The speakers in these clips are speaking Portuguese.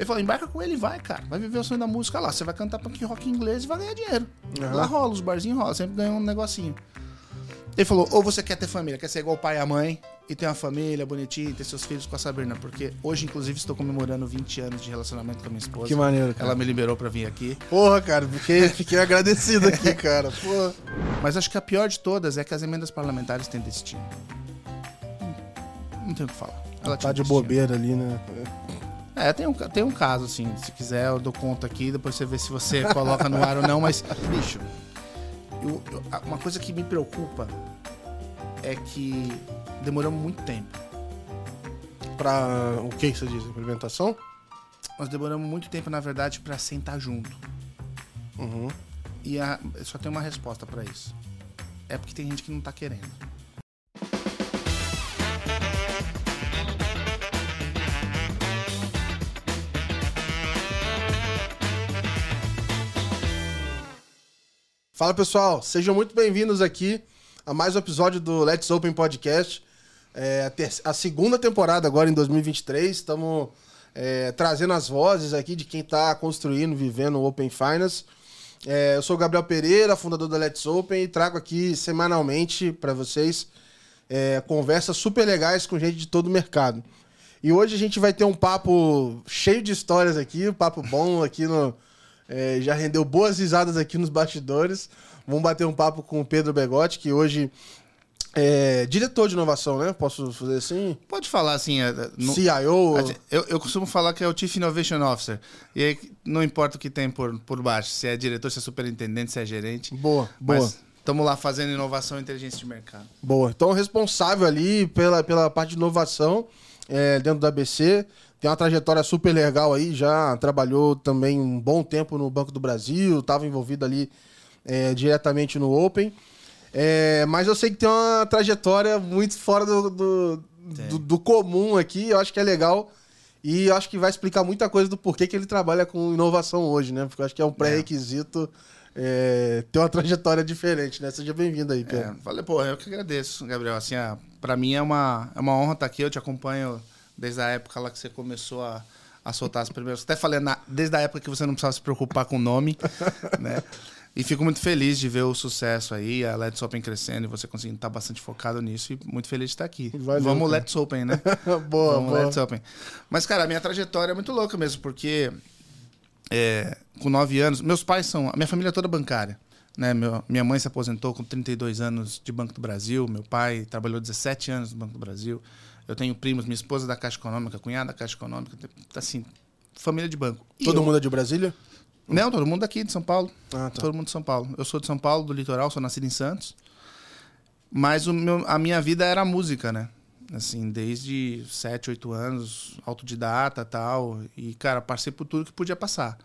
Ele falou, embarca com ele e vai, cara. Vai viver o sonho da música lá. Você vai cantar punk rock em inglês e vai ganhar dinheiro. Aham. Lá rola, os barzinhos rola, sempre ganha um negocinho. Ele falou, ou você quer ter família, quer ser igual o pai e a mãe, e ter uma família bonitinha, e ter seus filhos com a Sabrina. Porque hoje, inclusive, estou comemorando 20 anos de relacionamento com a minha esposa. Que maneiro, cara. Ela me liberou pra vir aqui. Porra, cara, fiquei, fiquei agradecido aqui, cara. Porra. Mas acho que a pior de todas é que as emendas parlamentares têm destino. Não, tem o que falar. Ela Tá de bobeira ali, né? É, tem um, tem um caso, assim. Se quiser, eu dou conta aqui, depois você vê se você coloca no ar ou não, mas, bicho, eu- eu- uma coisa que me preocupa é que demorou muito tempo. Pra o que você diz? Implementação? Nós demoramos muito tempo, na verdade, pra sentar junto. Uhum. E a- só tem uma resposta pra isso. É porque tem gente que não tá querendo. Fala pessoal, sejam muito bem-vindos aqui a mais um episódio do Let's Open Podcast. É, a, a segunda temporada agora em 2023. Estamos é, trazendo as vozes aqui de quem está construindo, vivendo o Open Finance. É, eu sou o Gabriel Pereira, fundador da Let's Open, e trago aqui semanalmente para vocês é, conversas super legais com gente de todo o mercado. E hoje a gente vai ter um papo cheio de histórias aqui, um papo bom aqui no. É, já rendeu boas risadas aqui nos bastidores. Vamos bater um papo com o Pedro Begotti, que hoje é diretor de inovação, né? Posso fazer assim? Pode falar assim, é, no- CIO. Eu, eu costumo falar que é o Chief Innovation Officer. E aí, não importa o que tem por, por baixo, se é diretor, se é superintendente, se é gerente. Boa, boa. Estamos lá fazendo inovação e inteligência de mercado. Boa. Então, responsável ali pela, pela parte de inovação é, dentro da ABC. Tem uma trajetória super legal aí, já trabalhou também um bom tempo no Banco do Brasil, estava envolvido ali é, diretamente no Open. É, mas eu sei que tem uma trajetória muito fora do, do, do- do comum aqui, eu acho que é legal. E eu acho que vai explicar muita coisa do porquê que ele trabalha com inovação hoje, né? Porque eu acho que é um pré-requisito é, ter uma trajetória diferente, né? Seja bem-vindo aí, Pedro. É, falei, pô, eu que agradeço, Gabriel. Assim, ah, pra mim é uma, é uma honra estar aqui. Eu te acompanho desde a época lá que você começou a, a soltar as primeiras. Até falei, na- desde a época que você não precisava se preocupar com o nome, né? E fico muito feliz de ver o sucesso aí, a Let's Open crescendo e você conseguindo estar bastante focado nisso e muito feliz de estar aqui. Valeu, Vamos cara. Let's Open, né? boa, Vamos boa. Let's Open. Mas, cara, a minha trajetória é muito louca mesmo, porque é, com nove anos, meus pais são. A minha família é toda bancária. Né? Meu- minha mãe se aposentou com 32 anos de Banco do Brasil, meu pai trabalhou 17 anos no Banco do Brasil. Eu tenho primos, minha esposa é da Caixa Econômica, cunhada da Caixa Econômica, assim, família de banco. E Todo eu- mundo é de Brasília? Não, todo mundo aqui de São Paulo. Ah, tá. Todo mundo de São Paulo. Eu sou de São Paulo, do litoral, sou nascido em Santos. Mas meu- a minha vida era música, né? Assim, desde 7, 8 anos, autodidata tal. E, cara, passei por tudo que podia passar.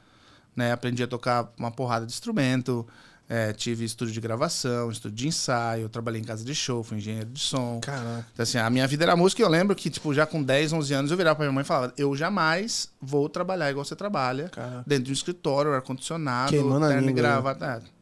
Né? Aprendi a tocar uma porrada de instrumento. É, tive estúdio de gravação, estúdio de ensaio. Trabalhei em casa de show, fui engenheiro de som. Caraca. Então, assim, a minha vida era música e eu lembro que, tipo, já com 10, 11 anos eu virava pra minha mãe e falava: Eu jamais vou trabalhar igual você trabalha, Caraca. dentro de um escritório, ar-condicionado, terno e né? gravata. É.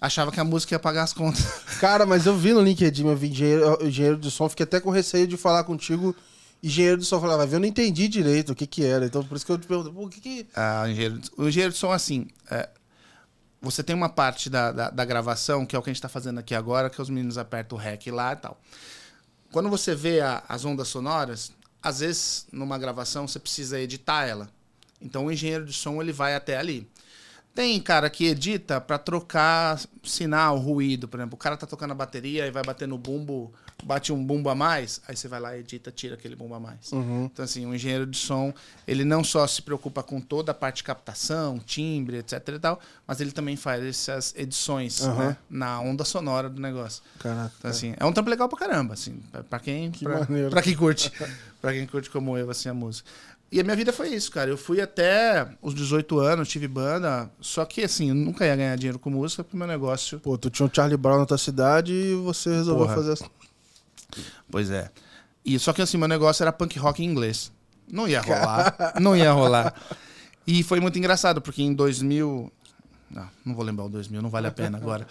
Achava que a música ia pagar as contas. Cara, mas eu vi no LinkedIn, eu vi engenheiro, engenheiro de som, fiquei até com receio de falar contigo. Engenheiro de som, falava, ver, eu não entendi direito o que que era. Então, por isso que eu te pergunto, o que que... Ah, o engenheiro, o engenheiro de som, assim, é, você tem uma parte da, da, da gravação, que é o que a gente está fazendo aqui agora, que os meninos apertam o REC lá e tal. Quando você vê a- as ondas sonoras, às vezes, numa gravação, você precisa editar ela. Então, o engenheiro de som, ele vai até ali. Tem cara que edita para trocar sinal, ruído, por exemplo. O cara tá tocando a bateria e vai bater no bumbo, bate um bumbo a mais, aí você vai lá, edita, tira aquele bumbo a mais. Então, assim, o engenheiro de som, ele não só se preocupa com toda a parte de captação, timbre, etc e tal, mas ele também faz essas edições Aham. né, na onda sonora do negócio. Caraca. Então, assim, é um trampo legal pra caramba, assim, pra- pra quem, Que pra, pra quem curte, pra quem curte como eu, assim, a música. E a minha vida foi isso, cara. Eu fui até os 18 anos, tive banda, só que, assim, eu nunca ia ganhar dinheiro com música, porque meu negócio Pô, tu tinha um Charlie Brown na tua cidade e você resolveu Porra. fazer. Pois é. E só que assim, meu negócio era punk rock em inglês. Não ia rolar. não ia rolar. E foi muito engraçado, porque em 2000. Não, não vou lembrar o 2000, não vale a pena agora.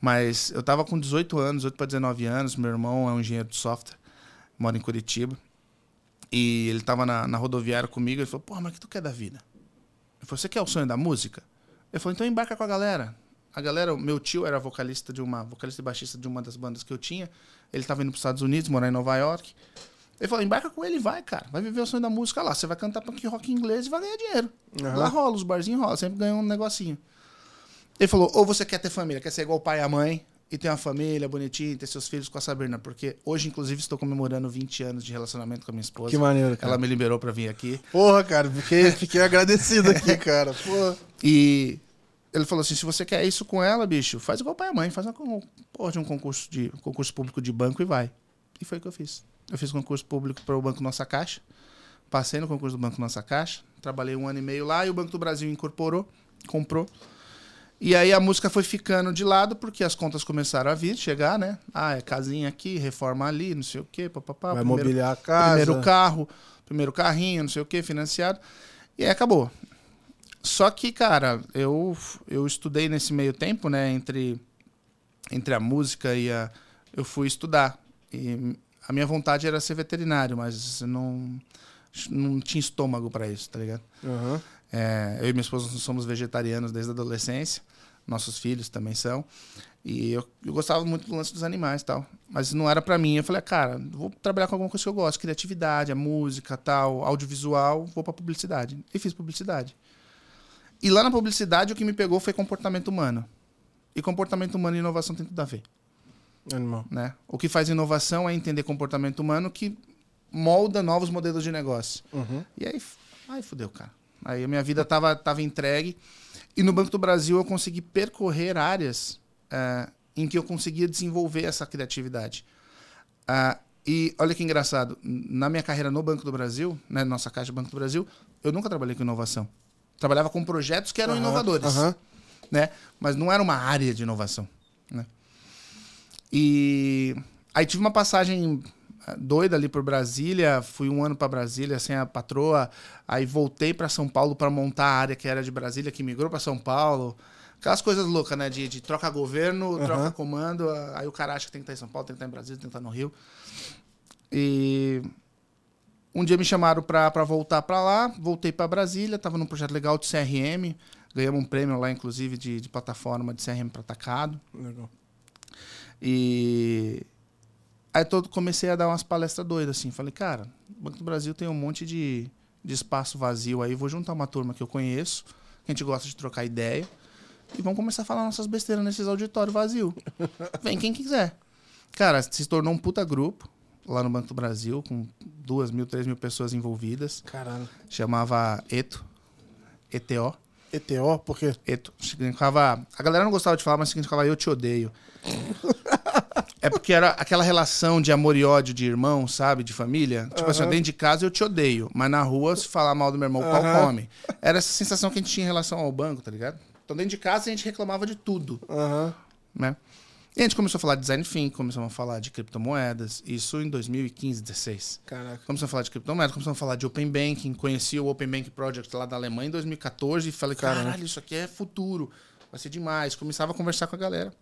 Mas eu tava com 18 anos, 18 para 19 anos. Meu irmão é um engenheiro de software, mora em Curitiba. E ele tava na, na rodoviária comigo, ele falou, porra, mas o que tu quer da vida? Ele falou, você quer o sonho da música? Ele falou, então embarca com a galera. A galera, meu tio era vocalista de uma, vocalista e baixista de uma das bandas que eu tinha. Ele tava indo para os Estados Unidos, morar em Nova York. Ele falou, embarca com ele e vai, cara. Vai viver o sonho da música lá. Você vai cantar punk rock inglês e vai ganhar dinheiro. Uhum. Lá rola, os barzinhos rola, sempre ganha um negocinho. Ele falou, ou você quer ter família, quer ser igual o pai e a mãe, e ter uma família bonitinha, ter seus filhos com a Sabrina. Porque hoje, inclusive, estou comemorando 20 anos de relacionamento com a minha esposa. Que maneiro, cara. Ela me liberou para vir aqui. Porra, cara, fiquei, fiquei agradecido aqui, cara. Porra. E ele falou assim: se você quer isso com ela, bicho, faz igual pai e mãe, faz uma, porra de um concurso, de, concurso público de banco e vai. E foi o que eu fiz. Eu fiz concurso público para o Banco Nossa Caixa. Passei no concurso do Banco Nossa Caixa. Trabalhei um ano e meio lá e o Banco do Brasil incorporou, comprou. E aí a música foi ficando de lado porque as contas começaram a vir, chegar, né? Ah, é casinha aqui, reforma ali, não sei o quê, papapá. Vai primeiro, mobiliar a casa. Primeiro carro, primeiro carrinho, não sei o quê, financiado. E aí acabou. Só que, cara, eu, eu estudei nesse meio tempo, né? Entre, entre a música e a. Eu fui estudar. E a minha vontade era ser veterinário, mas não, não tinha estômago para isso, tá ligado? Uhum. É, eu e minha esposa somos vegetarianos desde a adolescência. Nossos filhos também são. E eu, eu gostava muito do lance dos animais tal. Mas não era para mim. Eu falei, ah, cara, vou trabalhar com alguma coisa que eu gosto. Criatividade, a música, tal, audiovisual. Vou pra publicidade. E fiz publicidade. E lá na publicidade o que me pegou foi comportamento humano. E comportamento humano e inovação tem tudo a ver. Animal. Né? O que faz inovação é entender comportamento humano que molda novos modelos de negócio. Uhum. E aí, aí fudeu, cara. Aí a minha vida tava, tava entregue. E no Banco do Brasil eu consegui percorrer áreas é, em que eu conseguia desenvolver essa criatividade. Uh, e olha que engraçado, na minha carreira no Banco do Brasil, né, nossa caixa Banco do Brasil, eu nunca trabalhei com inovação. Trabalhava com projetos que eram Uhum, inovadores, uhum. né? Mas não era uma área de inovação, né? E aí tive uma passagem eh, doida ali por Brasília, fui um ano para Brasília sem a patroa, aí voltei para São Paulo para montar a área que era de Brasília, que migrou para São Paulo. Aquelas coisas loucas, né? De, de troca governo, Uhum. troca comando, aí o cara acha que tem que estar em São Paulo, tem que estar em Brasília, tem que estar no Rio. E um dia me chamaram para voltar para lá, voltei para Brasília, estava num projeto legal de CRM, ganhamos um prêmio lá, inclusive, de, de plataforma de CRM para atacado. Legal. E aí todo comecei a dar umas palestras doidas, assim. Falei, cara, o Banco do Brasil tem um monte de, de espaço vazio aí, vou juntar uma turma que eu conheço, que a gente gosta de trocar ideia, e vamos começar a falar nossas besteiras nesses auditórios vazios. Vem quem quiser. Cara, se tornou um puta grupo lá no Banco do Brasil, com duas mil, três mil pessoas envolvidas. Caralho. Chamava ETO. ETO. ETO, por quê? Eto. Significava. A galera não gostava de falar, mas significava eu te odeio. é porque era aquela relação de amor e ódio de irmão, sabe? De família. Tipo assim, ó, Aham. dentro de casa eu te odeio. Mas na rua, se falar mal do meu irmão, Aham. come. Era essa sensação que a gente tinha em relação ao banco, tá ligado? Então dentro de casa a gente reclamava de tudo, Aham. né? E a gente começou a falar de design thinking, começamos a falar de criptomoedas. Isso em 2015, 16. Caraca. Começamos a falar de criptomoedas, começamos a falar de Open Banking, conheci o Open Bank Project lá da Alemanha em 2014 e falei, caralho, isso aqui é futuro, vai ser demais. Começava a conversar com a galera.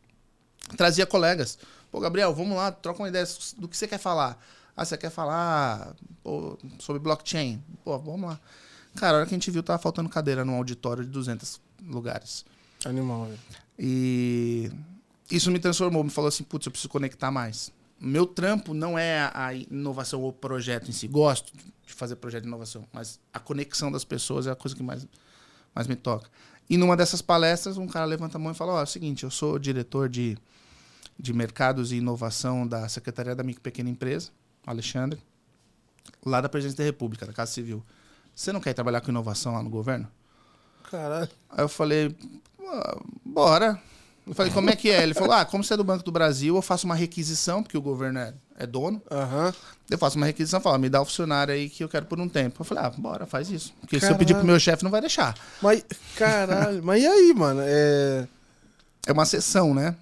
Trazia colegas. Pô, Gabriel, vamos lá, troca uma ideia do que você quer falar. Ah, você quer falar pô, sobre blockchain? Pô, vamos lá. Cara, a hora que a gente viu, tava faltando cadeira num auditório de 200 lugares. Animal, velho. E isso me transformou, me falou assim, putz, eu preciso conectar mais. Meu trampo não é a inovação ou o projeto em si. Gosto de fazer projeto de inovação, mas a conexão das pessoas é a coisa que mais, mais me toca. E numa dessas palestras, um cara levanta a mão e fala, ó, é o seguinte, eu sou diretor de, de mercados e inovação da Secretaria da Micro e Pequena Empresa, Alexandre, lá da Presidência da República, da Casa Civil. Você não quer trabalhar com inovação lá no governo? Caralho. Aí eu falei, "Ah, bora. Eu falei, como é que é? Ele falou, ah, como você é do Banco do Brasil, eu faço uma requisição, porque o governo é, é dono. Aham. Eu faço uma requisição, falo, me dá o funcionário aí que eu quero por um tempo. Eu falei, ah, bora, faz isso. Porque se eu Caralho. pedir pro meu chefe, não vai deixar. Mas, caralho. Mas e aí, mano? É... É uma sessão, né?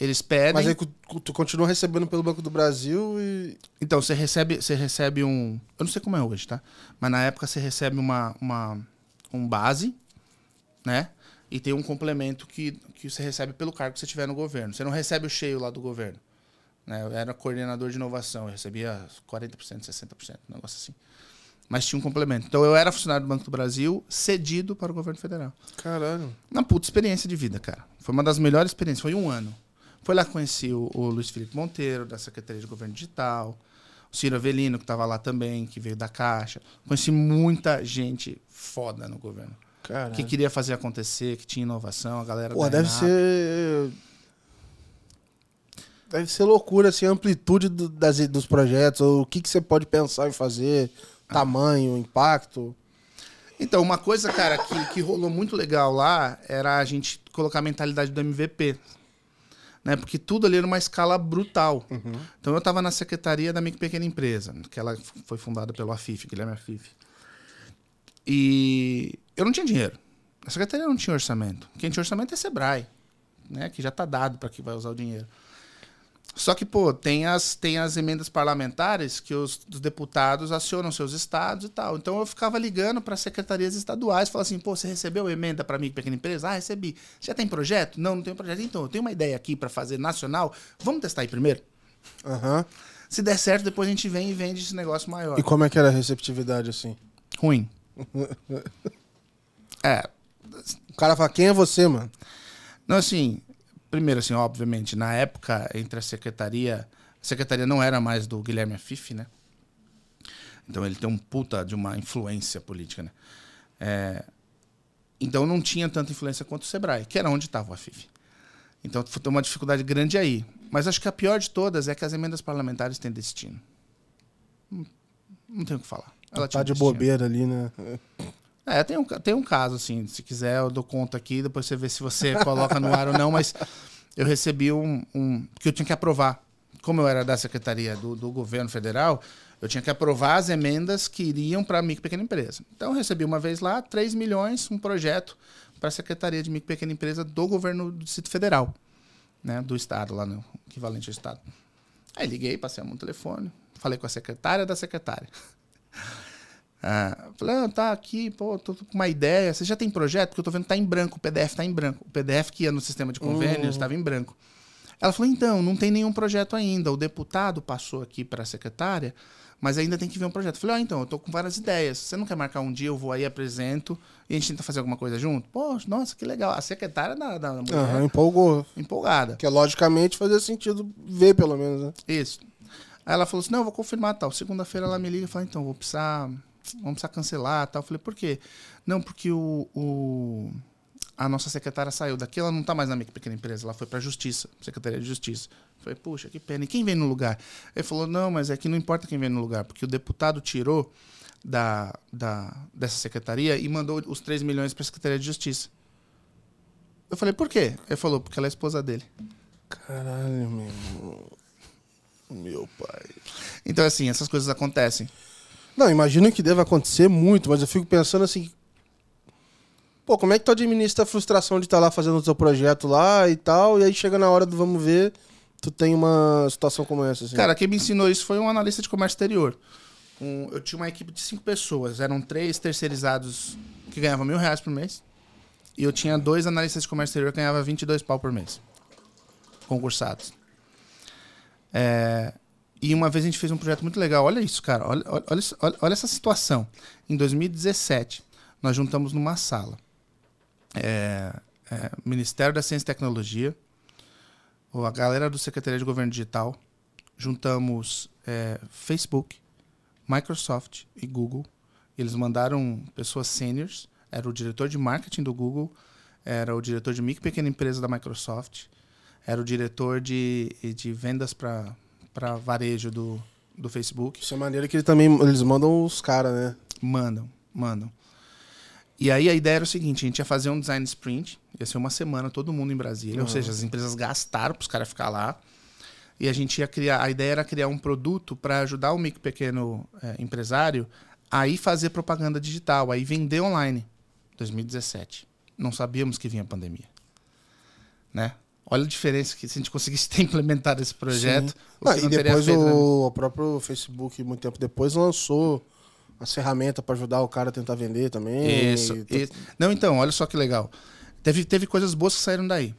Eles pedem. Mas aí tu, tu continua recebendo pelo Banco do Brasil e. Então, você recebe, você recebe um. Eu não sei como é hoje, tá? Mas na época você recebe uma, uma, um base, né? E tem um complemento que, que você recebe pelo cargo que você tiver no governo. Você não recebe o cheio lá do governo. Né? Eu era coordenador de inovação, eu recebia 40%, 60%, um negócio assim. Mas tinha um complemento. Então eu era funcionário do Banco do Brasil, cedido para o governo federal. Caralho. Uma puta experiência de vida, cara. Foi uma das melhores experiências, foi um ano. Foi lá que conheci o, o Luiz Felipe Monteiro, da Secretaria de Governo Digital, o Ciro Avelino, que estava lá também, que veio da Caixa. Conheci muita gente foda no governo. Caralho. Que queria fazer acontecer, que tinha inovação, a galera Pô, deve Renata. ser. Deve ser loucura, assim, a amplitude do- das, dos projetos, o que, que você pode pensar em fazer, tamanho, impacto. Então, uma coisa, cara, que, que rolou muito legal lá era a gente colocar a mentalidade do MVP. Né? Porque tudo ali era uma escala brutal. Então, eu estava na secretaria da e Pequena Empresa, que ela foi fundada pelo Afif, Guilherme Afif. E eu não tinha dinheiro. A secretaria não tinha orçamento. Quem tinha orçamento é Sebrae, né? que já está dado para quem vai usar o dinheiro. Só que, pô, tem as, tem as emendas parlamentares que os, os deputados acionam seus estados e tal. Então eu ficava ligando para secretarias estaduais, falava assim, pô, você recebeu emenda para mim, pequena empresa? Ah, recebi. Já tem projeto? Não, não tem projeto. Então, eu tenho uma ideia aqui para fazer nacional. Vamos testar aí primeiro? Aham. Se der certo, depois a gente vem e vende esse negócio maior. E como é que era a receptividade, assim? Ruim. é, O cara fala, quem é você, mano? Não, assim, primeiro, assim, obviamente, na época, entre a secretaria. A secretaria não era mais do Guilherme Afif, né? Então ele tem um puta de uma influência política, né? É, então não tinha tanta influência quanto o Sebrae, que era onde estava o Afif. Então tem uma dificuldade grande aí. Mas acho que a pior de todas é que as emendas parlamentares têm destino. Não, não tenho o que falar. Ela Tá de destino. bobeira ali, né? É, tem um, tem um caso, assim, se quiser eu dou conta aqui, depois você vê se você coloca no ar ou não, mas eu recebi um, um. que eu tinha que aprovar. Como eu era da Secretaria do, do Governo Federal, eu tinha que aprovar as emendas que iriam para a micro pequena empresa. Então eu recebi uma vez lá 3 milhões, um projeto para a Secretaria de Micro Pequena Empresa do Governo do Distrito Federal, né, do Estado, lá no equivalente ao Estado. Aí liguei, passei a mão no telefone, falei com a secretária da secretária. Ah, falei, ah, tá aqui, pô, tô com uma ideia. Você já tem projeto? Porque eu tô vendo que tá em branco, o PDF tá em branco. O PDF que ia no sistema de convênios estava em branco. Ela falou, então, não tem nenhum projeto ainda. O deputado passou aqui para a secretária, mas ainda tem que ver um projeto. Eu falei, ah, então, eu tô com várias ideias. Você não quer marcar um dia, eu vou aí, apresento, e a gente tenta fazer alguma coisa junto? Pô, nossa, que legal. A secretária da, da mulher, Aham, empolgou. empolgada. Que logicamente fazia sentido ver, pelo menos, né? Isso. Aí ela falou assim: não, eu vou confirmar tal. Segunda-feira ela me liga e fala: então, vou precisar. Vamos precisar cancelar tal. Eu falei: por quê? Não, porque o, o- a nossa secretária saiu daqui, ela não está mais na minha pequena empresa, ela foi para a Justiça, Secretaria de Justiça. Eu falei: puxa, que pena. E quem vem no lugar? Ele falou: não, mas é que não importa quem vem no lugar, porque o deputado tirou da, da, dessa secretaria e mandou os 3 milhões para a Secretaria de Justiça. Eu falei: por quê? Ele falou: porque ela é esposa dele. Caralho, meu. Meu pai. Então, assim, essas coisas acontecem. Não, imagino que deva acontecer muito, mas eu fico pensando assim. Pô, como é que tu administra a frustração de estar lá fazendo o teu projeto lá e tal, e aí chega na hora do vamos ver, tu tem uma situação como essa, assim. Cara, quem me ensinou isso foi um analista de comércio exterior. Um- eu tinha uma equipe de cinco pessoas. Eram três terceirizados que ganhavam mil reais por mês. E eu tinha dois analistas de comércio exterior que ganhavam 22 pau por mês. Concursados. É, e uma vez a gente fez um projeto muito legal. Olha isso, cara. Olha, olha, olha olha- essa situação. Em 2017, nós juntamos numa sala. é, é, Ministério da Ciência e Tecnologia, a galera do Secretaria de Governo Digital, juntamos é, Facebook, Microsoft e Google. Eles mandaram pessoas seniors, era o diretor de marketing do Google, era o diretor de micro pequena empresa da Microsoft, era o diretor de, de vendas para varejo do, do Facebook. Isso é maneiro que ele também, eles mandam os caras, né? Mandam, mandam. E aí a ideia era o seguinte, a gente ia fazer um design sprint, ia ser uma semana, todo mundo em Brasília, ou seja, as empresas gastaram para os caras ficar lá. E a gente ia criar, a ideia era criar um produto para ajudar o micro pequeno eh, empresário a ir fazer propaganda digital, aí vender online. 2017. Não sabíamos que vinha a pandemia. Né? Olha a diferença que se a gente conseguisse ter implementado esse projeto, e não teria depois feito, né? o, o próprio Facebook, muito tempo depois, lançou as ferramentas pra ajudar o cara a tentar vender também. Isso, e-. Não, então, olha só que legal. Teve, teve coisas boas que saíram daí.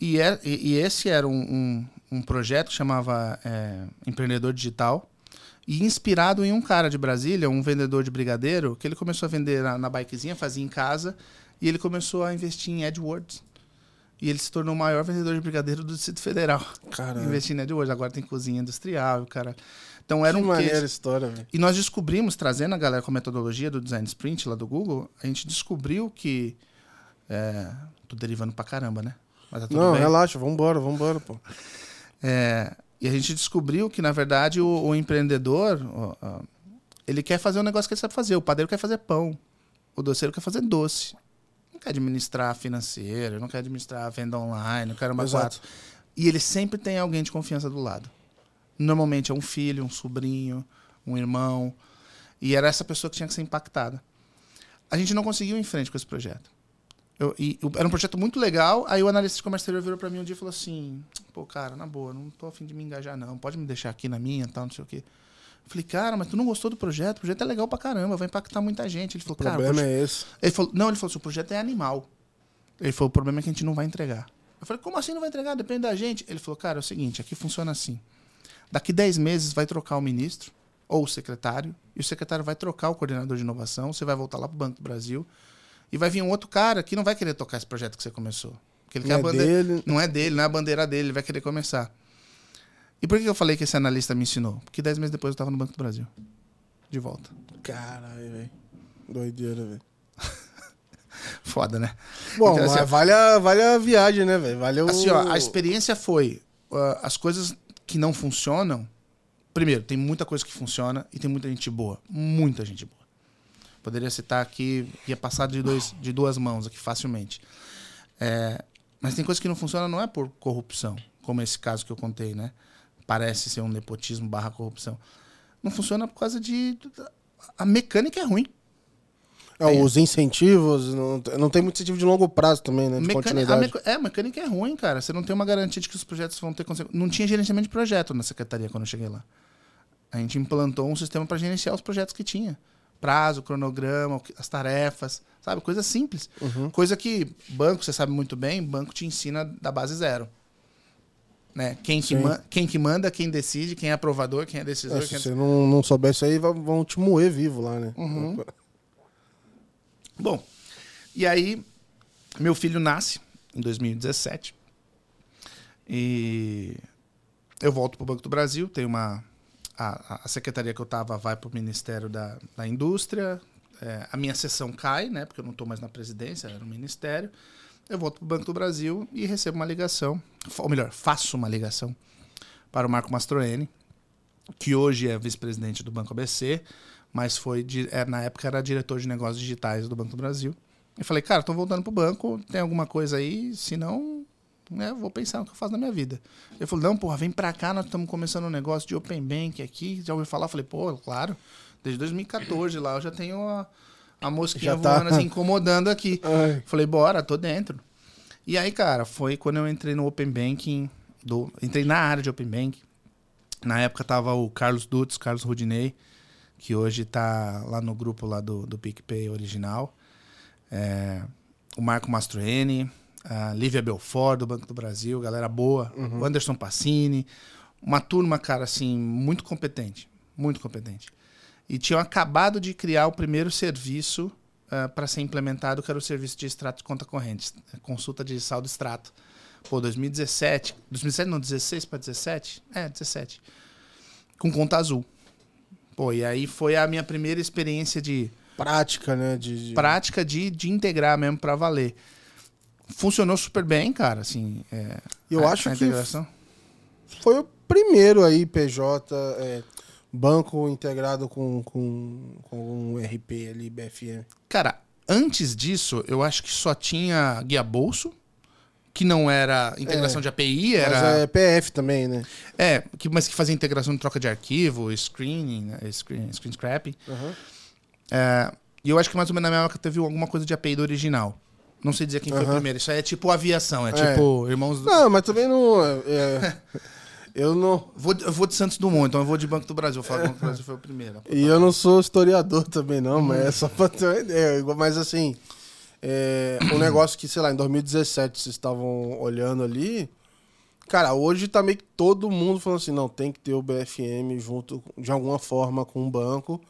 E, é, e, e esse era um, um, um projeto que chamava é, Empreendedor Digital. E inspirado em um cara de Brasília, um vendedor de brigadeiro, que ele começou a vender na, na bikezinha, fazia em casa, e ele começou a investir em AdWords. E ele se tornou o maior vendedor de brigadeiro do Distrito Federal. Caramba. Investindo em AdWords. Agora tem cozinha industrial, cara. Então era que um maneira case. história, velho. E nós descobrimos, trazendo a galera com a metodologia do Design Sprint lá do Google, a gente descobriu que. É, tô derivando pra caramba, né? Mas tá tudo Não, bem. relaxa, vambora, vambora, pô. É, e a gente descobriu que, na verdade, o, o empreendedor, ele quer fazer um negócio que ele sabe fazer. O padeiro quer fazer pão. O doceiro quer fazer doce. Não quer administrar financeiro, não quer administrar venda online, não quer uma Exato. quatro. E ele sempre tem alguém de confiança do lado. Normalmente é um filho, um sobrinho, um irmão. E era essa pessoa que tinha que ser impactada. A gente não conseguiu ir em frente com esse projeto. Eu- e, o- era um projeto muito legal. Aí o analista de comércio exterior virou pra mim um dia e falou assim: Pô, cara, na boa, não tô afim de me engajar, não. Pode me deixar aqui na minha tal, não sei o quê. Falei, cara, mas tu não gostou do projeto? O projeto é legal pra caramba, vai impactar muita gente. Ele falou, O cara, o problema é esse. ele falou, não, ele falou assim, o projeto é animal. Ele falou, o problema é que a gente não vai entregar. Eu falei, como assim não vai entregar? Depende da gente. Ele falou, cara, é o seguinte, aqui funciona assim. Daqui 10 meses vai trocar o ministro ou o secretário, e o secretário vai trocar o coordenador de inovação, você vai voltar lá pro Banco do Brasil, e vai vir um outro cara que não vai querer tocar esse projeto que você começou. Porque ele Não quer é a bandeira. dele. Não é dele, não é a bandeira dele, ele vai querer começar. E por que eu falei que esse analista me ensinou? Porque 10 meses depois eu estava no Banco do Brasil. De volta. Caralho, velho. Doideira, velho. Foda, né? Bom, Então, assim, vale, a, vale a viagem, né, velho? Vale o... Assim, ó, a experiência foi uh, as coisas que não funcionam. Primeiro, tem muita coisa que funciona e tem muita gente boa. Muita gente boa. Poderia citar aqui, ia passar de, dois, de duas mãos aqui facilmente. É, mas tem coisas que não funcionam não é por corrupção, como esse caso que eu contei, né? Parece ser um nepotismo barra corrupção. Não funciona por causa de. A mecânica é ruim. É, os incentivos, não, não tem muito incentivo de longo prazo também, né? De Mecânica, a continuidade. meca- é, a mecânica é ruim, cara. Você não tem uma garantia de que os projetos vão ter consequência. Não tinha gerenciamento de projeto na secretaria quando eu cheguei lá. A gente implantou um sistema para gerenciar os projetos que tinha. Prazo, cronograma, as tarefas, sabe? Coisa simples. Uhum. Coisa que banco, você sabe muito bem, banco te ensina da base zero. Né? Quem, que quem que manda, quem decide, quem é aprovador, quem é decisor. É, quem se é... você não, não souber isso aí, vão- vão te moer vivo lá, né? Uhum. Bom, e aí meu filho nasce em 2017 e eu volto para o Banco do Brasil, tem uma a, a secretaria que eu estava vai para o Ministério da, da Indústria, é, a minha sessão cai, né, porque eu não estou mais na presidência, era no Ministério. Eu volto para o Banco do Brasil e recebo uma ligação, ou melhor, faço uma ligação para o Marco Mastroeni, que hoje é vice-presidente do Banco ABC, mas foi é, na época era diretor de negócios digitais do Banco do Brasil. Eu falei, cara, tô voltando pro banco, tem alguma coisa aí? Se não, né, vou pensar no que eu faço na minha vida. Ele falou, não, porra, vem pra cá, nós estamos começando um negócio de Open Bank aqui. Já ouviu falar? Eu falei, pô, claro, desde 2014 lá eu já tenho a, a mosquinha tá. voando, assim, incomodando aqui. Ai, Falei, bora, tô dentro. E aí, cara, foi quando eu entrei no Open Banking, do, entrei na área de Open Bank. Na época tava o Carlos Dutz, Carlos Rudinei, que hoje tá lá no grupo lá do, do PicPay original. É, o Marco Mastroeni, a Lívia Belfort, do Banco do Brasil, galera boa. O Anderson Passini. Uma turma, cara, assim, muito competente. Muito competente. E tinham acabado de criar o primeiro serviço para ser implementado, que era o serviço de extrato de conta corrente, consulta de saldo extrato. Pô, 2017, 2017 não, 16 para 17? É, 17. Com conta azul. Pô, e aí foi a minha primeira experiência de prática, né? De, de- prática de, de integrar mesmo para valer. Funcionou super bem, cara, assim. É, Eu a- acho a que. Foi o primeiro aí, PJ, é, banco integrado com, com, com um RP ali, BFM. Cara, antes disso, eu acho que só tinha guia bolso, que não era integração de API, era. Mas é PF também, né? É, que, mas que fazia integração de troca de arquivo, screening, né, screen, screen scrapping. Aham. É, e eu acho que mais ou menos na minha época teve alguma coisa de API do original. Não sei dizer quem foi o primeiro. Isso aí é tipo aviação, é, É. tipo irmãos. do- Não, mas também não. eu não. Vou, eu vou de Santos Dumont, então eu vou de Banco do Brasil. Eu falo que o Banco do Brasil foi o primeiro. E eu não sou historiador também, não, mas é só pra ter uma ideia. Mas assim, é, um negócio que, sei lá, em 2017 vocês estavam olhando ali, Cara, hoje tá meio que todo mundo falando assim, não, tem que ter o BFM junto de alguma forma com o banco.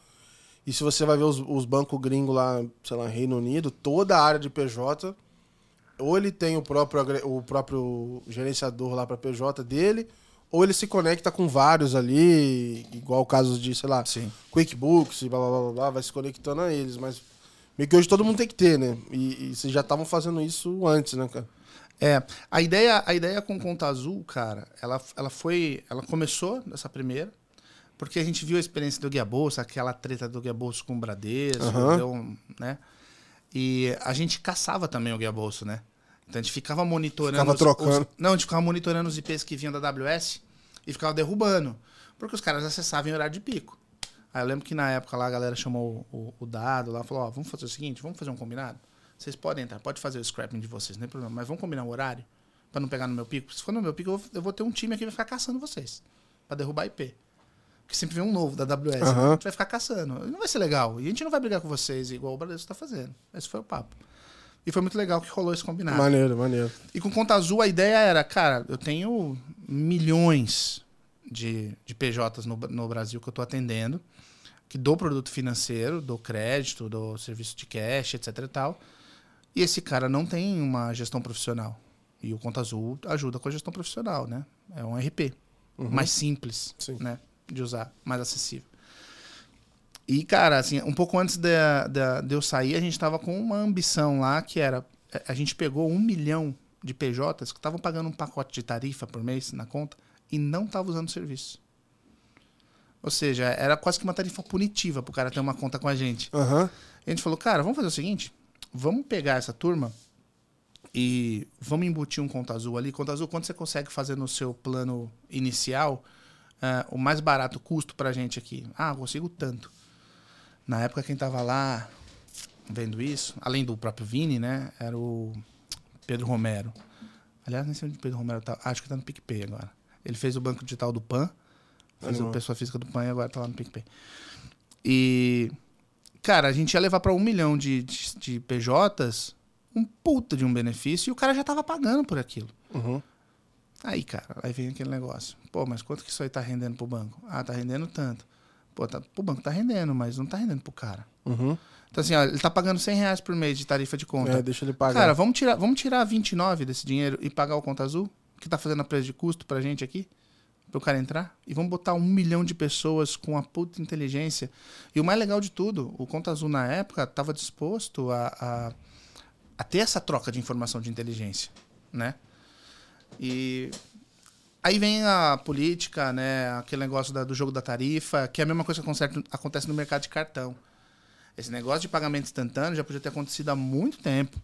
E se você vai ver os, os bancos gringos lá, sei lá, Reino Unido, toda a área de PJ, ou ele tem o próprio, o próprio gerenciador lá para PJ dele, ou ele se conecta com vários ali, igual o caso de, sei lá, Sim. QuickBooks e blá blá blá blá, vai se conectando a eles, mas meio que hoje todo mundo tem que ter, né? E, e vocês já estavam fazendo isso antes, né, cara? É, a ideia, a ideia com Conta Azul, cara, ela, ela foi, ela começou nessa primeira, porque a gente viu a experiência do Guia Bolsa, aquela treta do Guia Bolsa com o Bradesco, Aham. deu um- né? E a gente caçava também o Guia Bolsa, né? Então a gente ficava monitorando. Ficava trocando. os- não, a gente ficava monitorando os IPs que vinham da AWS e ficava derrubando. Porque os caras acessavam em horário de pico. Aí eu lembro que na época lá a galera chamou o, o dado lá, falou, ó, vamos fazer o seguinte, vamos fazer um combinado? Vocês podem entrar, pode fazer o scrapping de vocês, não tem problema, mas vamos combinar o horário pra não pegar no meu pico. Se for no meu pico, eu vou, eu vou ter um time aqui que vai ficar caçando vocês pra derrubar IP. Porque sempre vem um novo da AWS, né? Aham. a gente vai ficar caçando. Não vai ser legal. E a gente não vai brigar com vocês igual o Bradesco tá fazendo. Esse foi o papo. E foi muito legal que rolou esse combinado. Maneiro, maneiro. E com Conta Azul a ideia era, cara, eu tenho milhões de, de PJs no, no Brasil que eu estou atendendo, que dou produto financeiro, dou crédito, dou serviço de cash, etc e tal. E esse cara não tem uma gestão profissional. E o Conta Azul ajuda com a gestão profissional, né? É um RP. Mais simples, Sim. né? De usar, mais acessível. E, cara, assim, um pouco antes de, de, de eu sair, a gente tava com uma ambição lá que era. A gente pegou um milhão de PJs que estavam pagando um pacote de tarifa por mês na conta e não estavam usando o serviço. Ou seja, era quase que uma tarifa punitiva pro cara ter uma conta com a gente. E a gente falou, cara, vamos fazer o seguinte: vamos pegar essa turma e vamos embutir um conta azul ali. Conta azul, quanto você consegue fazer no seu plano inicial ah, o mais barato custo pra gente aqui? Ah, eu consigo tanto. Na época, quem tava lá vendo isso, além do próprio Vini, né, era o Pedro Romero. Aliás, nem sei onde o Pedro Romero tá. Acho que tá no PicPay agora. Ele fez o banco digital do PAN, fez Animal. a pessoa física do PAN e agora tá lá no PicPay. E Cara, a gente ia levar para um milhão de, de, de PJs um puta de um benefício e o cara já tava pagando por aquilo. Uhum. Aí, cara, aí vem aquele negócio. Pô, mas quanto que isso aí tá rendendo pro banco? Ah, tá rendendo tanto. Pô, tá, pro banco tá rendendo, mas não tá rendendo pro cara. Uhum. Então, assim, ó, ele tá pagando 100 reais por mês de tarifa de conta. É, deixa ele pagar. Cara, vamos tirar, vamos tirar 29 desse dinheiro e pagar o conta azul, que tá fazendo a preço de custo pra gente aqui, pro cara entrar, e vamos botar um milhão de pessoas com a puta inteligência. E o mais legal de tudo, o conta azul na época tava disposto a, a, a ter essa troca de informação de inteligência, né? E aí vem a política, né? Aquele negócio da- do jogo da tarifa, que é a mesma coisa que acontece, acontece no mercado de cartão. Esse negócio de pagamento instantâneo já podia ter acontecido há muito tempo.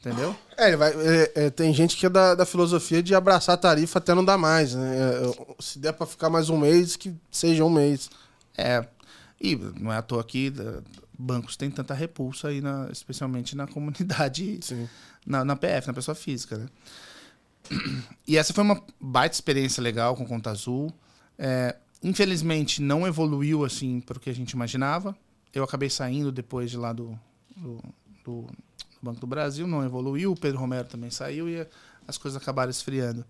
Entendeu? É, ele vai, é, é, tem gente que é da, da filosofia de abraçar a tarifa até não dar mais, né? É, se der pra ficar mais um mês, que seja um mês. É. E não é à toa que da- bancos têm tanta repulsa aí, na- especialmente na comunidade, na, na PF, na pessoa física, né? E essa foi uma baita experiência legal com Conta Azul. É, infelizmente, não evoluiu assim para o que a gente imaginava. Eu acabei saindo depois de lá do, do, do Banco do Brasil, não evoluiu. O Pedro Romero também saiu e as coisas acabaram esfriando.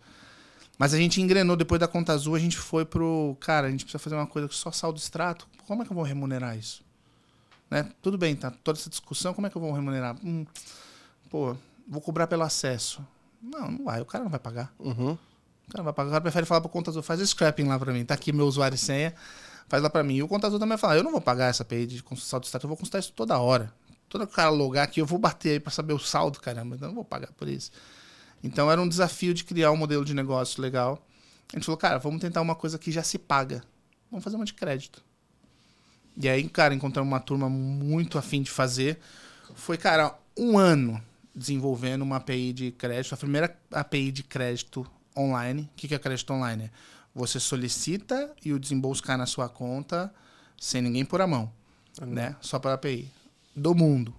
Mas a gente engrenou depois da Conta Azul, a gente foi pro. Cara, a gente precisa fazer uma coisa que só saldo extrato. Como é que eu vou remunerar isso? Né? Tudo bem, tá? Toda essa discussão, como é que eu vou remunerar? Hum, pô, vou cobrar pelo acesso. Não, não vai, o cara não vai pagar. Uhum. O cara não vai pagar, o cara prefere falar pro Conta Azul, faz scrapping lá pra mim, tá aqui meu usuário e senha, faz lá pra mim. E o Conta Azul também vai falar, eu não vou pagar essa API de saldo extrato, eu vou consultar isso toda hora. Toda que o cara logar aqui, eu vou bater aí pra saber o saldo, caramba, então eu não vou pagar por isso. Então era um desafio de criar um modelo de negócio legal. A gente falou, cara, vamos tentar uma coisa que já se paga. Vamos fazer uma de crédito. E aí, cara, encontramos uma turma muito afim de fazer. Foi, cara, um ano desenvolvendo uma API de crédito, a primeira API de crédito online. O que é crédito online? Você solicita e o desembolso cai na sua conta sem ninguém pôr a mão, né? Só para API. Do mundo.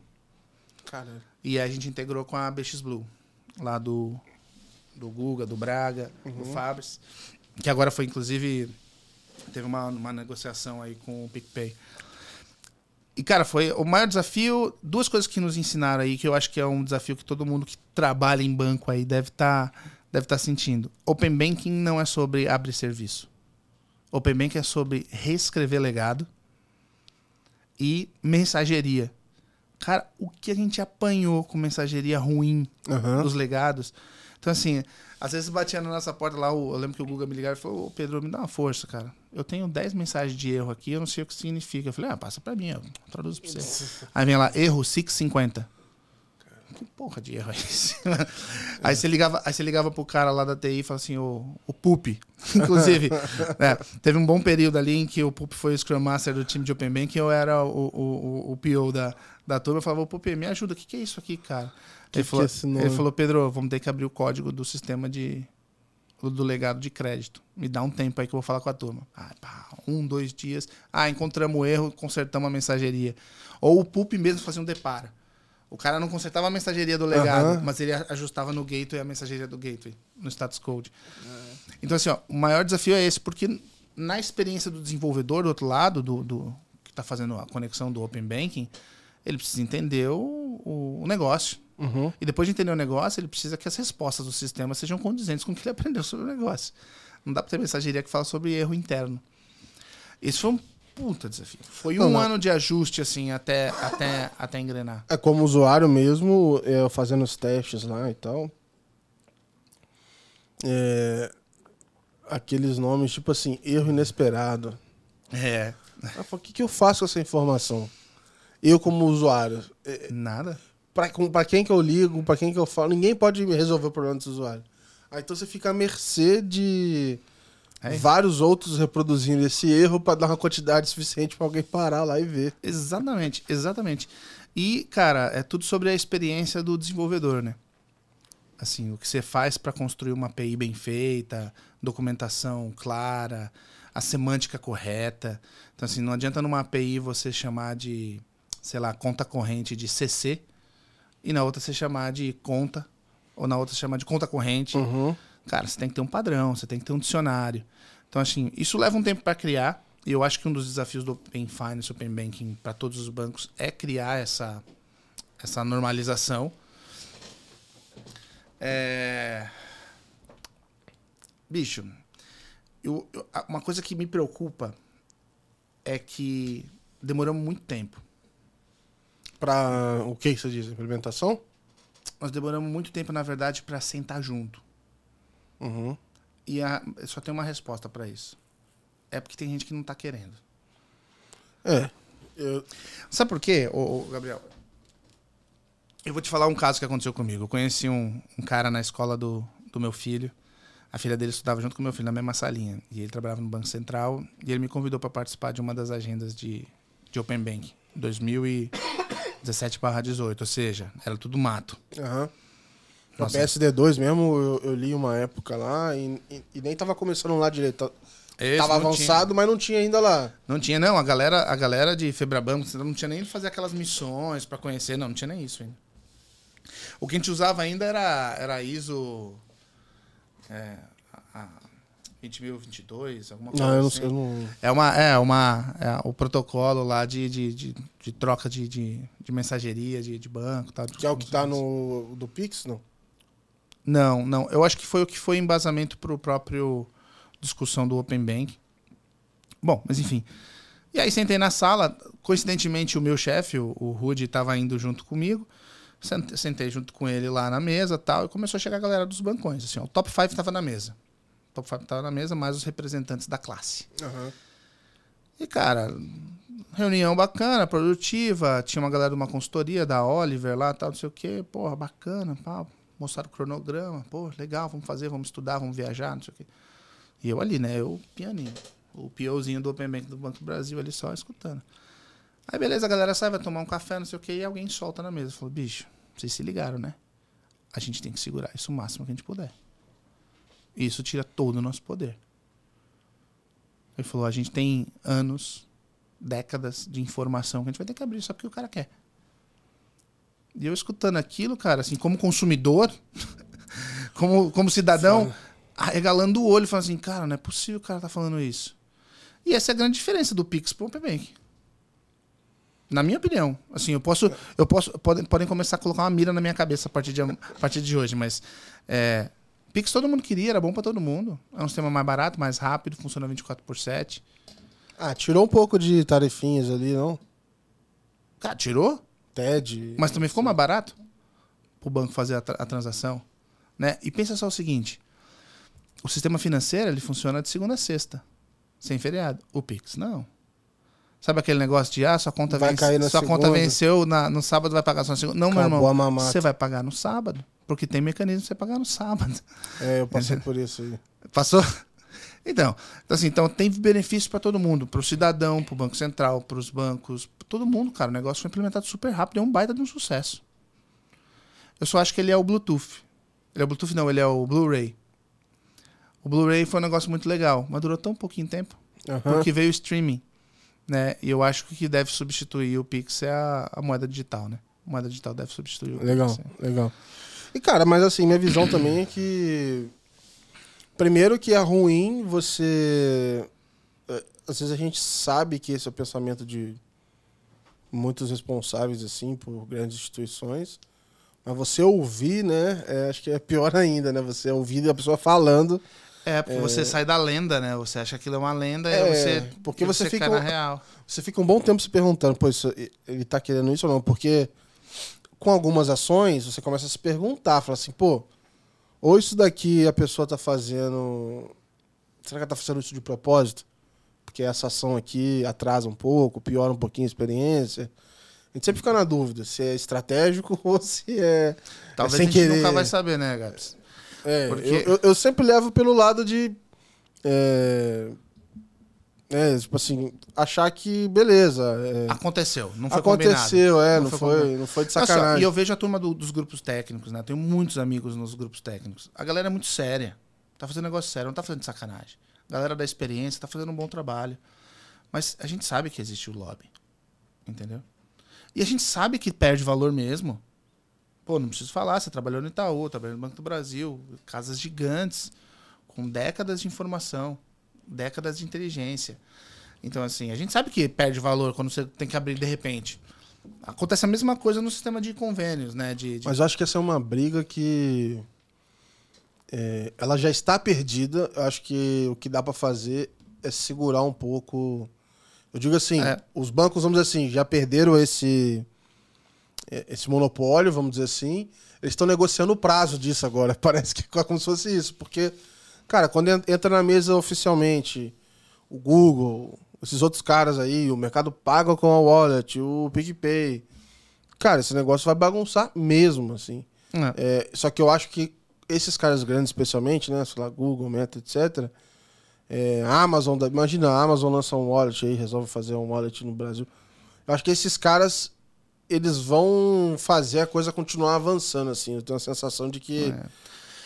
Caralho. E aí a gente integrou com a BX Blue, lá do, do Guga, do Braga, do Fabris, que agora foi, inclusive, teve uma, uma negociação aí com o PicPay. E, cara, foi o maior desafio, duas coisas que nos ensinaram aí, que eu acho que é um desafio que todo mundo que trabalha em banco aí deve estar deve estar sentindo. Open Banking não é sobre abrir serviço. Open Banking é sobre reescrever legado e mensageria. Cara, o que a gente apanhou com mensageria ruim Aham. dos legados. Então, assim, às vezes batia na nossa porta lá, eu lembro que o Guga me ligava e falou, ô Pedro, me dá uma força, cara. Eu tenho 10 mensagens de erro aqui, eu não sei o que significa. Eu falei, ah, passa pra mim, eu traduzo pra você. Aí vem lá, erro 650. Que porra de erro é esse? aí, você ligava, aí você ligava pro cara lá da TI e falava assim, o, o Pup. Inclusive, né, teve um bom período ali em que o Pup foi o Scrum Master do time de Open Bank e eu era o, o, o, o PO da, da turma. Eu falava, Pup, me ajuda, o que, que é isso aqui, cara? Que ele, que falou, é ele falou, Pedro, vamos ter que abrir o código do sistema de do legado de crédito. Me dá um tempo aí que eu vou falar com a turma. Ah, pá, um, dois dias. Ah, encontramos o erro, consertamos a mensageria. Ou o PUP mesmo fazia um depara. O cara não consertava a mensageria do legado, mas ele ajustava no gateway a mensageria do gateway, no status code. Então, assim, ó, o maior desafio é esse, porque na experiência do desenvolvedor do outro lado, do, do que está fazendo a conexão do Open Banking, ele precisa entender o, o- negócio. Uhum. E depois de entender o negócio, ele precisa que as respostas do sistema sejam condizentes com o que ele aprendeu sobre o negócio. Não dá para ter mensageria que fala sobre erro interno. Esse foi um puta desafio. Foi Não, um não. ano de ajuste, assim, até, até, até engrenar. É como usuário mesmo, é, fazendo os testes lá e tal. É, aqueles nomes, tipo assim, erro inesperado. É. O que, que eu faço com essa informação? Eu, como usuário, é, Nada. pra, com- pra quem que eu ligo, pra quem que eu falo, ninguém pode resolver o problema desse usuário. Aí então você fica à mercê de É. vários outros reproduzindo esse erro pra dar uma quantidade suficiente pra alguém parar lá e ver. Exatamente, exatamente. E, cara, é tudo sobre a experiência do desenvolvedor, né? Assim, o que você faz para construir uma API bem feita, documentação clara, a semântica correta. Então, assim, não adianta numa API você chamar de, sei lá, conta corrente de CC e na outra você chamar de conta, ou na outra você chamar de conta corrente. Uhum. Cara, você tem que ter um padrão, você tem que ter um dicionário. Então, assim, isso leva um tempo para criar. E eu acho que um dos desafios do Open Finance, Open Banking para todos os bancos é criar essa, essa normalização. É... Bicho, eu- eu- uma coisa que me preocupa é que demoramos muito tempo. Pra o que que você diz? Implementação? Nós demoramos muito tempo, na verdade, para sentar junto. Uhum. E a, só tem uma resposta para isso. É porque tem gente que não tá querendo. É. Eu, Sabe por quê, ô, ô, Gabriel? Eu vou te falar um caso que aconteceu comigo. Eu conheci um, um cara na escola do, do meu filho. A filha dele estudava junto com o meu filho na mesma salinha. E ele trabalhava no Banco Central. E ele me convidou para participar de uma das agendas de, de Open Bank. 2017/18. Ou seja, era tudo mato. Aham. O Nossa. PSD2 mesmo, eu, eu li uma época lá e, e- e nem tava começando lá direito. Esse tava avançado, mas não tinha ainda lá. Não tinha, não. A galera, a galera de Febraban não tinha nem fazer aquelas missões para conhecer, não. Não tinha nem isso ainda. O que a gente usava ainda era, era ISO é, a, a 20.022, alguma coisa Não, eu não assim. sei. Eu não... É, uma, é, uma, é o protocolo lá de, de, de, de troca de, de, de mensageria, de, de banco. Tal, Que é o que tá no do Pix, não? Não, não. Eu acho que foi o que foi embasamento para o próprio discussão do Open Bank. Bom, mas enfim. E aí sentei na sala. Coincidentemente, o meu chefe, o, o Rudy, estava indo junto comigo. Sent- Sentei junto com ele lá na mesa tal. E começou a chegar a galera dos bancões. Assim, ó, o top 5 estava na mesa. O top 5 estava na mesa, mais os representantes da classe. Aham. E, cara, reunião bacana, produtiva. Tinha uma galera de uma consultoria, da Oliver lá, tal, não sei o quê. Porra, bacana, pá. Mostraram o cronograma. Pô, legal, vamos fazer, vamos estudar, vamos viajar, não sei o quê. E eu ali, né? Eu, pianinho. O POzinho do Open Bank do Banco do Brasil ali só escutando. Aí, beleza, a galera sai, vai tomar um café, não sei o quê. E alguém solta na mesa. Falou, bicho, vocês se ligaram, né? A gente tem que segurar isso o máximo que a gente puder. Isso tira todo o nosso poder. Ele falou: a gente tem anos, décadas de informação que a gente vai ter que abrir só porque o cara quer. E eu escutando aquilo, cara, assim, como consumidor, como, como cidadão, arregalando o olho, falando assim: cara, não é possível o cara tá falando isso. E essa é a grande diferença do Pix pro Open Bank. Na minha opinião. Assim, eu posso. Eu posso podem, podem começar a colocar uma mira na minha cabeça a partir de, a partir de hoje, mas. É, Pix todo mundo queria, era bom pra todo mundo. É um sistema mais barato, mais rápido, funciona 24 por 7. Ah, tirou um pouco de tarifinhas ali, não? Cara, tirou? TED. Mas também ficou mais barato pro banco fazer a, tra- a transação. Né? E pensa só o seguinte: o sistema financeiro ele funciona de segunda a sexta, sem feriado. O Pix, não. Sabe aquele negócio de ah, sua conta, Vai vence- sua conta segunda. venceu na- no sábado, vai pagar só na segunda. Não, meu Acabou irmão. a mamata. Você vai pagar no sábado. Porque tem mecanismo pra você pagar no sábado. É, eu passei por isso aí. Passou? Então, então, assim, então tem benefício para todo mundo, para o cidadão, para o Banco Central, para os bancos, pra todo mundo, cara. O negócio foi implementado super rápido, é um baita de um sucesso. Eu só acho que ele é o Bluetooth. Ele é o Bluetooth, não, ele é o Blu-ray. O Blu-ray foi um negócio muito legal, mas durou tão pouquinho tempo, Aham. porque veio o streaming, né? E eu acho que o que deve substituir o Pix é a, a moeda digital, né? A moeda digital deve substituir o Legal, Pix. é. legal. E, cara, mas assim, minha visão também é que. Primeiro que é ruim você. é, Às vezes a gente sabe que esse é o pensamento de muitos responsáveis, assim, por grandes instituições. Mas você ouvir, né? é, acho que é pior ainda, né? Você ouvir a pessoa falando. É, porque você sai da lenda, né? Você acha que aquilo é uma lenda É, e você. porque e você fica- na real. Você fica um bom tempo se perguntando, pô, isso- ele tá querendo isso ou não? Porque com algumas ações, você começa a se perguntar, fala assim, pô, ou isso daqui a pessoa tá fazendo. Será que ela tá fazendo isso de propósito? Porque essa ação aqui atrasa um pouco, piora um pouquinho a experiência. A gente sempre fica na dúvida se é estratégico ou se é. Talvez sem a gente querer. nunca vai saber, né, Gabs? É, Porque- eu, eu- eu sempre levo pelo lado de. É, é, tipo assim, achar que beleza. é, Aconteceu, não foi combinado. aconteceu, é, não, foi foi, combinado. não foi de só, sacanagem. e eu vejo a turma do- dos grupos técnicos, né? Tenho muitos amigos nos grupos técnicos. A galera é muito séria. Tá fazendo negócio sério, não tá fazendo de sacanagem. A galera da experiência tá fazendo um bom trabalho. Mas a gente sabe que existe o lobby. Entendeu? E a gente sabe que perde valor mesmo. Pô, não preciso falar, você trabalhou no Itaú, trabalhou no Banco do Brasil, casas gigantes, com décadas de informação, décadas de inteligência. Então, assim, a gente sabe que perde valor quando você tem que abrir de repente. Acontece a mesma coisa no sistema de convênios, né? De, de- Mas eu acho que essa é uma briga que. é, ela já está perdida. Eu acho que o que dá para fazer é segurar um pouco. Eu digo assim, É. os bancos, vamos dizer assim, já perderam esse, é, esse monopólio, vamos dizer assim. Eles estão negociando o prazo disso agora. Parece que é como se fosse isso. Porque, cara, quando en- entra na mesa oficialmente o Google, esses outros caras aí, o Mercado Paga com a Wallet, o PicPay. Cara, esse negócio vai bagunçar mesmo, assim. É. É, só que eu acho que esses caras grandes, especialmente, né? Sei lá, Google, Meta, etc. É, Amazon, imagina, a Amazon lança um wallet aí, resolve fazer um wallet no Brasil. Eu acho que esses caras, eles vão fazer a coisa continuar avançando, assim. Eu tenho a sensação de que É.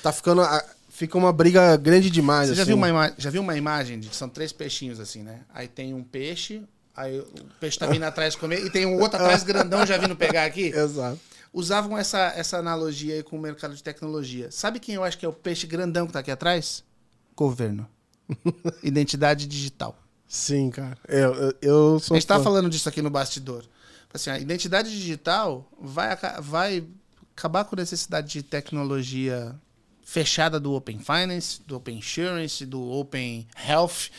tá ficando. a- fica uma briga grande demais, Você já assim. viu, uma já viu uma imagem de que são três peixinhos assim, né? Aí tem um peixe, aí o peixe tá vindo atrás comer, e tem um outro atrás grandão já vindo pegar aqui. Exato. Usavam essa, essa analogia aí com o mercado de tecnologia. Sabe quem eu acho que é o peixe grandão que tá aqui atrás? Governo. Identidade digital. Sim, cara. É, eu, eu sou. A gente tá falando disso aqui no bastidor. Assim, a identidade digital vai, vai acabar com a necessidade de tecnologia fechada do Open Finance, do Open Insurance, do Open Health.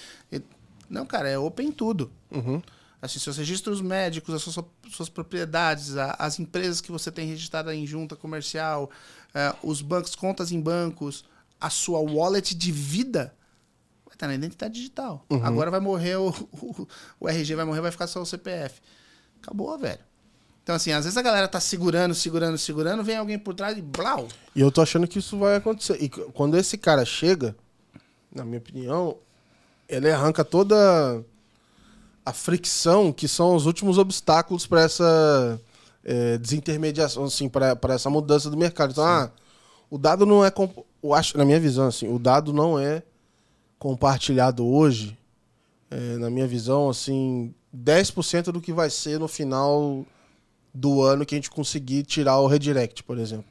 Não, cara, é open tudo. Uhum. Assim, seus registros médicos, as suas, suas propriedades, a- as empresas que você tem registrada em junta comercial, eh, os bancos, contas em bancos, a sua wallet de vida vai estar na identidade digital. Agora vai morrer o, o, o RG, vai morrer, vai ficar só o CPF. Acabou, velho. Então, assim, às vezes a galera tá segurando, segurando, segurando, vem alguém por trás e blau. E eu tô achando que isso vai acontecer. E quando esse cara chega, na minha opinião, ele arranca toda a fricção que são os últimos obstáculos para essa é, desintermediação, assim, para essa mudança do mercado. Então, ah, o dado não é. Eu acho, na minha visão, assim, o dado não é compartilhado hoje, é, na minha visão, assim, 10% do que vai ser no final do ano que a gente conseguir tirar o redirect, por exemplo.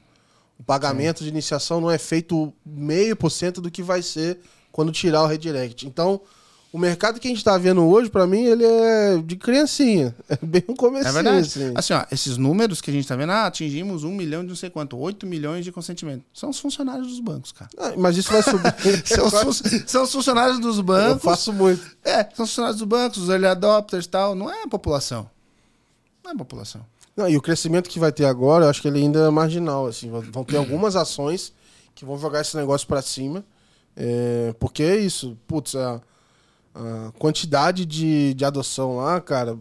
O pagamento de iniciação não é feito meio por cento do que vai ser quando tirar o redirect. Então, o mercado que a gente tá vendo hoje, pra mim, ele é de criancinha. É bem um começo. É verdade. Assim. Assim, ó, esses números que a gente tá vendo, ah, atingimos um milhão de não sei quanto, 8 milhões de consentimento. São os funcionários dos bancos, cara. Ah, mas isso vai subir. São os, são os funcionários dos Eu bancos. faço muito. É, são os funcionários dos bancos, os early adopters e tal. Não é a população. Não é a população. Não, e o crescimento que vai ter agora, eu acho que ele ainda é marginal. Assim, vão- ter algumas ações que vão jogar esse negócio pra cima. É, porque é isso, putz, a, a quantidade de, de adoção lá, cara.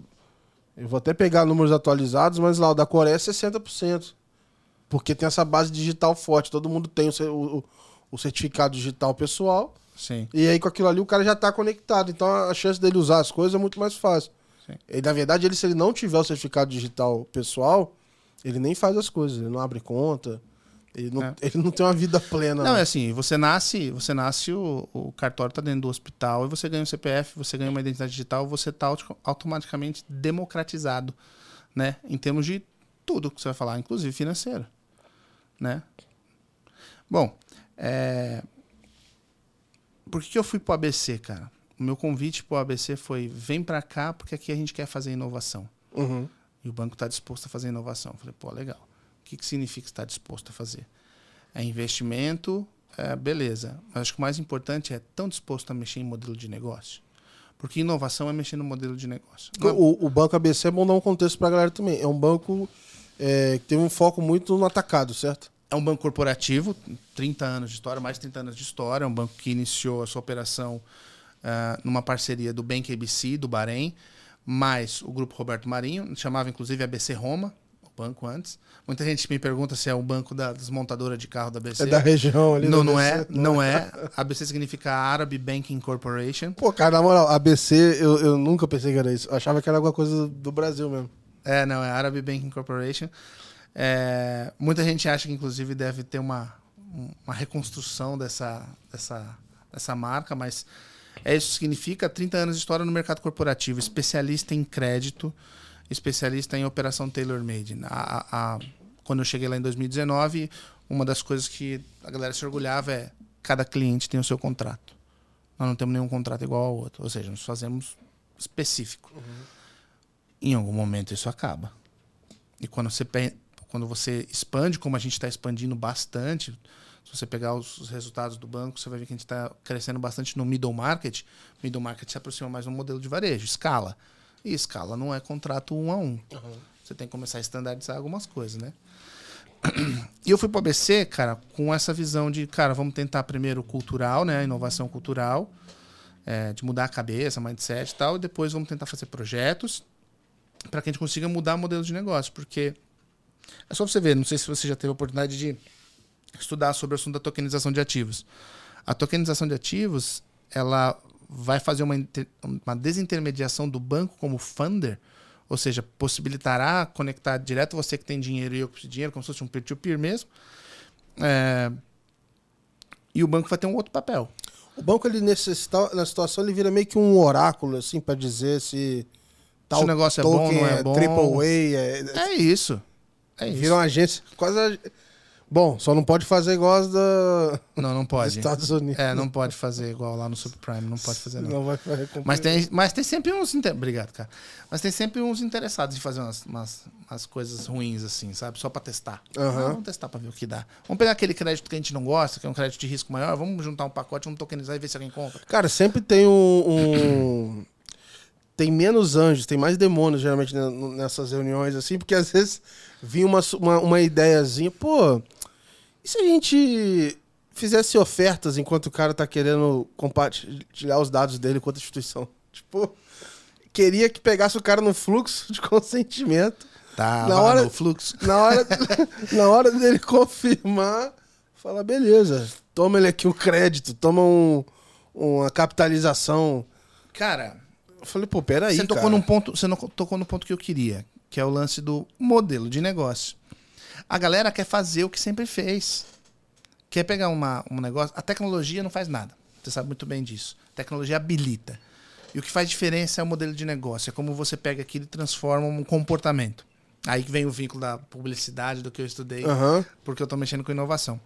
Eu vou até pegar números atualizados, mas lá o da Coreia é 60%. Porque tem essa base digital forte. Todo mundo tem o, o- o certificado digital pessoal. Sim. E aí, com aquilo ali, o cara já tá conectado. Então, a chance dele usar as coisas é muito mais fácil. Sim. E, na verdade, ele, se ele não tiver o certificado digital pessoal, ele nem faz as coisas. Ele não abre conta. Ele não, É. ele não tem uma vida plena. Não, é assim, você nasce, você nasce, o, o cartório tá dentro do hospital e você ganha um CPF, você ganha uma identidade digital, você tá auto- automaticamente democratizado, né? Em termos de tudo que você vai falar, inclusive financeiro, né? Bom, é... por que, que eu fui pro ABC, cara? O meu convite pro ABC foi, vem pra cá porque aqui a gente quer fazer inovação. Uhum. E o banco está disposto a fazer inovação. Eu falei, pô, legal. O que, que significa estar disposto a fazer? É investimento, é, beleza. Mas acho que o mais importante é tão disposto a mexer em modelo de negócio. Porque inovação é mexer no modelo de negócio. É- O, o Banco ABC é bom dar um contexto pra galera também. É um banco é, que tem um foco muito no atacado, certo? É um banco corporativo, 30 anos de história, mais de 30 anos de história. É um banco que iniciou a sua operação ah, numa parceria do Bank ABC, do Bahrein, mais o grupo Roberto Marinho, chamava inclusive ABC Roma, o banco antes. Muita gente me pergunta se é o banco da desmontadora de carro da ABC. É da região ali. Não, não ABC. é, não é. ABC significa Arab Banking Corporation. Pô, cara, na moral, ABC, eu, eu nunca pensei que era isso. Eu achava que era alguma coisa do Brasil mesmo. É, não, é Arab Banking Corporation. É, muita gente acha que, inclusive, deve ter uma, uma reconstrução dessa, dessa, dessa marca, mas é isso significa 30 anos de história no mercado corporativo, especialista em crédito, especialista em operação tailor-made. A- a- quando eu cheguei lá em 2019, uma das coisas que a galera se orgulhava é cada cliente tem o seu contrato. Nós não temos nenhum contrato igual ao outro. Ou seja, nós fazemos específico. Em algum momento isso acaba. E quando você, quando você expande, como a gente está expandindo bastante, se você pegar os, os resultados do banco, você vai ver que a gente está crescendo bastante no middle market. Middle market se aproxima mais de um modelo de varejo, escala. E escala não é contrato um a um. Você tem que começar a estandardizar algumas coisas, né? E eu fui para o ABC, cara, com essa visão de, cara, vamos tentar primeiro cultural, né? a Inovação cultural, é, de mudar a cabeça, mindset e tal, e depois vamos tentar fazer projetos para que a gente consiga mudar o modelo de negócio, porque é só você ver, não sei se você já teve a oportunidade de estudar sobre o assunto da tokenização de ativos. A tokenização de ativos, ela vai fazer uma, uma desintermediação do banco como funder, ou seja, possibilitará conectar direto você que tem dinheiro e eu que preciso de dinheiro, como se fosse um peer-to-peer mesmo. É, E o banco vai ter um outro papel. O banco, ele nesse, situa- na situação, ele vira meio que um oráculo, assim, pra dizer se Se o negócio é bom, não é bom. Triple A, é, É isso. É isso. vira uma agência quase... Bom, só não pode fazer igual as da... Não, não pode. Estados Unidos. É, não pode fazer igual lá no subprime, não pode fazer não. Não vai fazer Mas tem, mas tem sempre uns. inter- Obrigado, cara. Mas tem sempre uns interessados em fazer umas, umas, umas coisas ruins, assim, sabe? Só pra testar. Ah, vamos testar pra ver o que dá. Vamos pegar aquele crédito que a gente não gosta, que é um crédito de risco maior, vamos juntar um pacote, vamos tokenizar e ver se alguém compra. Cara, sempre tem um, um- Tem menos anjos, tem mais demônios, geralmente, ne- nessas reuniões, assim, porque às vezes vinha uma, uma, uma ideiazinha, pô, e se a gente fizesse ofertas enquanto o cara tá querendo compartilhar os dados dele com outra instituição? Tipo, queria que pegasse o cara no fluxo de consentimento. Tá, Na hora- no fluxo. Na hora, na hora dele confirmar, fala, beleza, toma ele aqui um crédito, toma um, uma capitalização. Cara, Eu falei, pô, peraí, você tocou cara. num ponto, você não tocou no ponto que eu queria, que é o lance do modelo de negócio. A galera quer fazer o que sempre fez. Quer pegar uma, um negócio. A tecnologia não faz nada. Você sabe muito bem disso. A tecnologia habilita. E o que faz diferença é o modelo de negócio. É como você pega aquilo e transforma um comportamento. Aí que vem o vínculo da publicidade, do que eu estudei, Aham. porque eu estou mexendo com inovação.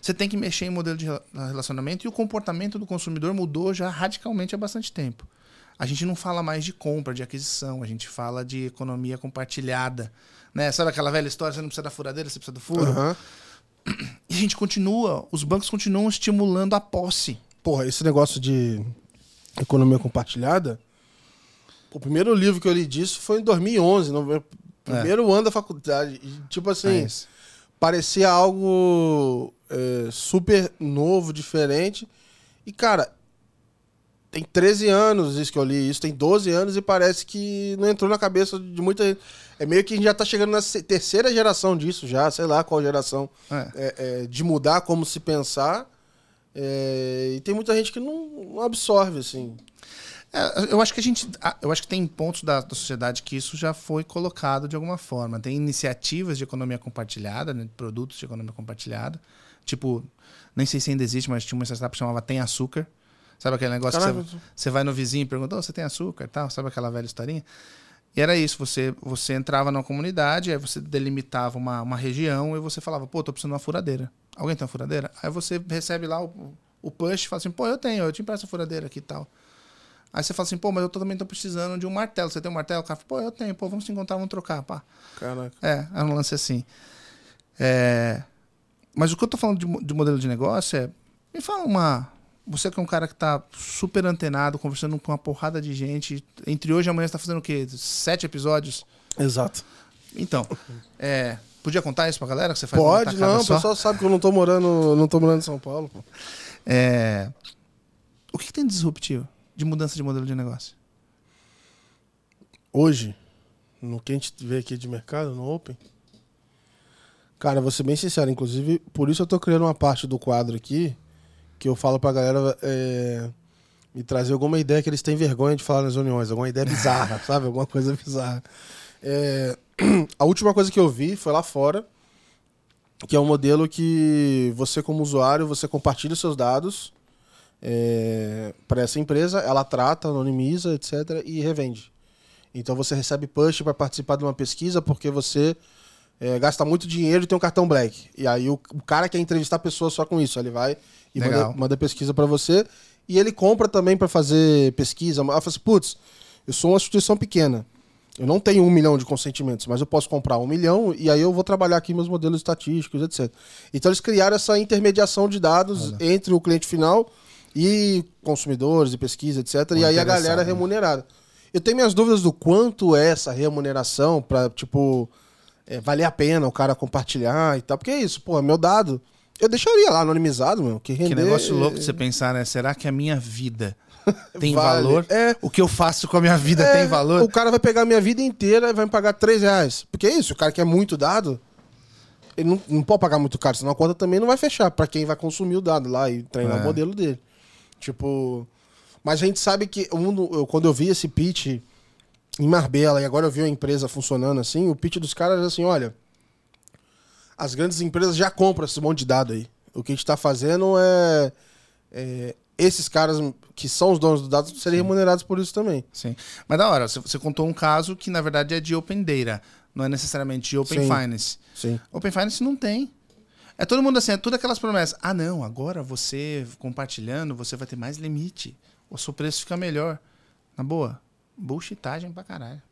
Você tem que mexer em modelo de relacionamento e o comportamento do consumidor mudou já radicalmente há bastante tempo. A gente não fala mais de compra, de aquisição, a gente fala de economia compartilhada. Né? Sabe aquela velha história, você não precisa da furadeira, você precisa do furo? Aham. E a gente continua, os bancos continuam estimulando a posse. Porra, esse negócio de economia compartilhada, o primeiro livro que eu li disso foi em 2011, no meu primeiro ano da faculdade. E, tipo assim, É parecia algo é, super novo, diferente. E, cara, tem 13 anos isso que eu li, isso tem 12 anos e parece que não entrou na cabeça de muita gente. É meio que a gente já tá chegando na terceira geração disso já, sei lá qual geração, É. é, é, de mudar como se pensar. É, e tem muita gente que não, não absorve, assim. É, eu acho que a gente. Eu acho que tem pontos da, da sociedade que isso já foi colocado de alguma forma. Tem iniciativas de economia compartilhada, né, de produtos de economia compartilhada. Tipo, nem sei se ainda existe, mas tinha uma startup que chamava Tem Açúcar. Sabe aquele negócio que Caralho. você, você vai no vizinho e pergunta, "Ô, você tem açúcar e tal? Sabe aquela velha historinha? E era isso, você, você entrava numa comunidade, aí você delimitava uma, uma região e você falava, pô, tô precisando de uma furadeira. Alguém tem uma furadeira? Aí você recebe lá o, o push e fala assim, pô, eu tenho, eu te empresto a furadeira aqui e tal. Aí você fala assim, pô, mas eu também tô precisando de um martelo. Você tem um martelo? O cara fala, pô, eu tenho, pô, vamos se encontrar, vamos trocar, pá. Caraca. É, é um lance assim. É, Mas o que eu tô falando de, de modelo de negócio é. Me fala uma. Você que é um cara que tá super antenado, conversando com uma porrada de gente. Entre hoje e amanhã você tá fazendo o quê? Sete episódios? Exato. Então, é, podia contar isso pra galera que você faz Pode, não, o pessoal sabe que eu não tô morando, não tô morando em São Paulo. Pô. É, o que, que tem de disruptivo de mudança de modelo de negócio? Hoje, no que a gente vê aqui de mercado, no Open, cara, vou ser bem sincero, inclusive, por isso eu tô criando uma parte do quadro aqui, que eu falo pra galera é, me trazer alguma ideia que eles têm vergonha de falar nas reuniões, alguma ideia bizarra, sabe? Alguma coisa bizarra. É, a última coisa que eu vi foi lá fora, que é um modelo que você, como usuário, você compartilha os seus dados para essa empresa, ela trata, anonimiza, etc., e revende. Então você recebe push para participar de uma pesquisa porque você é, gasta muito dinheiro e tem um cartão black. E aí o, o cara quer entrevistar a pessoa só com isso. Ele vai e Legal. manda, manda pesquisa para você. E ele compra também para fazer pesquisa. Ela fala assim, putz, eu sou uma instituição pequena. Eu não tenho um milhão de consentimentos, mas eu posso comprar um milhão e aí eu vou trabalhar aqui meus modelos estatísticos, etc. Então eles criaram essa intermediação de dados entre o cliente final e consumidores e pesquisa, etc. O e aí a galera é remunerada. Eu tenho minhas dúvidas do quanto é essa remuneração pra, tipo, é, valer a pena o cara compartilhar e tal. Porque é isso, pô, é meu dado. Eu deixaria lá anonimizado, meu. Que, Que render, negócio louco de você pensar, né? Será que a minha vida tem Vale. valor? É. O que eu faço com a minha vida É, tem valor? O cara vai pegar a minha vida inteira e vai me pagar 3 reais. Porque é isso, o cara quer muito dado, ele não, não pode pagar muito caro, senão a conta também não vai fechar pra quem vai consumir o dado lá e treinar É. o modelo dele. Tipo. Mas a gente sabe que um quando eu vi esse pitch em Marbella e agora eu vi a empresa funcionando assim, o pitch dos caras é assim: olha, as grandes empresas já compram esse monte de dado aí. O que a gente tá fazendo é. é, esses caras que são os donos dos dados serem remunerados por isso também. Sim. Mas da hora, você- contou um caso que na verdade é de Open Data, não é necessariamente de Open Sim. Finance. Sim. Open Finance não tem. É todo mundo assim, é tudo aquelas promessas. Ah, não, agora você compartilhando, você vai ter mais limite. O seu preço fica melhor. Na boa, bullshitagem pra caralho.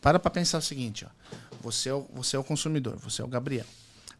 Para pra pensar o seguinte, ó. Você é o, você é o consumidor, você é o Gabriel.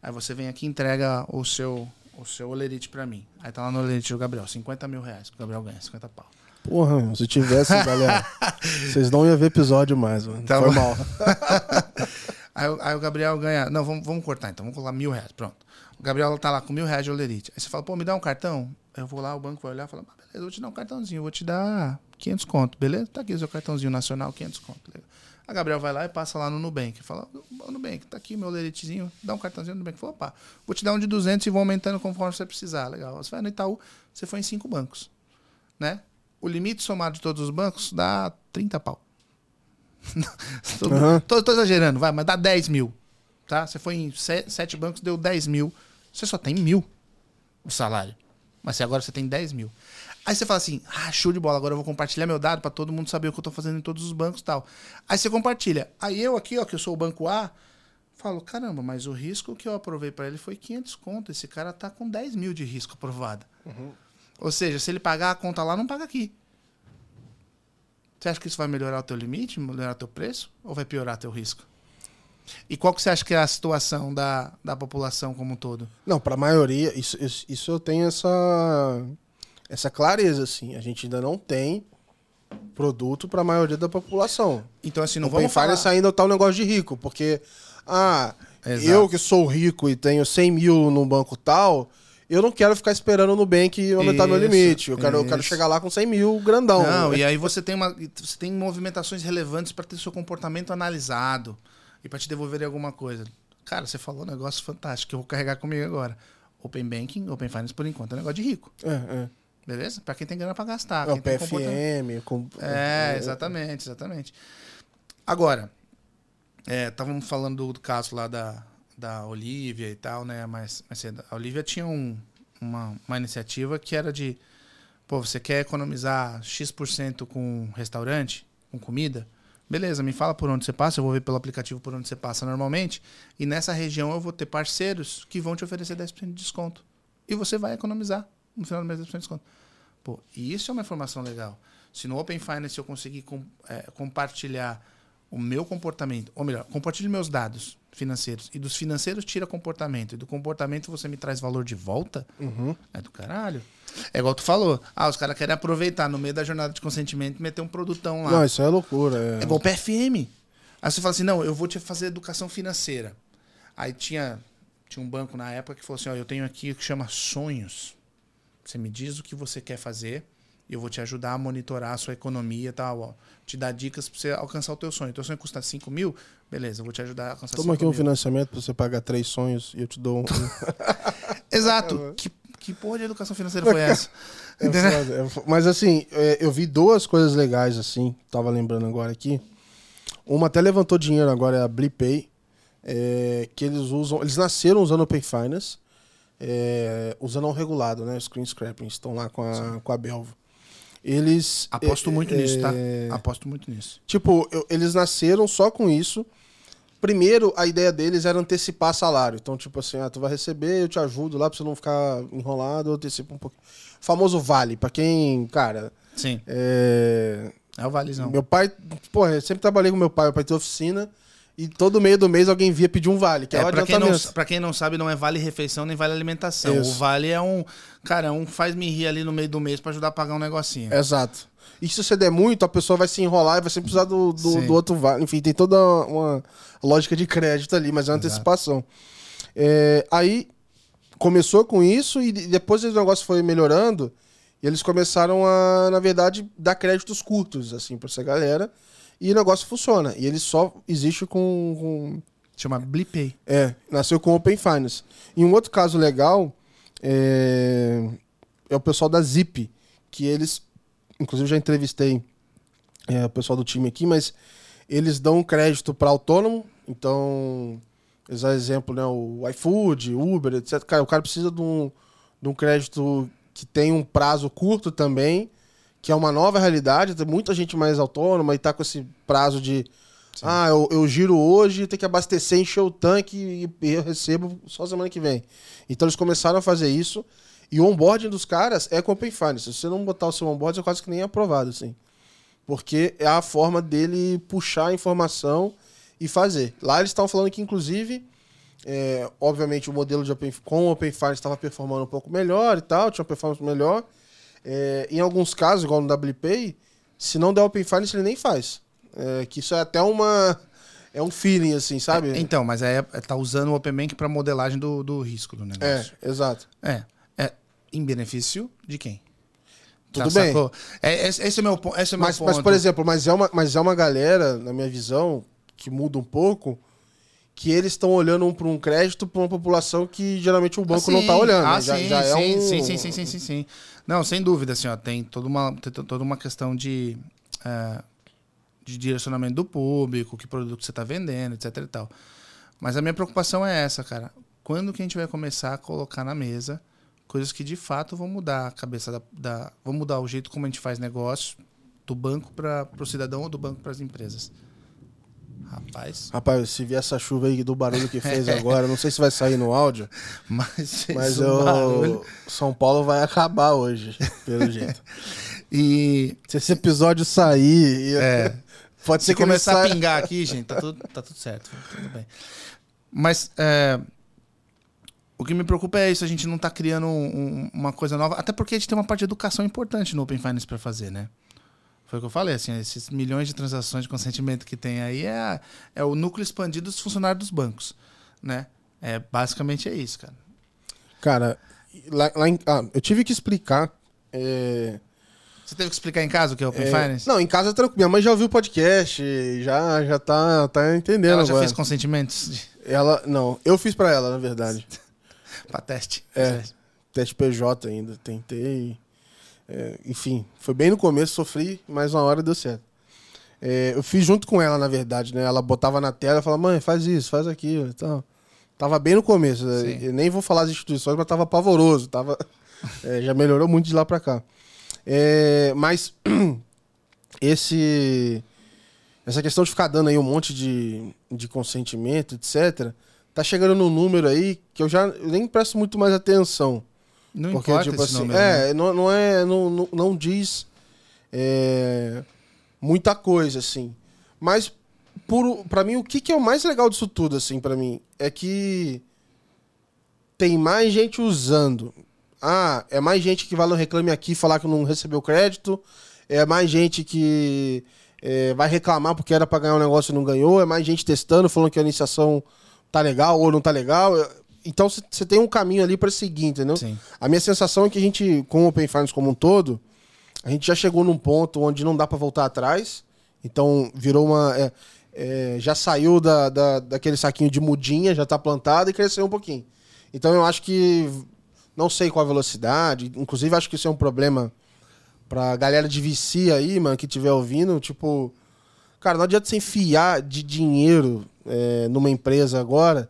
Aí você vem aqui e entrega o seu, o seu olerite pra mim. Aí tá lá no olerite do Gabriel, 50 mil reais. O Gabriel ganha 50 pau. Porra, se tivesse, galera, vocês não iam ver episódio mais, mano. Tá Foi bom. mal. Aí, o- aí o Gabriel ganha. Não, vamos, vamos cortar então. Vamos colocar mil reais. Pronto. O Gabriel tá lá com mil reais de olerite. Aí você fala, pô, me dá um cartão. Eu vou lá, o banco vai olhar e fala, "Ah, beleza, eu vou te dar um cartãozinho. Vou te dar 500 conto, beleza? Tá aqui o seu cartãozinho nacional, 500 conto. Legal. A Gabriel vai lá e passa lá no Nubank. Fala, "Ô, Nubank, tá aqui meu oleritezinho. Dá um cartãozinho no Nubank. Fala, opa, vou te dar um de 200 e vou aumentando conforme você precisar. Legal. Você vai no Itaú, você foi em cinco bancos. Né? O limite somado de todos os bancos dá 30 pau. tô, Aham. tô, tô exagerando, vai, mas dá 10 mil. Tá? Você foi em se- sete bancos, deu 10 mil. Você só tem mil o salário. Mas agora você tem 10 mil. Aí você fala assim, ah, show de bola, agora eu vou compartilhar meu dado para todo mundo saber o que eu tô fazendo em todos os bancos e tal. Aí você compartilha. Aí eu aqui, ó, que eu sou o banco A, Falo, caramba, mas o risco que eu aprovei para ele foi 500 conto. Esse cara tá com 10 mil de risco aprovado. Uhum. Ou seja, se ele pagar a conta lá, não paga aqui. Você acha que isso vai melhorar o teu limite, melhorar o teu preço? Ou vai piorar teu risco? E qual que você acha que é a situação da, da população como um todo? Não, para a maioria, isso, isso, isso eu tenho essa, essa clareza, assim. A gente ainda não tem produto para a maioria da população. Então, assim, não o vamos falar... Finance ainda tá um negócio de rico, porque, ah, Exato. eu que sou rico e tenho 100 mil no banco tal, eu não quero ficar esperando no Nubank aumentar meu Isso, limite. Eu quero, eu quero chegar lá com 100 mil grandão. Não, né? e aí você tem, uma, você tem movimentações relevantes para ter seu comportamento analisado e para te devolver alguma coisa. Cara, você falou um negócio fantástico que eu vou carregar comigo agora. Open Banking, Open Finance, por enquanto, é um negócio de rico. É, é. Beleza? Para quem tem grana para gastar. É o PFM. Com, É, exatamente, exatamente. Agora, é, estávamos falando do, do caso lá da, da Olivia e tal, né? Mas, mas a Olivia tinha um- uma, uma iniciativa que era de, pô, você quer economizar X% com restaurante, com comida? Beleza, me fala por onde você passa, eu vou ver pelo aplicativo por onde você passa normalmente. E nessa região eu vou ter parceiros que vão te oferecer 10% de desconto. E você vai economizar no final do mês 10% de desconto. Pô, e isso é uma informação legal. Se no Open Finance eu conseguir com- é, compartilhar o meu comportamento, ou melhor, compartilhe meus dados financeiros, e dos financeiros tira comportamento, e do comportamento você me traz valor de volta, Uhum. é do caralho. É igual tu falou. Ah, os caras querem aproveitar no meio da jornada de consentimento e meter um produtão lá. Não, isso é loucura. É. É igual PFM. Aí você fala assim, não, eu vou te fazer educação financeira. Aí tinha, tinha um banco na época que falou assim, ó, eu tenho aqui o que chama sonhos. Você me diz o que você quer fazer e eu vou te ajudar a monitorar a sua economia e tal, ó. Te dar dicas pra você alcançar o teu sonho. Teu sonho custa 5 mil? Beleza, eu vou te ajudar a alcançar Toma 5 aqui um mil. financiamento pra você pagar três sonhos e eu te dou um. Exato. Que, que porra de educação financeira foi essa? É foda, é Mas assim, é, eu vi duas coisas legais assim, tava lembrando agora aqui. Uma até levantou dinheiro agora, é a Blipay, é, que eles usam, eles nasceram usando Open Finance, é, usando um regulado, né? Screen Scrapping, estão lá com a, com a Belvo. Eles. Aposto é, muito nisso, tá? é, Aposto muito nisso. Tipo, eu- eles nasceram só com isso. Primeiro, a ideia deles era antecipar salário. Então, tipo assim, ah, tu vai receber, eu te ajudo lá pra você não ficar enrolado, eu antecipo um pouquinho. Famoso vale, pra quem, cara, Sim. é... É o Valizão. Meu pai, porra, eu sempre trabalhei com meu pai, meu pai tem oficina, e todo meio do mês alguém via pedir um vale, que é, É, o pra, quem quem não sabe, não é vale refeição nem vale alimentação. Isso. O vale é um. Cara, é um faz-me rir ali no meio do mês pra ajudar a pagar um negocinho. Exato. E se você der muito, a pessoa vai se enrolar e vai sempre precisar do, do, do outro vale. Enfim, tem toda uma lógica de crédito ali, mas é uma Exato. antecipação. É, aí começou com isso e de- depois o negócio foi melhorando e eles começaram a, na verdade, dar créditos curtos, assim, pra essa galera. E o negócio funciona. E ele só existe com- com Chama Blipay. é, nasceu com Open Finance. E um outro caso legal é, é o pessoal da Zip, que eles, inclusive já entrevistei é, o pessoal do time aqui, mas eles dão crédito para autônomo, então, eles dão exemplo, né, o iFood, Uber, etc. Cara, o cara precisa de um, de um crédito que tem um prazo curto também, que é uma nova realidade, tem muita gente mais autônoma e tá com esse prazo de ah, eu, eu giro hoje, tem que abastecer, encher o tanque e, eu recebo só semana que vem. Então eles começaram a fazer isso. E o onboarding dos caras é com Open Finance. Se você não botar o seu onboarding, é quase que nem aprovado, assim. Porque é a forma dele puxar a informação e fazer. Lá eles estavam falando que, inclusive, é, obviamente o modelo de Open, com o Open Finance estava performando um pouco melhor e tal, tinha uma performance melhor. É, em alguns casos, igual no WPay, se não der Open Finance, ele nem faz. É, que isso é até uma. É um feeling, assim, sabe? Então, mas aí é, é- tá usando o Open Bank pra modelagem do, do risco do É, negócio. exato. É. É. Em benefício de quem? Tudo Já bem. sacou? É, esse, esse é meu, esse é meu Mas, ponto. mas, por exemplo, mas é, uma, mas é uma galera, na minha visão, que muda um pouco, que eles estão olhando para um crédito para uma população que geralmente o banco Ah, não está olhando. Ah, né? já, sim, já é sim, um... sim, sim, sim, sim, sim, sim. Não, sem dúvida, assim, ó, tem toda uma, toda uma questão de, eh, de direcionamento do público, que produto você está vendendo, etc e tal. Mas a minha preocupação é essa, cara. Quando que a gente vai começar a colocar na mesa coisas que de fato vão mudar a cabeça da, da vão mudar o jeito como a gente faz negócio do banco para o cidadão ou do banco para as empresas? Rapaz. Rapaz, se vier essa chuva aí do barulho que fez agora, não sei se vai sair no áudio, Mas, mas um eu... barulho. São Paulo vai acabar hoje, pelo jeito. E Se esse episódio sair, É. pode ser se começar a pingar aqui, gente, tá tudo, tá tudo certo. Tudo bem. Mas é, o que me preocupa é isso, a gente não tá criando um- uma coisa nova. Até porque a gente tem uma parte de educação importante no Open Finance para fazer, né? Foi o que eu falei, assim, esses milhões de transações de consentimento que tem aí é, é o núcleo expandido dos funcionários dos bancos, né? É, basicamente é isso, cara. Cara, lá, lá em- ah, eu tive que explicar. é, Você teve que explicar em casa o que é Open é, Finance? não, em casa é tranquilo. Minha mãe já ouviu o podcast, já, já tá, tá entendendo Ela já agora. fez consentimentos de- Ela, não, eu fiz pra ela, na verdade. pra teste? É. Teste PJ ainda, tentei. É, enfim, foi bem no começo, sofri, mas uma hora deu certo. É, eu fiz junto com ela, na verdade, né? Ela botava na tela e falava, mãe, faz isso, faz aquilo e tal. Tava bem no começo. né? Eu nem vou falar as instituições, mas tava pavoroso. Tava, é, já melhorou muito de lá pra cá. É, mas esse essa questão de ficar dando aí um monte de, de consentimento, etc., tá chegando num número aí que eu já nem presto muito mais atenção. Não Porque, importa tipo assim, né? é, não, não é, não, não, não diz é, muita coisa, assim. Mas, por, pra mim, o que, que é o mais legal disso tudo, assim, pra mim, é que tem mais gente usando. Ah, é mais gente que vai no Reclame Aqui falar que não recebeu crédito, é mais gente que é, vai reclamar porque era pra ganhar um negócio e não ganhou, é mais gente testando, falando que a iniciação tá legal ou não tá legal. Então, você tem um caminho ali pra seguir, entendeu? Sim. A minha sensação é que a gente, com o Open Finance como um todo, a gente já chegou num ponto onde não dá pra voltar atrás. Então, virou uma. é, é, já saiu da, da, daquele saquinho de mudinha, já tá plantado e cresceu um pouquinho. Então, eu acho que. Não sei qual a velocidade. Inclusive, acho que isso é um problema pra galera de VC aí, mano, que estiver ouvindo. Tipo. Cara, não adianta você enfiar de dinheiro é, numa empresa agora,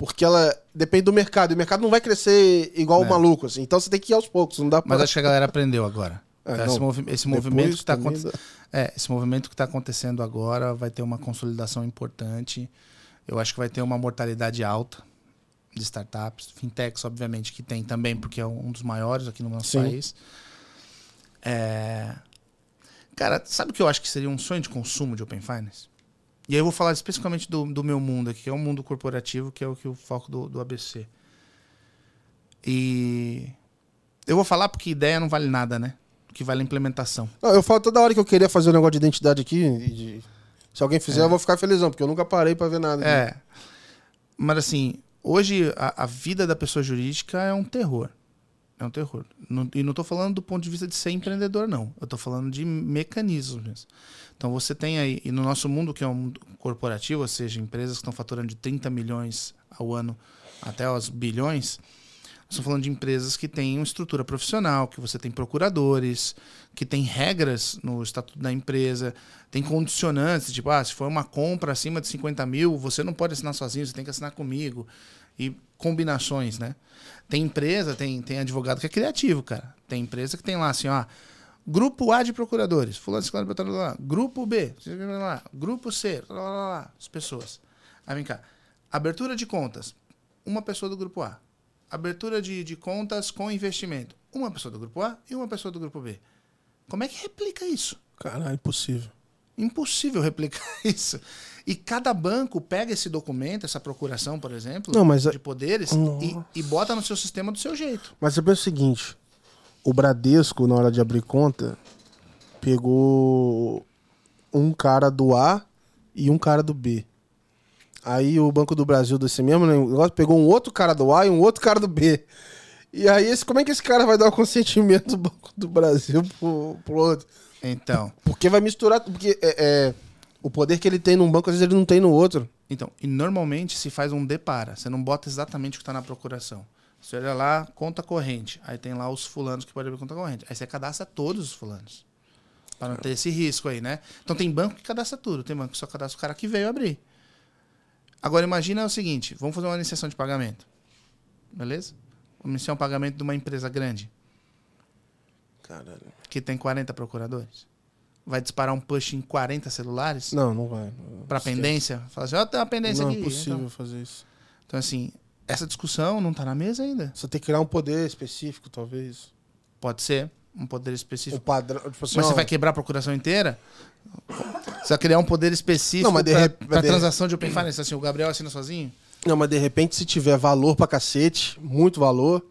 porque ela depende do mercado. E o mercado não vai crescer igual o É. maluco, assim. Então você tem que ir aos poucos, não dá pra. Mas acho que a galera aprendeu agora. É, esse movi- esse movimento que tá também aconte- dá- é, esse movimento que está acontecendo agora vai ter uma consolidação importante. Eu acho que vai ter uma mortalidade alta de startups, fintechs, obviamente, que tem também, porque é um dos maiores aqui no nosso Sim. país. É, Cara, sabe o que eu acho que seria um sonho de consumo de Open Finance? E aí eu vou falar especificamente do, do meu mundo aqui, que é o mundo corporativo, que é o que o foco do, do ABC. E eu vou falar porque ideia não vale nada, né? O que vale é a implementação. Não, eu falo toda hora que eu queria fazer um negócio de identidade aqui. de- Se alguém fizer, eu vou ficar felizão, porque eu nunca parei pra ver nada. É. Mas assim, hoje a, a vida da pessoa jurídica é um terror. É um terror. Não- e não estou falando do ponto de vista de ser empreendedor, não. Eu estou falando de mecanismos mesmo. Então você tem aí, e no nosso mundo, que é um mundo corporativo, ou seja, empresas que estão faturando de 30 milhões ao ano até aos bilhões, estamos falando de empresas que têm uma estrutura profissional, que você tem procuradores, que tem regras no estatuto da empresa, tem condicionantes, tipo, ah, se for uma compra acima de 50 mil, você não pode assinar sozinho, você tem que assinar comigo. E combinações, né? Tem empresa, tem, tem advogado que é criativo, cara. Tem empresa que tem lá assim, ó, grupo A de procuradores, fulano, ciclano, beltrano, lá, grupo B, lá, grupo C, lá, lá, lá, as pessoas. Aí vem cá, abertura de contas, uma pessoa do grupo A. Abertura de, de contas com investimento, uma pessoa do grupo A e uma pessoa do grupo B. Como é que replica isso? Caralho, impossível. Impossível replicar isso. E cada banco pega esse documento, essa procuração, por exemplo, Não, mas de poderes, e, e bota no seu sistema do seu jeito. Mas você pensa o seguinte: o Bradesco, na hora de abrir conta, pegou um cara do A e um cara do B. Aí o Banco do Brasil desse mesmo negócio pegou um outro cara do A e um outro cara do B. E aí, esse, como é que esse cara vai dar o consentimento do Banco do Brasil pro, pro outro? Então, Porque vai misturar. Porque é, é, o poder que ele tem num banco, às vezes ele não tem no outro. então, e normalmente se faz um depara. Você não bota exatamente o que está na procuração. Você olha lá, conta corrente. Aí tem lá os fulanos que podem abrir conta corrente. Aí você cadastra todos os fulanos. Para não ter esse risco aí, né? Então tem banco que cadastra tudo. Tem banco que só cadastra o cara que veio abrir. Agora imagina o seguinte: vamos fazer uma iniciação de pagamento. Beleza? Vamos iniciar um pagamento de uma empresa grande. Caralho. que tem 40 procuradores. vai disparar um push em 40 celulares Não, não vai. para pendência? Fala assim, ó, tem uma pendência Não aqui. é possível Então, fazer isso. então, assim, essa discussão não tá na mesa ainda. Você tem que criar um poder específico, talvez. Pode ser um poder específico. padrão. Tipo assim, Mas você ó, vai quebrar a procuração inteira? Você vai criar um poder específico Não, mas de rep- mas de- transação de Open Finance. Assim, o Gabriel assina sozinho? Não, mas de repente, se tiver valor pra cacete, muito valor,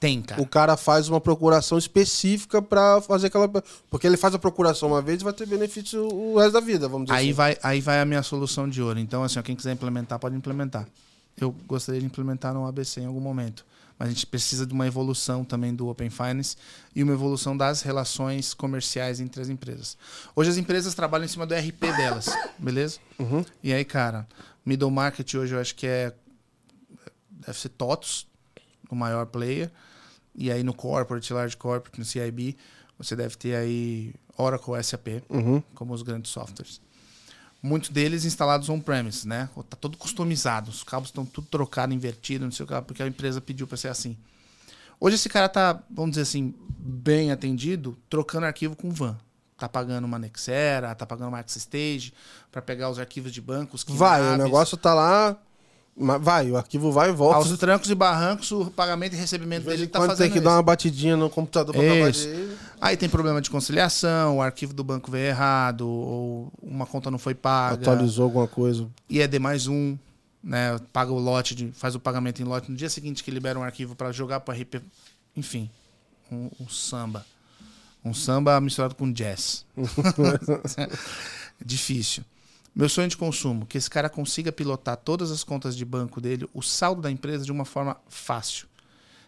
Tem, cara. o cara faz uma procuração específica pra fazer aquela. Porque ele faz a procuração uma vez e vai ter benefício o resto da vida, vamos dizer Aí assim. vai, aí vai a minha solução de ouro. Então, assim, ó, quem quiser implementar, pode implementar. Eu gostaria de implementar no ABC em algum momento. Mas a gente precisa de uma evolução também do Open Finance e uma evolução das relações comerciais entre as empresas. Hoje as empresas trabalham em cima do RP delas, beleza? Uhum. E aí, cara, middle market hoje eu acho que é. Deve ser TOTOS, o maior player. E aí no corporate, large corporate, no CIB, você deve ter aí Oracle, SAP Uhum. como os grandes softwares. Muitos deles instalados on-premise, né? Tá todo customizado, os cabos estão tudo trocado, invertido, não sei o que, porque a empresa pediu para ser assim. Hoje esse cara tá, vamos dizer assim, bem atendido, trocando arquivo com van. Tá pagando uma Nexera, tá pagando uma AccessStage para pegar os arquivos de bancos. Vai, o negócio tá lá. Vai, o arquivo vai e volta. Aos trancos e barrancos, o pagamento e recebimento dele tá quando fazendo tem que isso. dar uma batidinha no computador pra acabar. Aí tem problema de conciliação, o arquivo do banco veio errado, ou uma conta não foi paga. Atualizou alguma coisa. IED mais um, né? Paga o lote, de, faz o pagamento em lote no dia seguinte que libera um arquivo para jogar para RP. Enfim, um, um samba. Um samba misturado com jazz. Difícil. Meu sonho de consumo, que esse cara consiga pilotar todas as contas de banco dele, o saldo da empresa de uma forma fácil.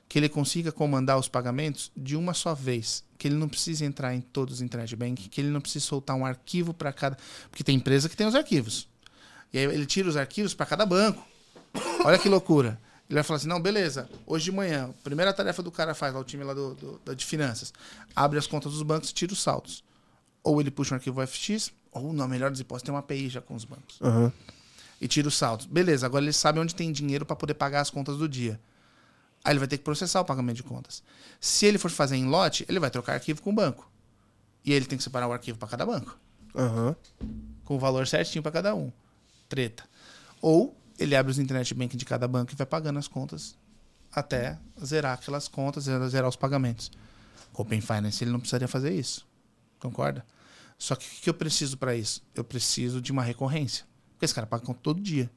Que ele consiga comandar os pagamentos de uma só vez. Que ele não precise entrar em todos os internet bank, que ele não precise soltar um arquivo para cada. Porque tem empresa que tem os arquivos. E aí ele tira os arquivos para cada banco. Olha que loucura. Ele vai falar assim: não, beleza, hoje de manhã, a primeira tarefa do cara faz, lá o time lá do, do- de finanças, abre as contas dos bancos e tira os saldos. Ou ele puxa um arquivo FX, ou, na melhor das hipóteses, tem uma API já com os bancos. Aham. E tira os saldos. Beleza, agora ele sabe onde tem dinheiro para poder pagar as contas do dia. Aí ele vai ter que processar o pagamento de contas. Se ele for fazer em lote, ele vai trocar arquivo com o banco. E aí ele tem que separar o arquivo para cada banco Aham. com o valor certinho para cada um. Treta. Ou ele abre os internet banking de cada banco e vai pagando as contas até zerar aquelas contas, zerar zerar os pagamentos. Com o Open Finance ele não precisaria fazer isso. Concorda? Só que o que eu preciso para isso? Eu preciso de uma recorrência. Porque esse cara paga conta todo dia.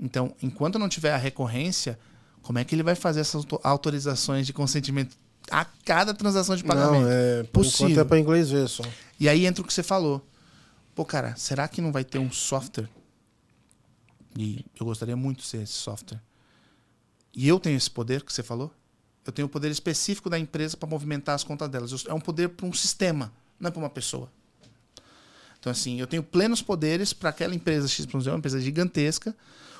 Então, enquanto não tiver a recorrência, como é que ele vai fazer essas auto- autorizações de consentimento a cada transação de pagamento? Não, é... Possível. é pra inglês ver só. E aí entra o que você falou. Pô, cara, será que não vai ter um software? E eu gostaria muito de ser esse software. E eu tenho esse poder que você falou? Eu tenho o poder específico da empresa para movimentar as contas delas. É um poder para um sistema, não é para uma pessoa. Então, assim, eu tenho plenos poderes para aquela empresa XYZ, uma empresa gigantesca,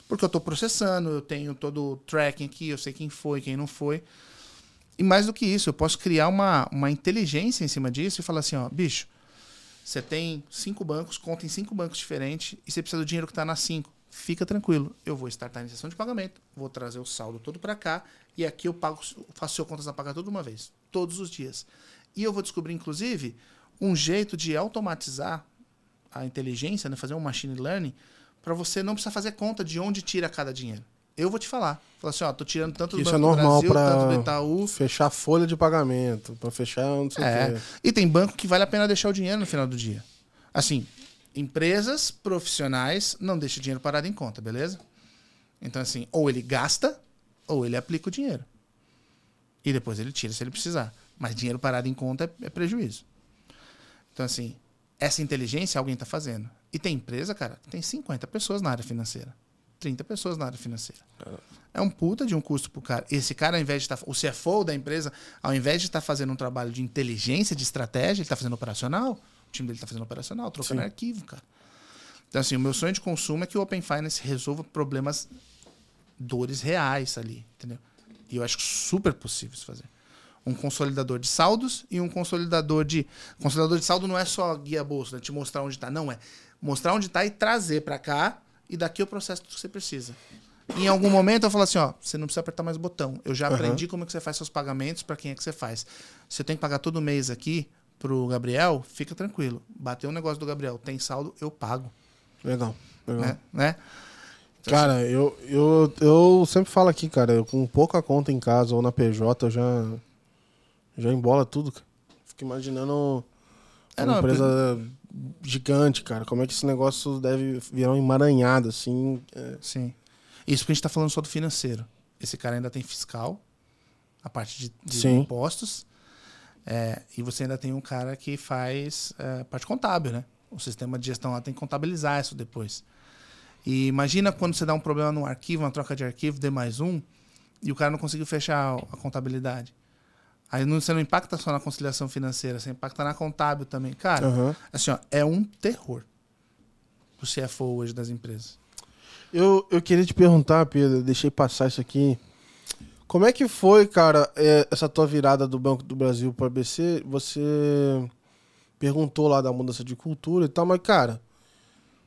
porque eu estou processando, eu tenho todo o tracking aqui, eu sei quem foi, quem não foi. E mais do que isso, eu posso criar uma, uma inteligência em cima disso e falar assim, ó, bicho, você tem cinco bancos, conta em cinco bancos diferentes e você precisa do dinheiro que está nas cinco. Fica tranquilo, eu vou startar a iniciação de pagamento, vou trazer o saldo todo para cá e aqui eu pago, faço seu contas a pagar tudo uma vez, todos os dias. E eu vou descobrir, inclusive, um jeito de automatizar a inteligência, né, fazer um machine learning, para você não precisar fazer conta de onde tira cada dinheiro. Eu vou te falar. Falar assim, ó, tô tirando tanto do Isso Banco é do normal Brasil, tanto do Itaú. fechar folha de pagamento, pra fechar não sei o É. quê. E tem banco que vale a pena deixar o dinheiro no final do dia. Assim, empresas profissionais não deixam o dinheiro parado em conta, beleza? Então, assim, ou ele gasta, ou ele aplica o dinheiro. E depois ele tira se ele precisar. Mas dinheiro parado em conta é, é prejuízo. Então, assim, essa inteligência alguém está fazendo. E tem empresa, cara, que tem 50 pessoas na área financeira. 30 pessoas na área financeira. É um puta de um custo pro cara. Esse cara, ao invés de estar. o CFO da empresa, ao invés de estar fazendo um trabalho de inteligência, de estratégia, ele está fazendo operacional. O time dele está fazendo operacional, trocando Sim. arquivo, cara. Então, assim, o meu sonho de consumo é que o Open Finance resolva problemas, dores reais ali, entendeu? E eu acho super possível isso fazer. Um consolidador de saldos e um consolidador de. Consolidador de saldo não é só guia bolsa, né? te mostrar onde está. Não, é mostrar onde está e trazer para cá e daqui o processo que você precisa. Em algum momento eu falo assim, ó, você não precisa apertar mais botão. Eu já Aham. aprendi como é que você faz seus pagamentos, para quem é que você faz. Se eu tenho que pagar todo mês aqui, pro Gabriel, fica tranquilo. Bateu um negócio do Gabriel, tem saldo, eu pago. Legal, legal. Né? né? Então, Cara, eu, eu, eu sempre falo aqui, cara, eu com pouca conta em casa ou na PJ, eu já, já embola tudo, cara. Fico imaginando É, uma não, empresa gigante, cara. Como é que esse negócio deve virar um emaranhado, assim. é. Sim. Isso porque a gente tá falando só do financeiro. Esse cara ainda tem fiscal, a parte de, de impostos. é, e você ainda tem um cara que faz é, parte contábil, né? O sistema de gestão lá tem que contabilizar isso depois. E imagina quando você dá um problema no arquivo, uma troca de arquivo, D mais um, e o cara não conseguiu fechar a contabilidade. Aí não, você não impacta só na conciliação financeira, você impacta na contábil também. Cara, Aham. assim, ó, é um terror o CFO hoje das empresas. Eu, eu queria te perguntar, Pedro, deixei passar isso aqui. Como é que foi, cara, é, essa tua virada do Banco do Brasil para o ABC? Você perguntou lá da mudança de cultura e tal, mas, cara,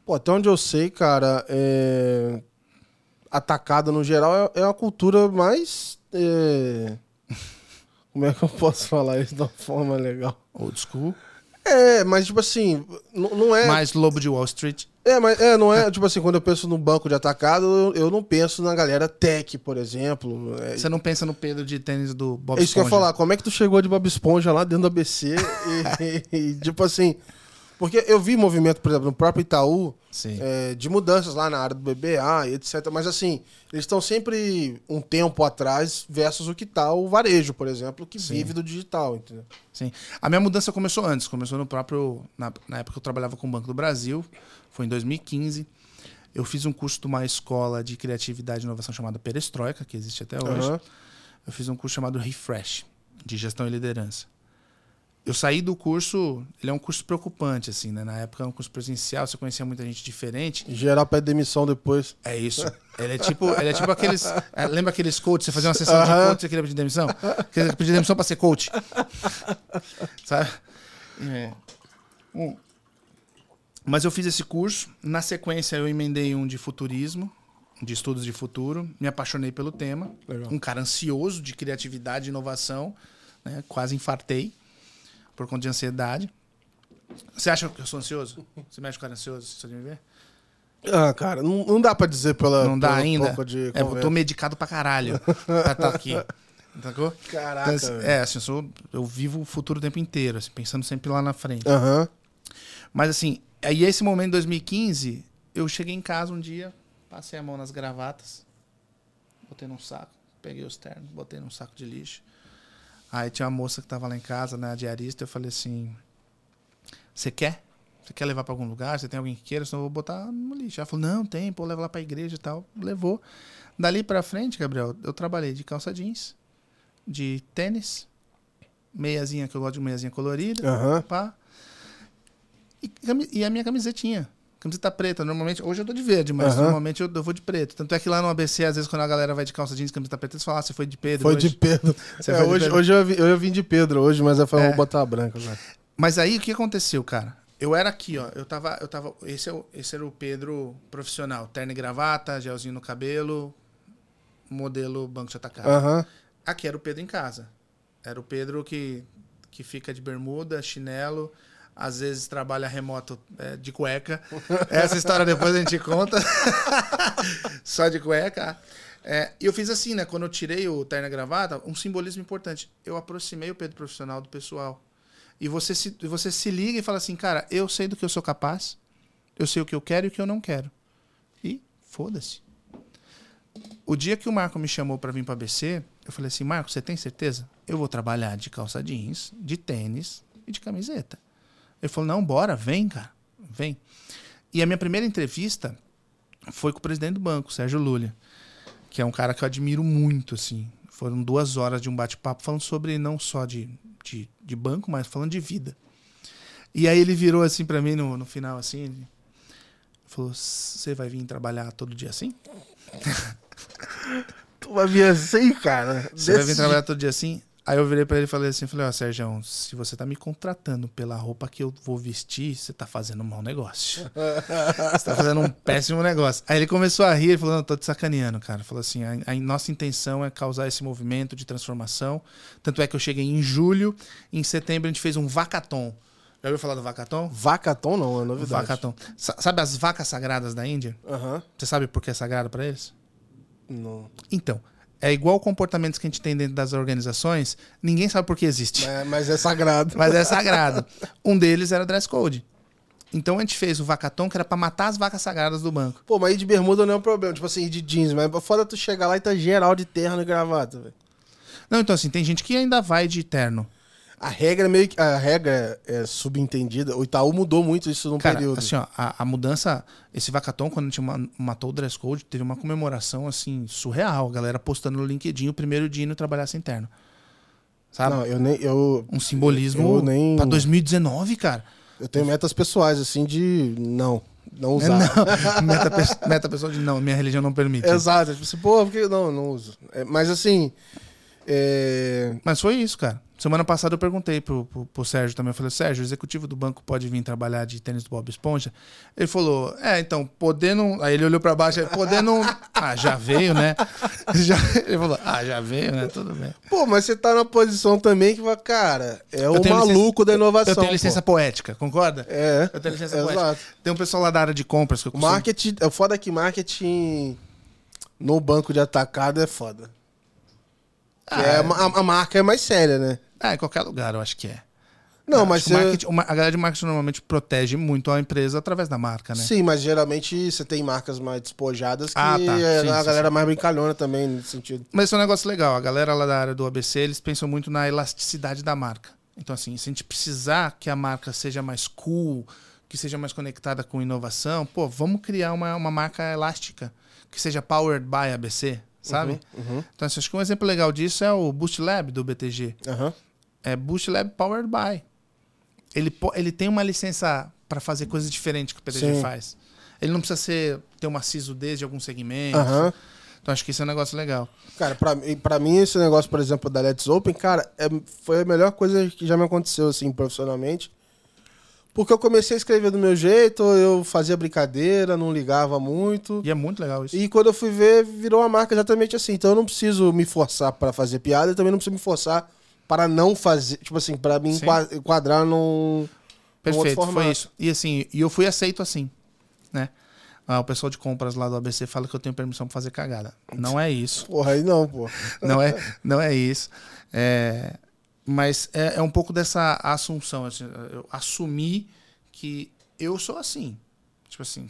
pô, até onde eu sei, cara, é, atacada no geral é, é uma cultura mais. é, como é que eu posso falar isso de uma forma legal? Old school. É, mas tipo assim, não é. Mais Lobo de Wall Street. É, mas é, não é, tipo assim, quando eu penso no banco de atacado, eu, eu não penso na galera tech, por exemplo. É, Você não pensa no Pedro de tênis do Bob é isso que eu ia Esponja. falar. Como é que tu chegou de Bob Esponja lá dentro do ABC e, e, tipo assim... Porque eu vi movimento, por exemplo, no próprio Itaú, é, de mudanças lá na área do BBA e etc. Mas assim, eles estão sempre um tempo atrás versus o que tá o varejo, por exemplo, que Sim. vive do digital, entendeu? Sim. A minha mudança começou antes. Começou no próprio... Na, na época que eu trabalhava com o Banco do Brasil. Foi em 2015. Eu fiz um curso de uma escola de criatividade e inovação chamada Perestroika, que existe até hoje. Aham. Eu fiz um curso chamado Refresh, de gestão e liderança. Eu saí do curso, ele é um curso preocupante, assim, né? Na época era um curso presencial, você conhecia muita gente diferente. Em geral pede demissão depois. É isso. Ele é tipo, ele é tipo aqueles. é, lembra aqueles coaches? Você fazia uma sessão de coach, você queria pedir demissão? Queria pedir demissão pra ser coach. Sabe? É. Um. Mas eu fiz esse curso. Na sequência, eu emendei um de futurismo, de estudos de futuro. Me apaixonei pelo tema. Legal. Um cara ansioso de criatividade e inovação. Né? Quase infartei por conta de ansiedade. Você acha que eu sou ansioso? Você me acha um cara ansioso? Você me ver? Ah, cara, não, não dá pra dizer pela. Não dá pelo ainda? É, eu tô medicado pra caralho pra estar aqui. Sacou? Caraca, Então, velho. é, assim, eu, sou, eu vivo o futuro o tempo inteiro, assim, pensando sempre lá na frente. Aham. Mas assim, aí esse momento, em 2015, eu cheguei em casa um dia, passei a mão nas gravatas, botei num saco, peguei os ternos, botei num saco de lixo. Aí tinha uma moça que tava lá em casa, né, a diarista, eu falei assim, você quer? Você quer levar pra algum lugar? Você tem alguém que queira? Senão eu vou botar no lixo. Ela falou, não, tem, pô, leva lá pra igreja e tal. Levou. Dali pra frente, Gabriel, eu trabalhei de calça jeans, de tênis, meiazinha, que eu gosto de meiazinha colorida, Aham. pá. E, e a minha camisetinha. Camiseta preta, normalmente. Hoje eu tô de verde, mas Aham. normalmente eu, eu vou de preto. Tanto é que lá no ABC, às vezes, quando a galera vai de calça jeans, camiseta preta, eles falam, ah, você foi de Pedro. Foi hoje. de Pedro. Você É, foi de hoje Pedro. hoje eu, vi- eu vim de Pedro hoje, mas eu falei, É. vou botar a branca agora. Mas aí o que aconteceu, cara? Eu era aqui, ó. Eu tava. Eu tava esse, é o- esse era o Pedro profissional. Terno e gravata, gelzinho no cabelo, modelo banco de atacado. Aham. Aqui era o Pedro em casa. Era o Pedro que, que fica de bermuda, chinelo, às vezes trabalha remoto é, de cueca. Essa história depois a gente conta. Só de cueca. É, eu fiz assim, né? Quando eu tirei o terno e gravata, um simbolismo importante. Eu aproximei o Pedro profissional do pessoal. E você se, você se liga e fala assim, cara, eu sei do que eu sou capaz, eu sei o que eu quero e o que eu não quero. E foda-se. O dia que o Marco me chamou pra vir pra BC, eu falei assim, Marco, você tem certeza? Eu vou trabalhar de calça jeans, de tênis e de camiseta. Ele falou, não, bora, vem, cara, vem. E a minha primeira entrevista foi com o presidente do banco, Sérgio Lulha, que é um cara que eu admiro muito, assim. Foram duas horas de um bate-papo falando sobre não só de, de, de banco, mas falando de vida. E aí ele virou assim pra mim no, no final, assim, ele falou, você vai vir trabalhar todo dia assim? Tu vai vir assim, cara. Você vai vir trabalhar todo dia assim? Aí eu virei pra ele e falei assim, falei, ó, Sérgio, se você tá me contratando pela roupa que eu vou vestir, você tá fazendo um mau negócio. você tá fazendo um péssimo negócio. Aí ele começou a rir, ele falou, não, tô te sacaneando, cara. Falou assim, a, a nossa intenção é causar esse movimento de transformação. Tanto é que eu cheguei em julho, em setembro a gente fez um vacaton. Já ouviu falar do vacaton? Vacaton não, é novidade. Vacaton. Sa- Sabe as vacas sagradas da Índia? Aham. Você sabe por que é sagrado pra eles? Não. Então, é igual comportamentos que a gente tem dentro das organizações, ninguém sabe por que existe. É, mas é sagrado. Mas é sagrado. Um deles era dress code. Então a gente fez o vacaton que era pra matar as vacas sagradas do banco. Pô, mas ir de bermuda não é um problema. Tipo assim, ir de jeans. Mas foda tu chegar lá e tá geral de terno e gravata, velho. Não, então assim, tem gente que ainda vai de terno. A regra é meio que. A regra é subentendida. O Itaú mudou muito isso num Cara, período. assim, ó, a, a mudança, esse vacaton, quando a gente ma- matou o dress code, teve uma comemoração, assim, surreal. A galera postando no LinkedIn o primeiro dia indo trabalhar sem terno. Sabe? Não, eu nem. Eu, um simbolismo eu nem- pra 2019, cara. eu tenho metas pessoais, assim, de. Não. Não usar. Não, meta, meta pessoal de não, minha religião não permite. Exato. Tipo assim, pô, porque. Não, não uso. É, mas assim. É, Mas foi isso, cara. Semana passada eu perguntei pro, pro, pro Sérgio também. Eu falei, Sérgio, o executivo do banco pode vir trabalhar de tênis do Bob Esponja? Ele falou, é, então, poder não. Aí ele olhou pra baixo, poder não. Ah, já veio, né? Já... Ele falou, ah, já veio, né? Tudo bem. Pô, mas você tá na posição também que vai, cara, é o maluco da inovação. Eu tenho licença pô. poética, concorda? É. Eu tenho licença Exato. poética. Tem um pessoal lá da área de compras que eu costumo... Marketing, é foda que marketing no banco de atacado é foda. Ah, é, é. a, a marca é mais séria, né? Ah, em qualquer lugar, eu acho que é. Não, Eu mas você- ma- a galera de marketing normalmente protege muito a empresa através da marca, né? Sim, mas geralmente você tem marcas mais despojadas que Ah, tá. é Sim, a sim, galera sim. mais brincalhona também, nesse sentido. Mas isso é um negócio legal. A galera lá da área do ABC, eles pensam muito na elasticidade da marca. Então, assim, se a gente precisar que a marca seja mais cool, que seja mais conectada com inovação, pô, vamos criar uma, uma marca elástica, que seja powered by ABC, sabe? Uhum. Então, assim, acho que um exemplo legal disso é o Boost Lab do BTG. Aham. É Boost Lab powered by. Ele, ele tem uma licença para fazer coisas diferentes que o PTG Sim. faz. Ele não precisa ser, ter uma CISO desde algum segmento. Então, acho que isso é um negócio legal. Cara, pra, mim- pra mim, esse negócio, por exemplo, da Let's Open, cara, é- foi a melhor coisa que já me aconteceu, assim, profissionalmente. Porque eu comecei a escrever do meu jeito, eu fazia brincadeira, não ligava muito. E é muito legal isso. E quando eu fui ver, virou uma marca exatamente assim. Então eu não preciso me forçar para fazer piada, eu também não preciso me forçar para não fazer. Tipo assim, para me enquadrar num. Perfeito, foi isso. E assim, e eu fui aceito assim, né? Ah, o pessoal de compras lá do ABC fala que eu tenho permissão pra fazer cagada. Não é isso. Porra, aí não, pô. Não é, não é isso. É, mas é, é um pouco dessa assunção. assim, eu assumi que eu sou assim. Tipo assim,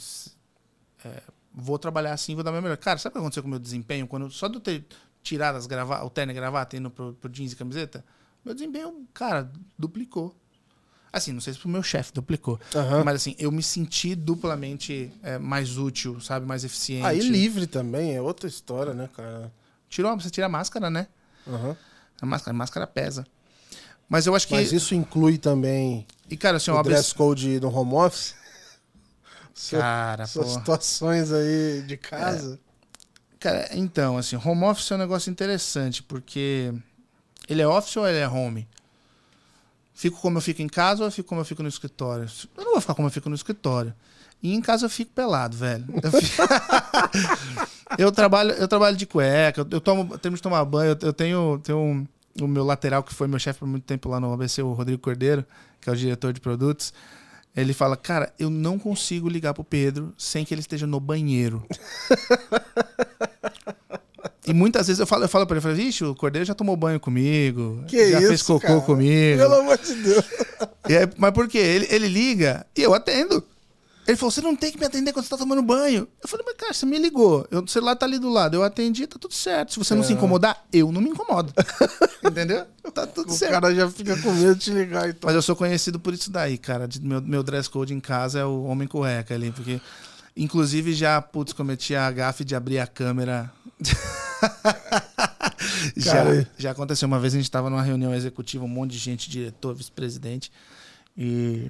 é, vou trabalhar assim, vou dar meu melhor. Cara, sabe o que aconteceu com o meu desempenho? Quando, só de eu ter tirado as grava o terno e gravata e indo pro, pro jeans e camiseta, meu desempenho, cara, duplicou. Assim, não sei se pro meu chefe duplicou. Aham. Mas assim, eu me senti duplamente é, mais útil, sabe? Mais eficiente. Aí livre também é outra história, né, cara? Tirou, você tira a máscara, né? Aham. A máscara, a máscara pesa. Mas eu acho que. Mas isso inclui também E, cara, assim, o dress code no home office? Cara, pô. situações aí de casa. Cara, então, assim, home office é um negócio interessante, porque ele é office ou ele é home? Fico como eu fico em casa ou eu fico como eu fico no escritório? Eu não vou ficar como eu fico no escritório. E em casa eu fico pelado, velho. Eu, fico- eu trabalho, eu trabalho de cueca, eu, eu tomo, termino de tomar banho, eu, eu tenho, tenho um- o meu lateral, que foi meu chefe por muito tempo lá no ABC, o Rodrigo Cordeiro, que é o diretor de produtos. Ele fala, cara, eu não consigo ligar pro Pedro sem que ele esteja no banheiro. E muitas vezes eu falo, eu falo pra ele, eu falo, vixe, o Cordeiro já tomou banho comigo, Que já isso, fez cocô cara? comigo. Pelo amor de Deus. Aí, mas por quê? Ele, ele liga e eu atendo. Ele falou, você não tem que me atender quando você tá tomando banho. Eu falei, mas cara, você me ligou. Eu- o celular tá ali do lado. Eu atendi, tá tudo certo. Se você não se incomodar, eu não me incomodo. Entendeu? Tá tudo O certo. cara já fica com medo de te ligar então. Mas eu sou conhecido por isso daí, cara. Meu, meu dress code em casa é o homem cueca ali, porque. Inclusive já, putz, cometi a gafe de abrir a câmera. já, já aconteceu uma vez, a gente tava numa reunião executiva, um monte de gente, diretor, vice-presidente, e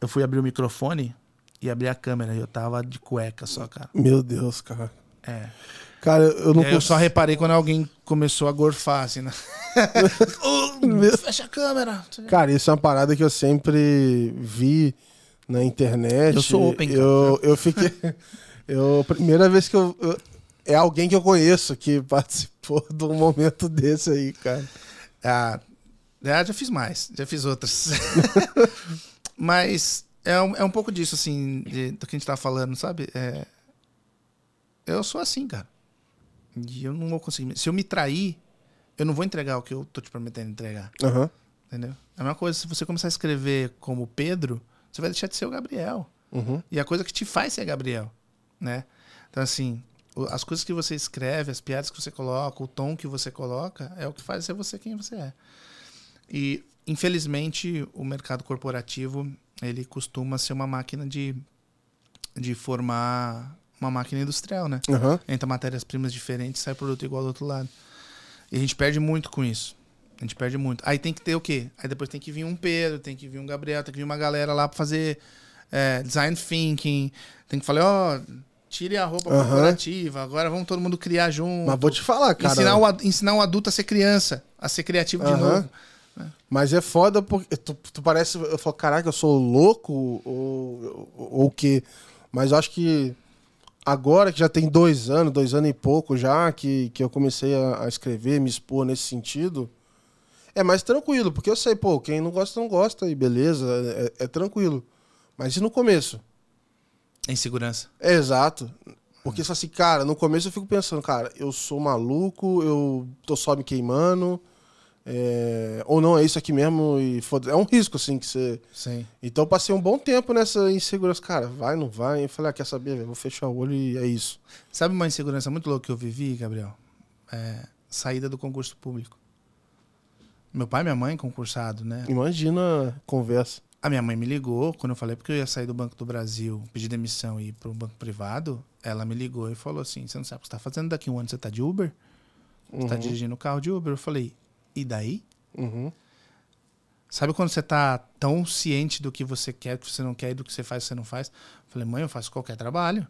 eu fui abrir o microfone e abrir a câmera, e eu tava de cueca só, cara. Meu Deus, cara. É. Cara, eu não aí eu só reparei quando alguém começou a gorfar, assim, na, Oh, fecha a câmera. Cara, isso é uma parada que eu sempre vi na internet. Eu sou open, cara. Eu, eu fiquei. Eu, primeira vez que eu, eu- É alguém que eu conheço que participou de um momento desse aí, cara. Ah, já fiz mais, já fiz outras. Mas é um, é um pouco disso, assim, de- do que a gente tava falando, sabe? É, eu sou assim, cara. E eu não vou conseguir. Se eu me trair, eu não vou entregar o que eu tô te prometendo entregar. Aham. Entendeu? É a mesma coisa, se você começar a escrever como Pedro, você vai deixar de ser o Gabriel. Uhum. E a coisa que te faz ser Gabriel, né? Então, assim, as coisas que você escreve, as piadas que você coloca, o tom que você coloca, é o que faz ser você quem você é. E, infelizmente, o mercado corporativo, ele costuma ser uma máquina de, de formar uma máquina industrial, né? Aham. Entra matérias-primas diferentes, sai produto igual do outro lado. E a gente perde muito com isso. A gente perde muito. Aí tem que ter o quê? Aí depois tem que vir um Pedro, tem que vir um Gabriel, tem que vir uma galera lá pra fazer é, design thinking. Tem que falar, ó, tire a roupa Aham. corporativa, agora vamos todo mundo criar junto. Mas vou te falar, cara. ensinar, o, ensinar o adulto a ser criança, a ser criativo de Aham. novo. Mas é foda porque tu, tu parece. Eu falo, caraca, eu sou louco ou, o quê? Mas eu acho que agora que já tem dois anos, dois anos e pouco já, que, que eu comecei a, a escrever, me expor nesse sentido, é mais tranquilo, porque eu sei, pô, quem não gosta, não gosta, e beleza, é, é tranquilo. Mas e no começo? Insegurança. É exato. Porque só assim, cara, no começo eu fico pensando, cara, eu sou maluco, eu tô só me queimando. É, ou não, é isso aqui mesmo e foda É um risco, assim, que você. Sim. Então eu passei um bom tempo nessa insegurança. Cara, vai, não vai? Eu falei, ah, quer saber? Vou fechar o olho e é isso. Sabe uma insegurança muito louca que eu vivi, Gabriel? É, saída do concurso público. Meu pai e minha mãe concursado, né? Imagina a conversa. A minha mãe me ligou quando eu falei porque eu ia sair do Banco do Brasil, pedir demissão e ir para um banco privado. Ela me ligou e falou assim: Você não sabe o que você está fazendo daqui a um ano? Você está de Uber? Você está Uhum. dirigindo o carro de Uber? Eu falei: E daí? Uhum. Sabe quando você tá tão ciente do que você quer, do que você não quer e do que você faz e você não faz? Eu falei: Mãe, eu faço qualquer trabalho.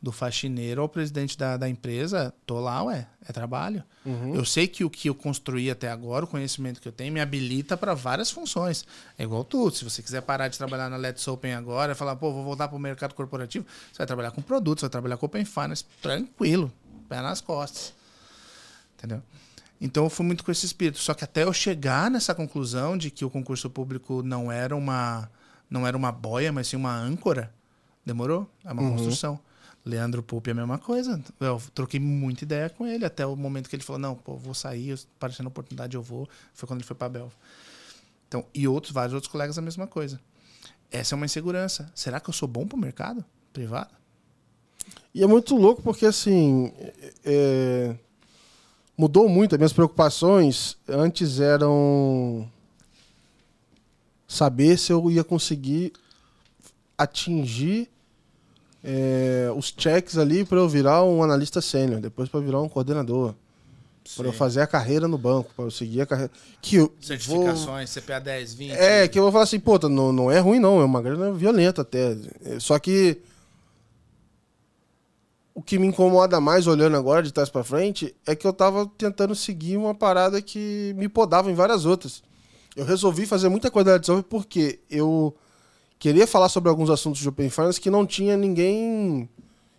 Do faxineiro ao presidente da, da empresa, tô lá, ué, é trabalho. Uhum. Eu sei que o que eu construí até agora, o conhecimento que eu tenho, me habilita para várias funções. É igual tudo. Se você quiser parar de trabalhar na Let's Open agora e falar, pô, vou voltar para o mercado corporativo, você vai trabalhar com produtos, vai trabalhar com Open Finance, tranquilo, pé nas costas. Entendeu? Então eu fui muito com esse espírito. Só que até eu chegar nessa conclusão de que o concurso público não era uma, não era uma boia, mas sim uma âncora, demorou? É uma Uhum. construção. Leandro Pupi é a mesma coisa. Eu troquei muita ideia com ele até o momento que ele falou: não, pô, vou sair, aparecendo a oportunidade, eu vou. Foi quando ele foi para Belva. Então, e outros, vários outros colegas a mesma coisa. Essa é uma insegurança. Será que eu sou bom para o mercado privado? E é muito louco porque, assim, é, mudou muito. As minhas preocupações antes eram saber se eu ia conseguir atingir é, os checks ali para eu virar um analista sênior, depois para virar um coordenador, para eu fazer a carreira no banco, para eu seguir a carreira. Que eu vou- Certificações, CPA 10, 20. é, que eu vou falar assim, pô, tá, não, não é ruim não, é uma grana violenta até. É, Só que o que me incomoda mais olhando agora de trás pra frente é que eu tava tentando seguir uma parada que me podava em várias outras. Eu resolvi fazer muita coisa da edição porque eu queria falar sobre alguns assuntos de Open Finance que não tinha ninguém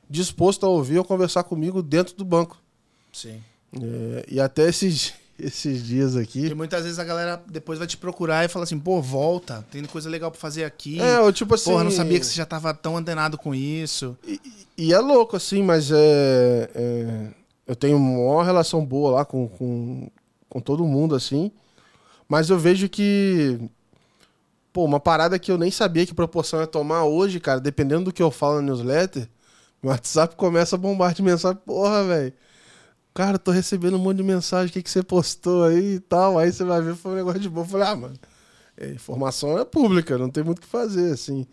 disposto a ouvir ou conversar comigo dentro do banco. Sim. É, e até esses, esses dias E aqui. muitas vezes a galera depois vai te procurar e fala assim, pô, volta, tem coisa legal para fazer aqui. É, eu tipo assim. Porra, não sabia que você já tava tão antenado com isso. E, e é louco, assim, mas é, é- Eu tenho uma maior relação boa lá com, com, com todo mundo, assim. Mas eu vejo que. Pô, uma parada que eu nem sabia que proporção ia tomar hoje, cara, dependendo do que eu falo na newsletter, meu WhatsApp começa a bombar de mensagem. Porra, velho. Cara, tô recebendo um monte de mensagem, o que, que você postou aí e tal. Aí você vai ver, foi um negócio de boa. Eu falei, ah, mano, é, informação é pública, não tem muito o que fazer, assim.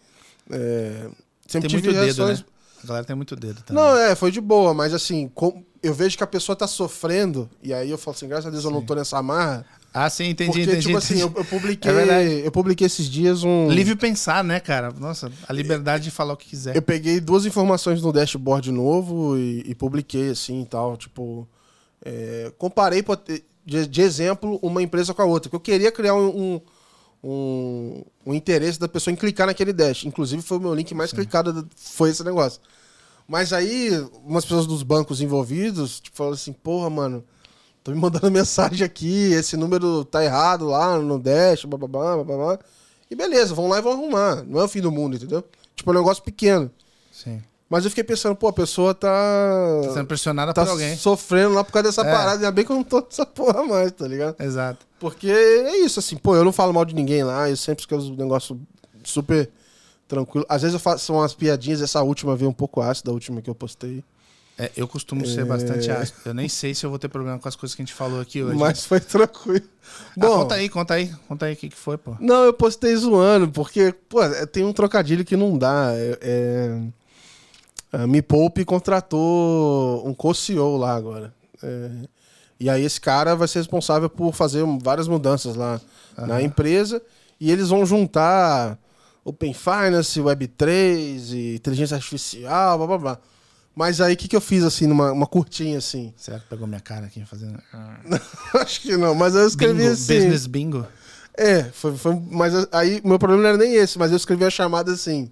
É, sempre Tem tive muito dedo, reações né? A galera tem muito dedo também. não, é, foi de boa, mas assim, com- eu vejo que a pessoa tá sofrendo, e aí eu falo assim, graças a Deus eu não tô nessa amarra. Ah, sim, entendi, porque, entendi. tipo assim, entendi. eu, eu publiquei. É eu publiquei esses dias um. Livre pensar, né, cara? Nossa, a liberdade de falar o que quiser. Eu peguei duas informações no dashboard novo e, e publiquei assim e tal. Tipo, é, comparei. de, de exemplo uma empresa com a outra. Que eu queria criar um, um, um, um interesse da pessoa em clicar naquele dash. Inclusive, foi o meu link mais Sim. clicado, foi esse negócio. Mas aí, umas pessoas dos bancos envolvidos, tipo, falaram assim, porra, mano, tô me mandando mensagem aqui, esse número tá errado lá no dash, blá, blá, blá, blá, blá. E beleza, vão lá e vão arrumar. Não é o fim do mundo, entendeu? Tipo, é um negócio pequeno. Sim. Mas eu fiquei pensando, pô, a pessoa tá. Tá sendo pressionada tá por alguém. sofrendo lá por causa dessa é. parada. Ainda bem que eu não tô nessa porra mais, tá ligado? Exato. Porque é isso, assim, pô, eu não falo mal de ninguém lá, eu sempre escrevo um negócio super tranquilo. Às vezes eu faço umas piadinhas, essa última veio um pouco ácida, a última que eu postei. É, eu costumo é... ser bastante ácido. Eu nem sei se eu vou ter problema com as coisas que a gente falou aqui hoje. Mas foi tranquilo. Ah, Bom, conta aí, conta aí. Conta aí o que, que foi, pô. Não, eu postei zoando, porque, pô, é, tem um trocadilho que não dá. É, é... A Me Poupe contratou um co-CEO lá agora. É... E aí esse cara vai ser responsável por fazer várias mudanças lá na empresa. E eles vão juntar Open Finance, Web3 e inteligência artificial, blá blá blá. Mas aí o que, que eu fiz assim, numa uma curtinha assim? Será que pegou minha cara aqui fazendo. Acho que não, mas eu escrevi bingo, assim. Business bingo? É, foi, foi, mas aí meu problema não era nem esse, mas eu escrevi a chamada assim.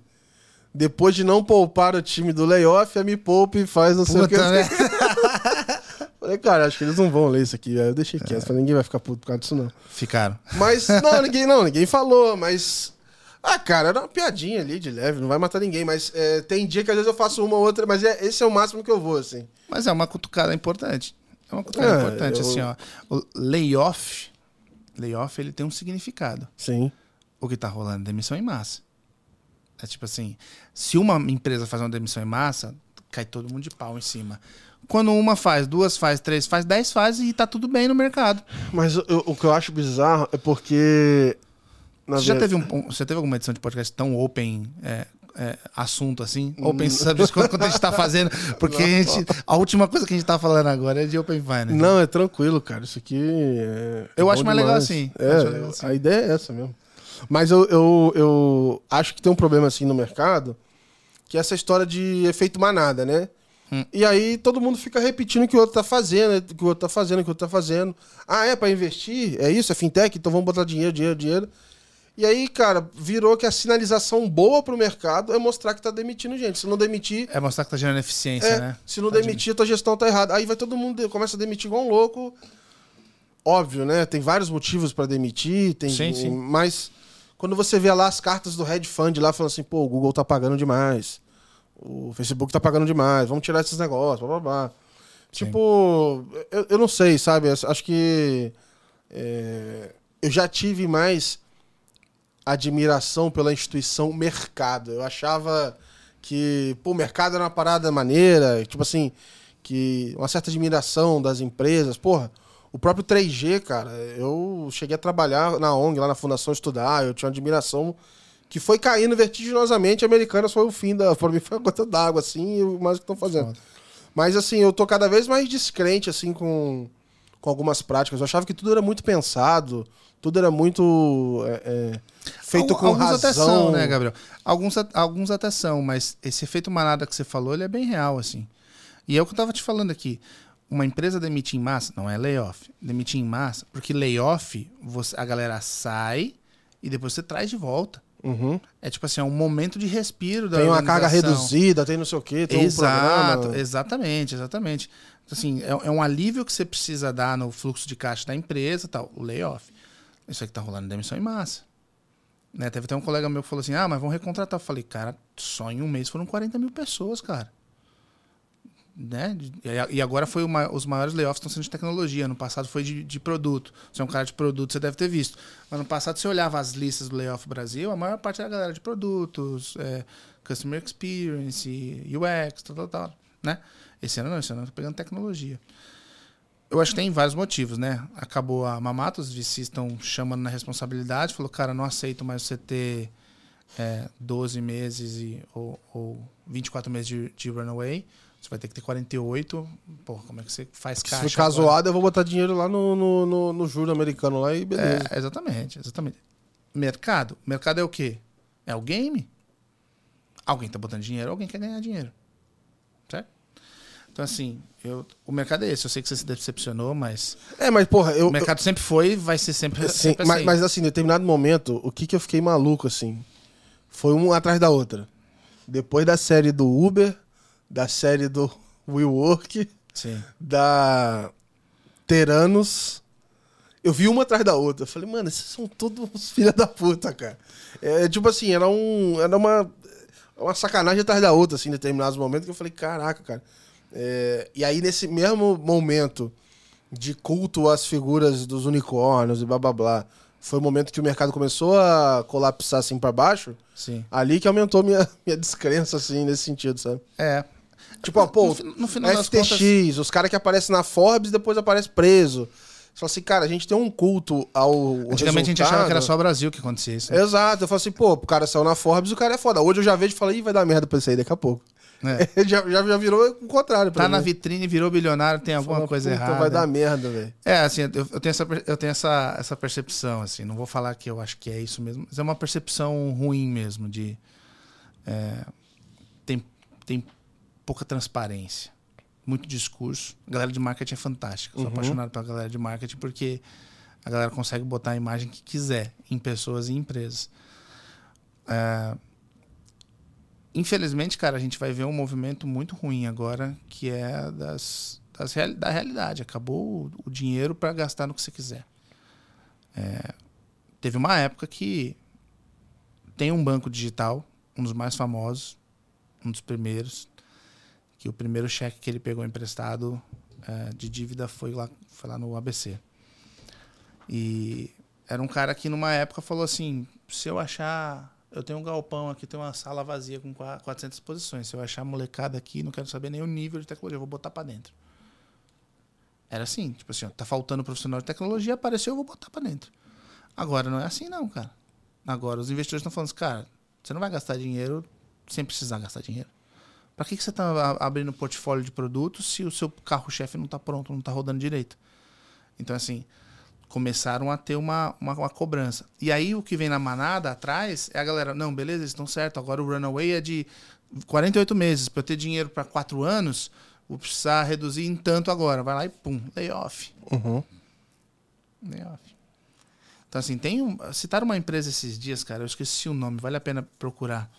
Depois de não poupar o time do layoff, a me poupe e faz não sei Puta, o que. Né? Falei, cara, acho que eles não vão ler isso aqui. Aí eu deixei quieto. É. Falei, ninguém vai ficar puto por causa disso, não. Ficaram. Mas, não, ninguém, não, ninguém falou, mas ah, cara, era uma piadinha ali de leve, não vai matar ninguém, mas é, tem dia que às vezes eu faço uma ou outra, mas é, esse é o máximo que eu vou, assim. Mas é uma cutucada importante. É uma cutucada é, importante, eu... assim, ó. O layoff, layoff, ele tem um significado. Sim. O que tá rolando é demissão em massa. É tipo assim, se uma empresa faz uma demissão em massa, cai todo mundo de pau em cima. Quando uma faz, duas faz, três faz, dez faz e tá tudo bem no mercado. Mas eu, o que eu acho bizarro é porque você já teve, um, você teve alguma edição de podcast tão open é, é, assunto assim? Open subject, quando a gente tá fazendo. Porque a, gente, a última coisa que a gente tá falando agora é de Open Finance. Não, é tranquilo, cara. Isso aqui é. Eu acho mais legal assim. É, legal assim. a ideia é essa mesmo. Mas eu, eu, eu acho que tem um problema assim no mercado, que é essa história de efeito manada, né? Hum. E aí todo mundo fica repetindo o que o outro tá fazendo, o que o outro tá fazendo, o que o outro tá fazendo. Ah, é para investir? É isso? É fintech? Então vamos botar dinheiro, dinheiro, dinheiro. E aí, cara, virou que a sinalização boa pro mercado é mostrar que tá demitindo gente. Se não demitir. É mostrar que tá gerando eficiência, é, né? Se não tá demitir, a tua gestão tá errada. Aí vai todo mundo, começa a demitir igual um louco. Óbvio, né? Tem vários motivos para demitir, tem. Sim, sim. Mas quando você vê lá as cartas do hedge fund lá falando assim, pô, o Google tá pagando demais. O Facebook tá pagando demais, vamos tirar esses negócios, blá blá blá. Sim. Tipo, eu, eu não sei, sabe? Acho que. É, eu já tive mais admiração pela instituição mercado. Eu achava que pô, o mercado era uma parada maneira, tipo assim, que uma certa admiração das empresas. Porra, o próprio 3G, cara, eu cheguei a trabalhar na ONG, lá na Fundação Estudar, eu tinha uma admiração que foi caindo vertiginosamente. Americanas foi o fim da. Pra mim foi a gota d'água, assim, e mais o que estão fazendo. Foda. Mas, assim, eu tô cada vez mais descrente, assim, com, com algumas práticas. Eu achava que tudo era muito pensado, tudo era muito. É, é, feito com alguns razão. até são, né, Gabriel? Alguns, alguns até são, mas esse efeito manada que você falou, ele é bem real, assim. E é o que eu tava te falando aqui. Uma empresa demite em massa, não é layoff, demite em massa, porque layoff, você, a galera sai e depois você traz de volta. Uhum. É tipo assim, é um momento de respiro da Tem uma carga reduzida, tem não sei o quê, tem Exato, um programa. Exatamente, exatamente. Assim, é, é, um alívio que você precisa dar no fluxo de caixa da empresa tal, o layoff. Isso aqui tá rolando demissão em massa. Né? Teve até um colega meu que falou assim: ah, mas vão recontratar. Eu falei, cara, só em um mês foram 40 mil pessoas, cara. Né? E agora foi uma, os maiores layoffs estão sendo de tecnologia. No passado foi de, de, produto. Você é um cara de produto, você deve ter visto. Ano passado, você olhava as listas do layoff Brasil, a maior parte era galera de produtos, é, customer experience, UX, tal, tal, tal. Né? Esse ano não, esse ano eu tô pegando tecnologia. Eu acho que tem vários motivos, né? Acabou a Mamato, os VCs estão chamando na responsabilidade, falou, cara, não aceito mais você ter é, 12 meses e, ou, ou 24 meses de, de runaway. Você vai ter que ter 48. Porra, como é que você faz caixa? Se ficar agora? zoado, eu vou botar dinheiro lá no, no, no, no juro americano lá e beleza. É, exatamente, exatamente. Mercado. Mercado é o quê? É o game. Alguém tá botando dinheiro, alguém quer ganhar dinheiro. Certo? Então, assim, eu, o mercado é esse. Eu sei que você se decepcionou, mas. É, mas, porra, eu. o mercado sempre foi e vai ser sempre, eu- sim, sempre mas, assim. mas, assim, em determinado momento, o que que eu fiquei maluco, assim? Foi uma atrás da outra. Depois da série do Uber, da série do Will Work, Sim. da Teranos. Eu vi uma atrás da outra. Eu falei, mano, esses são todos os filha da puta, cara. É tipo assim, era um. Era uma. Uma sacanagem atrás da outra, assim, em determinados momentos, que eu falei, caraca, cara. É, e aí, nesse mesmo momento de culto às figuras dos unicórnios e blá blá blá, foi o momento que o mercado começou a colapsar assim pra baixo. Sim. Ali que aumentou minha, minha descrença, assim, nesse sentido, sabe? É. Tipo, ó, pô, No no final das FTX, os caras que aparecem na Forbes e depois aparecem preso. Você fala assim, cara, a gente tem um culto ao. Antigamente a gente achava que era resultado. só o Brasil que acontecia isso. né? Exato, eu falo assim, pô, o cara saiu na Forbes, o cara é foda. Hoje eu já vejo e falo, ih, vai dar merda pra isso aí daqui a pouco. É. já, já, já virou o contrário. pra Tá na mim. vitrine, virou bilionário, tem alguma Fala, coisa errada. Vai dar merda, velho. É, assim, eu, eu tenho, essa, eu tenho essa, essa percepção, assim, não vou falar que eu acho que é isso mesmo, mas é uma percepção ruim mesmo, de... é, tem, tem pouca transparência, muito discurso. A galera de marketing é fantástica, sou Uhum. apaixonado pela galera de marketing porque a galera consegue botar a imagem que quiser em pessoas e empresas. É, infelizmente, cara, a gente vai ver um movimento muito ruim agora, que é das, das real- da realidade. Acabou o, o dinheiro para gastar no que você quiser. É, teve uma época que tem um banco digital, um dos mais famosos, um dos primeiros, que o primeiro cheque que ele pegou emprestado é, de dívida foi lá, foi lá no ABC. E era um cara que numa época falou assim, se eu achar, eu tenho um galpão aqui, tem uma sala vazia com qua- 400 posições, se eu achar molecada aqui, não quero saber nem o nível de tecnologia, eu vou botar para dentro. Era assim, tipo assim, ó, tá faltando profissional de tecnologia, apareceu, eu vou botar para dentro. Agora não é assim não, cara. Agora os investidores estão falando assim, cara, você não vai gastar dinheiro sem precisar gastar dinheiro. Para que, que você está abrindo portfólio de produtos se o seu carro-chefe não está pronto, não está rodando direito? Então, assim, começaram a ter uma, uma, uma cobrança. E aí o que vem na manada atrás é a galera, não, beleza, eles estão certo, agora o runaway é de 48 meses. Para eu ter dinheiro para 4 anos, vou precisar reduzir em tanto agora. Vai lá e pum, layoff. Uhum. Layoff. Então, assim, tem um. Citaram uma empresa esses dias, cara, eu esqueci o nome, vale a pena procurar.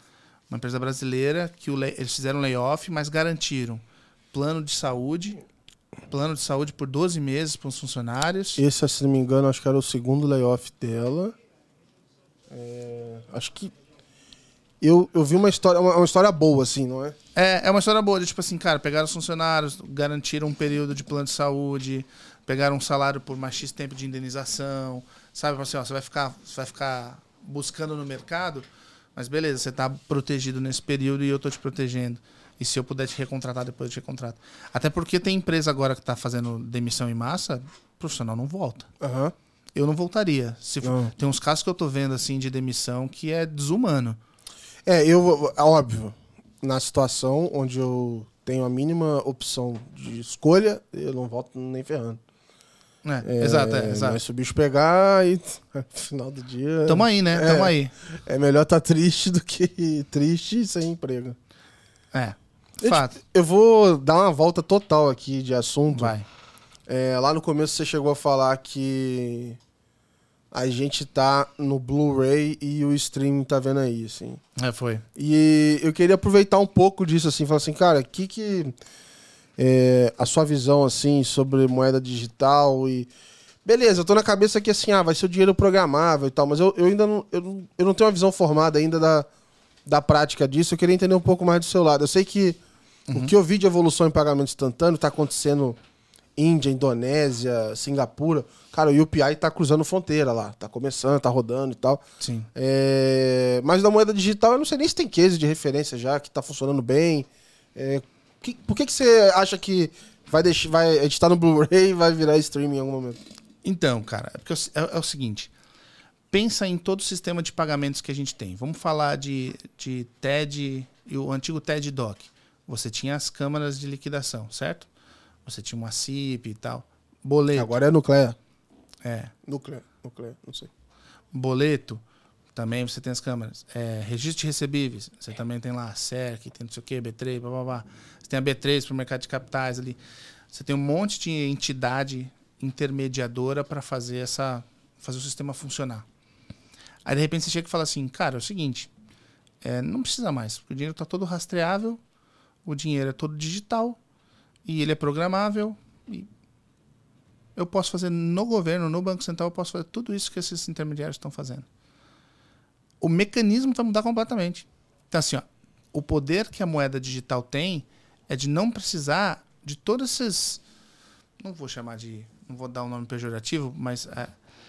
Uma empresa brasileira que o eles fizeram layoff, mas garantiram plano de saúde, plano de saúde por 12 meses para os funcionários. Esse, se não me engano, acho que era o segundo layoff dela. É, acho que. Eu, eu vi uma história, uma, uma história boa, assim, não é? É, é uma história boa, de, tipo assim, cara, pegaram os funcionários, garantiram um período de plano de saúde, pegaram um salário por mais X tempo de indenização, sabe? Assim, ó, você vai ficar, você vai ficar buscando no mercado, mas beleza, você tá protegido nesse período e eu tô te protegendo. E se eu puder te recontratar, depois eu te recontrato. Até porque tem empresa agora que tá fazendo demissão em massa, o profissional não volta. Aham. Eu não voltaria. Se for- Não. Tem uns casos que eu tô vendo assim de demissão que é desumano. É, eu, é óbvio, na situação onde eu tenho a mínima opção de escolha, eu não volto nem ferrando. É, É, exato, é, Mas exato. se o bicho pegar e no final do dia. Tamo aí, né? É. Tamo aí. É melhor estar triste do que triste e sem emprego. É. Fato. Eu vou dar uma volta total aqui de assunto. Vai. É, lá no começo você chegou a falar que a gente tá no Blu-ray e o stream tá vendo aí, assim. É, foi. E eu queria aproveitar um pouco disso, assim, falar assim, cara, o que que é, a sua visão, assim, sobre moeda digital e... Beleza, eu tô na cabeça que, assim, ah, vai ser o dinheiro programável e tal, mas eu, eu ainda não, eu, não- eu não tenho uma visão formada ainda da, da prática disso, eu queria entender um pouco mais do seu lado. Eu sei que o que eu vi de evolução em pagamento instantâneo tá acontecendo Índia, Indonésia, Singapura. Cara, o UPI tá cruzando fronteira lá, tá começando, tá rodando e tal. Sim. É, mas da moeda digital, eu não sei nem se tem case de referência já, que tá funcionando bem. É, que- por que, que você acha que vai deixar, vai, tá no Blu-ray e vai virar streaming em algum momento? Então, cara, é, porque é, é o seguinte. Pensa em todo o sistema de pagamentos que a gente tem. Vamos falar de, de TED e o antigo TED Doc. Você tinha as câmaras de liquidação, certo? Você tinha uma CIP e tal. Boleto. Agora é nuclear. É. Nuclear, nuclear, não sei. Boleto. Também você tem as câmeras. É, registro de recebíveis. Você também tem lá a SERC, tem não sei o que, B3, blá blá blá. Você tem a B3 para o mercado de capitais ali. Você tem um monte de entidade intermediadora para fazer essa fazer o sistema funcionar. Aí de repente você chega e fala assim, cara, é o seguinte, é, não precisa mais, porque o dinheiro está todo rastreável, o dinheiro é todo digital e ele é programável e eu posso fazer no governo, no Banco Central, eu posso fazer tudo isso que esses intermediários estão fazendo. O mecanismo vai mudar completamente. Então, assim, ó, o poder que a moeda digital tem é de não precisar de todos esses. Não vou chamar de. Não vou dar um nome pejorativo, mas é,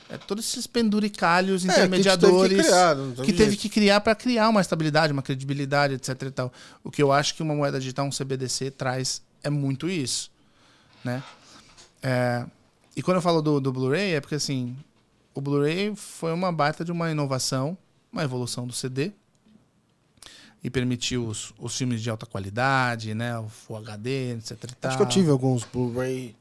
é todos esses penduricalhos É, intermediadores que, teve que, criar, não teve que teve jeito. que criar para criar uma estabilidade, uma credibilidade, etc. E tal. O que eu acho que uma moeda digital, um CBDC, traz é muito isso. Né? É, e quando eu falo do, do Blu-ray, é porque assim, o Blu-ray foi uma baita de uma inovação, uma evolução do CD. E permitiu os, os filmes de alta qualidade, né? O Full HD, etc. Acho que eu tive alguns Blu-ray.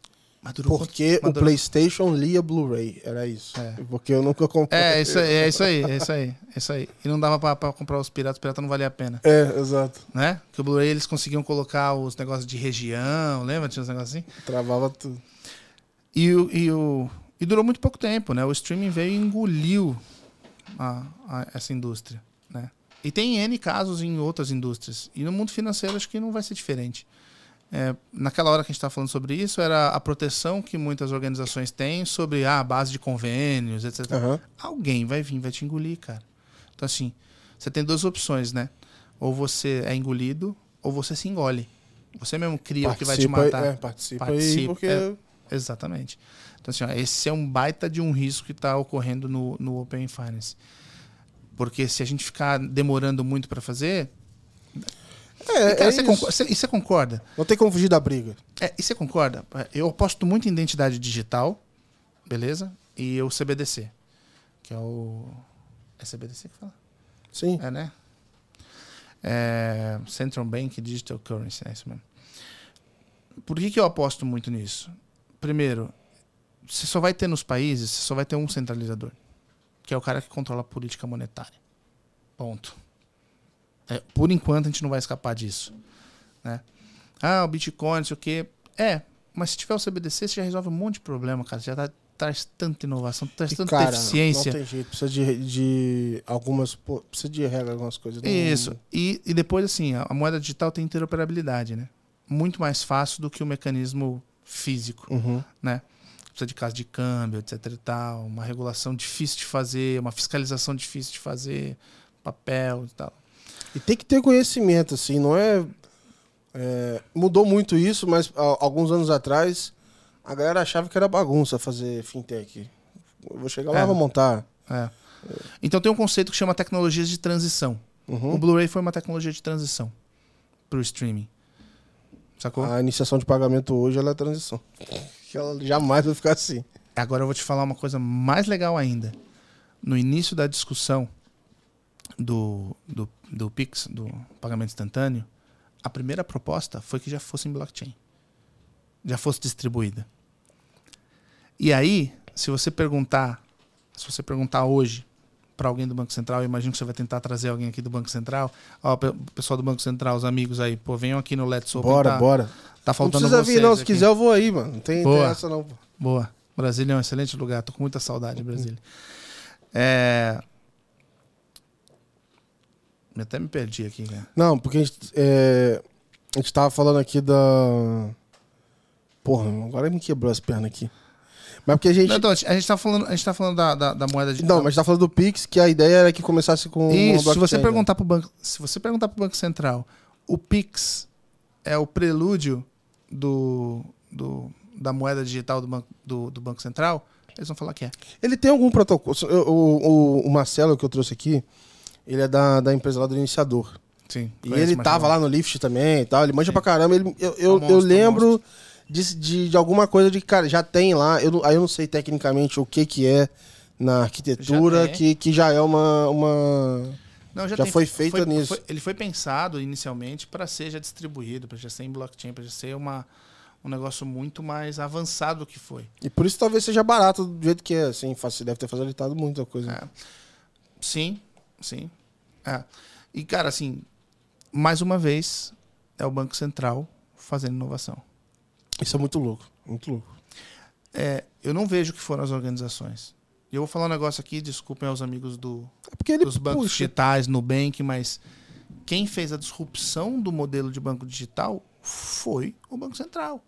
Mas durou Porque o PlayStation lia Blu-ray. Era isso. É. Porque eu nunca comprei. É, isso aí, é isso aí, é isso aí, é isso aí. E não dava pra, pra comprar os piratas, os piratas não valia a pena. É, exato. né? Que o Blu-ray eles conseguiam colocar os negócios de região, lembra? Tinha uns negócios assim. Travava tudo. E, o, e, o, e durou muito pouco tempo, né? O streaming veio e engoliu a, a- essa indústria, né? E tem N casos em outras indústrias. E no mundo financeiro acho que não vai ser diferente. É, naquela hora que a gente estava falando sobre isso, era a proteção que muitas organizações têm sobre ah, a base de convênios, etc. Aham. Alguém vai vir, vai te engolir, cara. Então, assim, você tem duas opções, né? Ou você é engolido, ou você se engole. Você mesmo cria o que vai te Participa aí- matar. É, participa, aí, Participa, porque. é. Exatamente. Então, assim, ó, esse é um baita de um risco que está ocorrendo no, no Open Finance. Porque se a gente ficar demorando muito para fazer. É, E, cara, é você isso. concorda, você- e você concorda? Não tem como fugir da briga. É, e você concorda? Eu aposto muito em identidade digital, beleza? E o CBDC, que é o. É CBDC que fala? Sim. É, né? É, Central Bank Digital Currency, é isso mesmo. Por que, que eu aposto muito nisso? Primeiro, você só vai ter nos países, você só vai ter um centralizador, que é o cara que controla a política monetária. Ponto. É, por enquanto a gente não vai escapar disso. Né? Ah, o Bitcoin, não sei o quê. É, mas se tiver o CBDC, você já resolve um monte de problema, cara. Você já tá- traz tanta inovação, traz E, tanta cara, eficiência. Não tem jeito. Precisa de, de algumas. pô, Precisa de regra algumas coisas. Isso. E, e depois, assim, a, a moeda digital tem interoperabilidade, né? Muito mais fácil do que o mecanismo físico, Uhum. né? Precisa de casa de câmbio, etc e tal, uma regulação difícil de fazer, uma fiscalização difícil de fazer, papel e tal. E tem que ter conhecimento, assim, não é. é, mudou muito isso, mas a- alguns anos atrás a galera achava que era bagunça fazer fintech. Eu vou chegar lá É. vou montar. É. Então tem um conceito que chama tecnologias de transição. Uhum. O Blu-ray foi uma tecnologia de transição para o streaming. Sacou? A iniciação de pagamento hoje ela é transição. Ela jamais vai ficar assim. Agora eu vou te falar uma coisa mais legal ainda. No início da discussão do, do, do Pix, do pagamento instantâneo, a primeira proposta foi que já fosse em blockchain. Já fosse distribuída. E aí, se você perguntar, se você perguntar hoje para alguém do Banco Central, eu imagino que você vai tentar trazer alguém aqui do Banco Central, ó, pe- pessoal do Banco Central, os amigos aí, pô, venham aqui no Let's Open. bora, tá, bora. Tá Não faltando precisa vocês vir, não. Se aqui. quiser, eu vou aí, mano. Não tem, tem Boa. essa, não. Boa. Brasília é um excelente lugar. Tô com muita saudade de Brasília. É... Eu até me perdi aqui, cara. Não, porque a gente, é, a gente tava falando aqui da. Porra, agora me quebrou as pernas aqui. Mas porque a gente. Não, então, a gente tá falando, a gente tá falando da, da, da moeda de. Não, mas a gente tá falando do Pix, que a ideia era que começasse com. Isso, se você né? perguntar pro banco, se você perguntar pro Banco Central, o Pix é o prelúdio do, do da moeda digital do banco, do, do banco Central, eles vão falar que é. Ele tem algum protocolo. O, o, o Marcelo que eu trouxe aqui, ele é da, da empresa lá do Iniciador. Sim. E ele tava lá no Lift também e tal. Ele manja pra caramba. Ele, eu, eu, monstro, eu lembro de, de, de alguma coisa de que, cara, já tem lá. Eu, aí eu não sei tecnicamente o que que é na arquitetura, Já tem. que, que já é uma. uma... Não, Já foi feita nisso. foi- ele foi pensado inicialmente para ser já distribuído, para já ser em blockchain, para já ser uma, um negócio muito mais avançado do que foi. E por isso talvez seja barato do jeito que é. Assim, deve ter facilitado muita coisa. É. Sim, sim. É. E, cara, assim, mais uma vez, é o Banco Central fazendo inovação. Isso é muito louco, muito louco. É, eu não vejo que foram as organizações. E eu vou falar um negócio aqui, desculpem aos amigos do, É dos bancos puxa. digitais, Nubank, mas quem fez a disrupção do modelo de banco digital foi o Banco Central.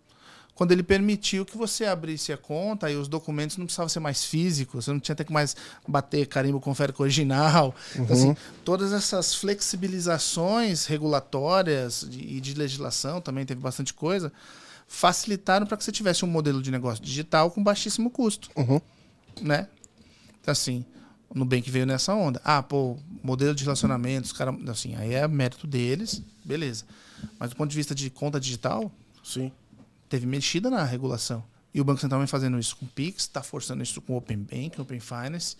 Quando ele permitiu que você abrisse a conta e os documentos não precisavam ser mais físicos, você não tinha que ter que mais bater carimbo confere com o original. Então, assim, todas essas flexibilizações regulatórias e de legislação, também teve bastante coisa, facilitaram para que você tivesse um modelo de negócio digital com baixíssimo custo Uhum. né? Então, assim, o Nubank veio nessa onda. Ah, pô, modelo de relacionamentos, cara, assim, aí é mérito deles, beleza. Mas do ponto de vista de conta digital, Sim. Teve mexida na regulação. E o Banco Central vem fazendo isso com o Pix, está forçando isso com o Open Bank, Open Finance.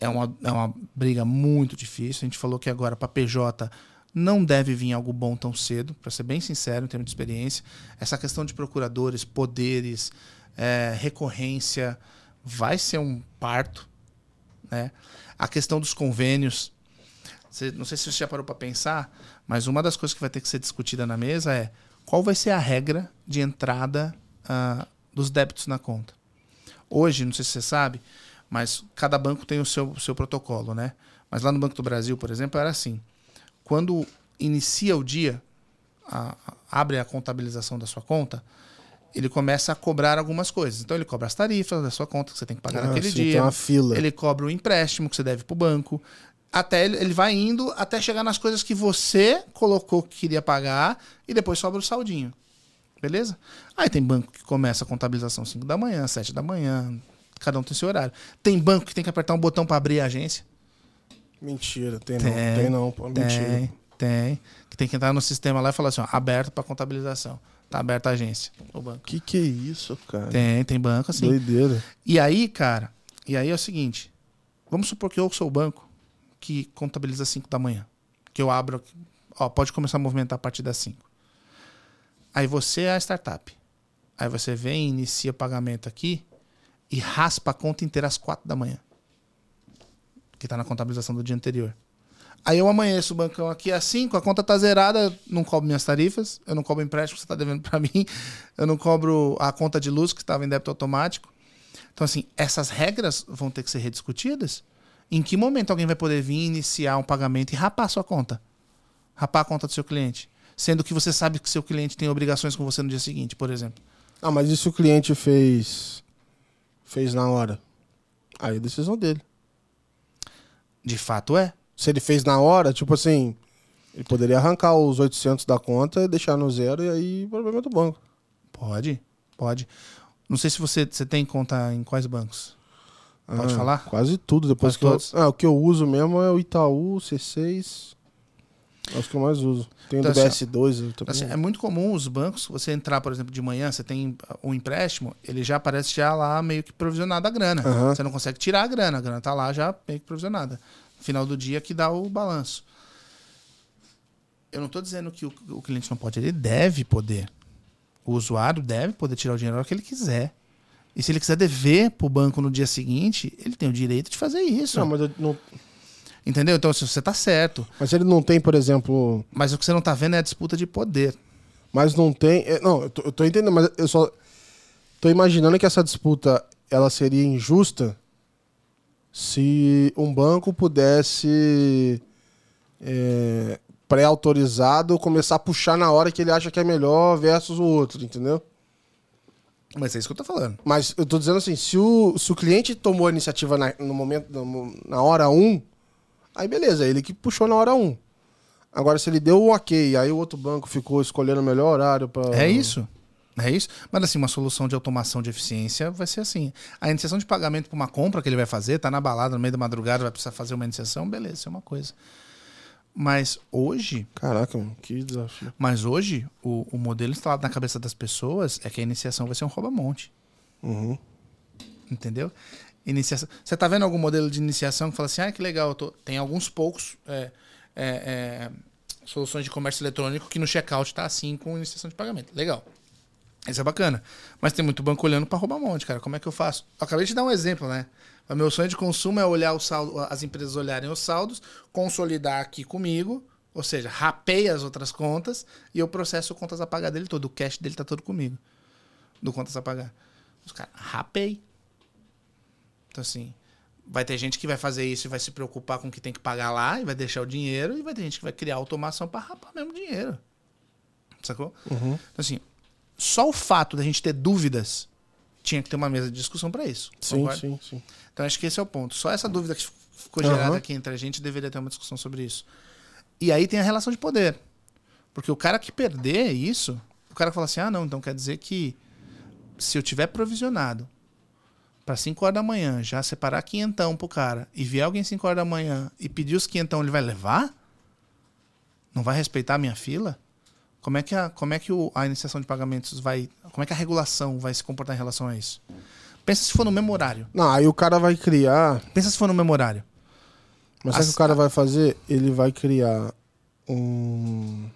É uma, é uma briga muito difícil. A gente falou que agora para PJ não deve vir algo bom tão cedo, para ser bem sincero, em termos de experiência. Essa questão de procuradores, poderes, é, recorrência, vai ser um parto. Né? A questão dos convênios. Não sei se você já parou para pensar, mas uma das coisas que vai ter que ser discutida na mesa é qual vai ser a regra de entrada ah, dos débitos na conta. Hoje, não sei se você sabe, mas cada banco tem o seu, seu protocolo, né? Mas lá no Banco do Brasil, por exemplo, era assim: quando inicia o dia, a- a- abre a contabilização da sua conta, ele começa a cobrar algumas coisas. Então, ele cobra as tarifas da sua conta que você tem que pagar Ah, naquele sim, dia. Tem uma fila. Ele cobra o empréstimo que você deve para o banco. Até ele, ele vai indo até chegar nas coisas que você colocou que queria pagar e depois sobra o saldinho. Beleza? Aí tem banco que começa a contabilização 5 da manhã, 7 da manhã. Cada um tem seu horário. Tem banco que tem que apertar um botão para abrir a agência. Mentira, tem, não. Tem, Tem não, pô. Mentira. Tem, tem. Que tem que entrar no sistema lá e falar assim: ó, aberto para contabilização. Tá aberta a agência. O banco. Que que é isso, cara? Tem, tem banco assim. Doideira. E aí, cara, e aí é o seguinte: vamos supor que eu sou o banco que contabiliza às 5 da manhã. Que eu abro, ó, pode começar a movimentar a partir das 5. Aí você é a startup. Aí você vem, inicia pagamento aqui e raspa a conta inteira às 4 da manhã. Que tá na contabilização do dia anterior. Aí eu amanheço o bancão aqui às 5, a conta tá zerada, não cobro minhas tarifas, eu não cobro o empréstimo que você tá devendo para mim, eu não cobro a conta de luz que estava em débito automático. Então, assim, essas regras vão ter que ser rediscutidas. Em que momento alguém vai poder vir iniciar um pagamento e rapar a sua conta? Rapar a conta do seu cliente. Sendo que você sabe que seu cliente tem obrigações com você no dia seguinte, por exemplo. Ah, mas e se o cliente fez. fez na hora? Aí é decisão dele. De fato é. Se ele fez na hora, tipo assim, ele poderia arrancar os 800 da conta deixar no zero e aí o problema é do banco. Pode, pode. Não sei se você, você tem conta em quais bancos. Pode Ah, falar? Quase tudo. Depois Quase que eu, ah, o que eu uso mesmo é o Itaú, o C6. É os que eu mais uso. Tem o do Então, assim, BS2. eu também- Assim, é muito comum os bancos, você entrar, por exemplo, de manhã, você tem um empréstimo, ele já aparece já lá meio que provisionada a grana. Você não consegue tirar a grana, a grana tá lá já meio que provisionada. No final do dia que dá o balanço. Eu não estou dizendo que o, o cliente não pode, ele deve poder. O usuário deve poder tirar o dinheiro a hora que ele quiser. E se ele quiser dever para o banco no dia seguinte, ele tem o direito de fazer isso. Não, mas, eu não- Entendeu? Então, se você tá certo. mas ele não tem, por exemplo. Mas o que você não tá vendo é a disputa de poder. Mas não tem. é, Não, eu tô, eu tô entendendo, mas eu só tô imaginando que essa disputa ela seria injusta se um banco pudesse é, pré-autorizado começar a puxar na hora que ele acha que é melhor versus o outro, entendeu? Mas é isso que eu tô falando. Mas eu tô dizendo assim, se o, se o cliente tomou a iniciativa na, no momento, na hora 1, aí beleza, ele que puxou na hora 1. Agora, se ele deu o ok, aí o outro banco ficou escolhendo o melhor horário para. É isso. É isso. Mas assim, uma solução de automação de eficiência vai ser assim. A iniciação de pagamento para uma compra que ele vai fazer, tá na balada no meio da madrugada, vai precisar fazer uma iniciação, beleza, isso é uma coisa. Mas hoje, Caraca, mano, que desafio. mas hoje, o, o modelo instalado na cabeça das pessoas é que a iniciação vai ser um rouba-monte. Uhum. Entendeu? Iniciação. Você tá vendo algum modelo de iniciação que fala assim, ah, que legal, tem alguns poucos é, é, é, soluções de comércio eletrônico que no checkout tá assim com iniciação de pagamento. Legal. Isso é bacana. Mas tem muito banco olhando para roubar monte, cara. Como é que eu faço? Eu acabei de dar um exemplo, né? O meu sonho de consumo é olhar o saldo, as empresas olharem os saldos, consolidar aqui comigo, ou seja, rapei as outras contas e eu processo contas a pagar dele todo. O cash dele tá todo comigo. do contas a pagar. Os caras, rapei. Então, assim, vai ter gente que vai fazer isso e vai se preocupar com o que tem que pagar lá e vai deixar o dinheiro, e vai ter gente que vai criar automação para rapar mesmo dinheiro. Sacou? Uhum. Então, assim, só o fato da gente ter dúvidas tinha que ter uma mesa de discussão para isso. Sim, concorda? sim, sim. Então acho que esse é o ponto. Só essa dúvida que ficou gerada aqui entre a gente deveria ter uma discussão sobre isso. E aí tem a relação de poder. Porque o cara que perder isso, o cara fala assim: ah, não, então quer dizer que se eu tiver provisionado para 5 horas da manhã, já separar quinhentão pro cara, e vier alguém 5 horas da manhã e pedir os quinhentão, ele vai levar? Não vai respeitar a minha fila? Como é que a, como é que o- a iniciação de pagamentos vai. Como é que a regulação vai se comportar em relação a isso? Pensa se for no mesmo horário. Não, aí o cara vai criar. Pensa se for no mesmo horário. Mas sabe o que o cara vai fazer? Ele vai criar um.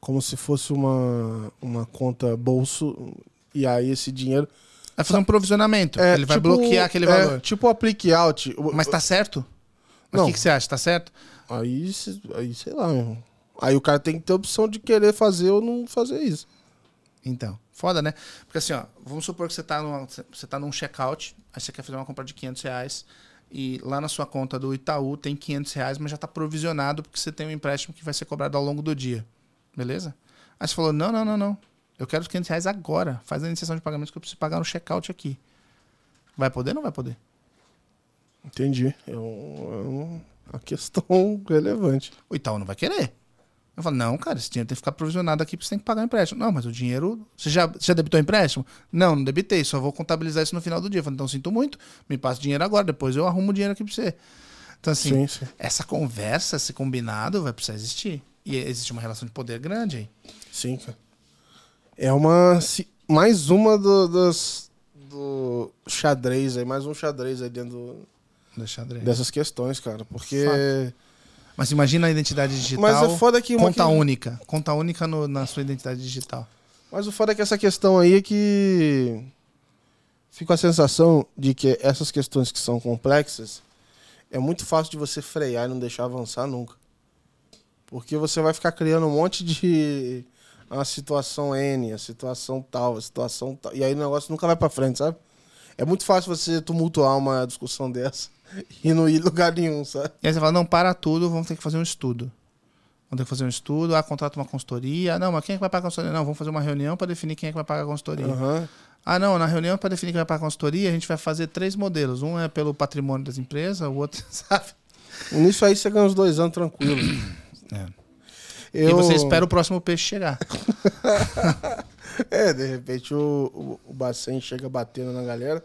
Como se fosse uma, uma conta bolso. E aí esse dinheiro. Vai fazer um provisionamento. É, ele vai tipo- bloquear aquele é, valor. tipo o aplique out. Mas tá certo? Mas. O que, que você acha? Tá certo? Aí, aí, sei lá, meu irmão. Aí o cara tem que ter a opção de querer fazer ou não fazer isso. Então. Foda, né? Porque assim, ó, vamos supor que você tá, numa, você tá num checkout, aí você quer fazer uma compra de 500 reais e lá na sua conta do Itaú tem 500 reais, mas já tá provisionado porque você tem um empréstimo que vai ser cobrado ao longo do dia. Beleza? Aí você falou, não, não, não, não. Eu quero os 500 reais agora. Faz a iniciação de pagamento que eu preciso pagar no checkout aqui. Vai poder ou não vai poder? Entendi. É, um- é uma questão relevante. O Itaú não vai querer. Eu falo, não, cara, esse dinheiro tem que ficar provisionado aqui porque você tem que pagar o empréstimo. Não, mas o dinheiro. Você já, você já debitou o empréstimo? Não, não debitei, só vou contabilizar isso no final do dia. Eu falo, então sinto muito, me passa o dinheiro agora, depois eu arrumo o dinheiro aqui pra você. Então, assim, sim, sim. essa conversa, esse combinado vai precisar existir. E existe uma relação de poder grande aí. Sim, cara. É uma. Mais uma do, das. Do xadrez aí, mais um xadrez aí dentro do- André. dessas questões, cara. Porque. Fato. Mas imagina a identidade digital. Mas é foda que conta que- única. Conta única no- na sua identidade digital. Mas o foda é que essa questão aí é que. Fico a sensação de que essas questões que são complexas é muito fácil de você frear e não deixar avançar nunca. Porque você vai ficar criando um monte de. A situação N, a situação tal, a situação tal. E aí o negócio nunca vai pra frente, sabe? É muito fácil você tumultuar uma discussão dessa e não ir lugar nenhum, sabe? E aí você fala, não, para tudo, vamos ter que fazer um estudo. Vamos ter que fazer um estudo, ah, contrata uma consultoria. Não, mas quem é que vai pagar a consultoria? Não, vamos fazer uma reunião para definir quem é que vai pagar a consultoria. Aham. Ah, não, na reunião para definir quem vai pagar a consultoria, a gente vai fazer três modelos. Um é pelo patrimônio das empresas, o outro, sabe? Nisso aí você ganha uns dois anos tranquilo. É. Eu... E você espera o próximo peixe chegar. É, de repente o, o, o Bacen chega batendo na galera.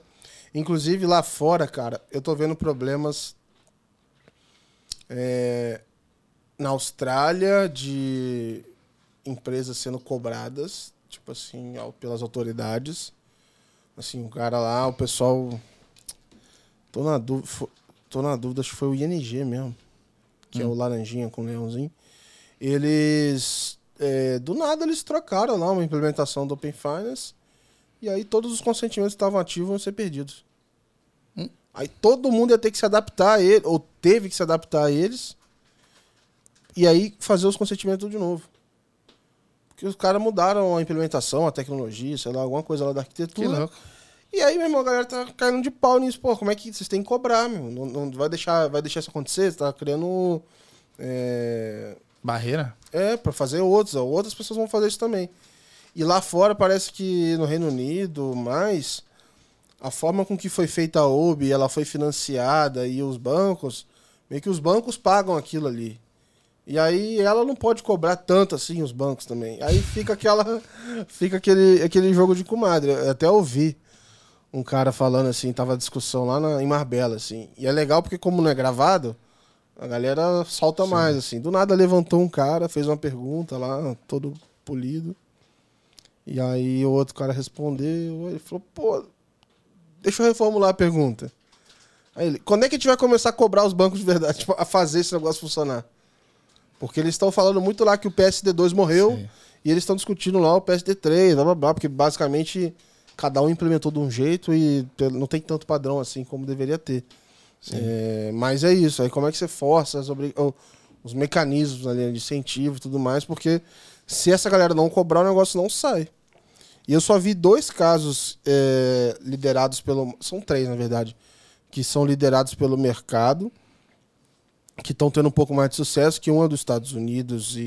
Inclusive lá fora, cara, eu tô vendo problemas é, na Austrália de empresas sendo cobradas, tipo assim, pelas autoridades. Assim, o cara lá, o pessoal. Tô na dúvida, tô na dúvida, acho que foi o ING mesmo, que é Hum. o laranjinha com o leãozinho. Eles é, do nada eles trocaram lá uma implementação do Open Finance e aí todos os consentimentos que estavam ativos iam ser perdidos. Hum. Aí todo mundo ia ter que se adaptar a ele, ou teve que se adaptar a eles, e aí fazer os consentimentos de novo. Porque os caras mudaram a implementação, a tecnologia, sei lá, alguma coisa lá da Que arquitetura. louco. E aí, meu irmão, a galera tá caindo de pau nisso. Pô, como é que vocês têm que cobrar, meu? Não, não vai, deixar, vai deixar isso acontecer? Você tá criando. É, Barreira? É, pra fazer outros. Outras pessoas vão fazer isso também. E lá fora parece que no Reino Unido, mais a forma com que foi feita a OB, ela foi financiada e os bancos, meio que os bancos pagam aquilo ali. E aí ela não pode cobrar tanto assim os bancos também. Aí fica aquela fica aquele aquele jogo de comadre. Eu até ouvi um cara falando assim, tava discussão lá na, em Marbella assim. E é legal porque como não é gravado, a galera solta Sim. mais, assim. Do nada levantou um cara, fez uma pergunta lá, todo polido. E aí o outro cara respondeu, ele falou, pô, deixa eu reformular a pergunta. Aí ele, quando é que a gente vai começar a cobrar os bancos de verdade, tipo, a fazer esse negócio funcionar? Porque eles estão falando muito lá que o PSD2 morreu Sim. e eles estão discutindo lá o PSD3, blá blá blá, porque basicamente cada um implementou de um jeito e não tem tanto padrão assim como deveria ter. É, mas é isso. Aí como é que você força ou os mecanismos ali de incentivo e tudo mais, porque se essa galera não cobrar, o negócio não sai. E eu só vi dois casos é, liderados pelo. São três, na verdade. Que são liderados pelo mercado, que estão tendo um pouco mais de sucesso, que um é dos Estados Unidos, e,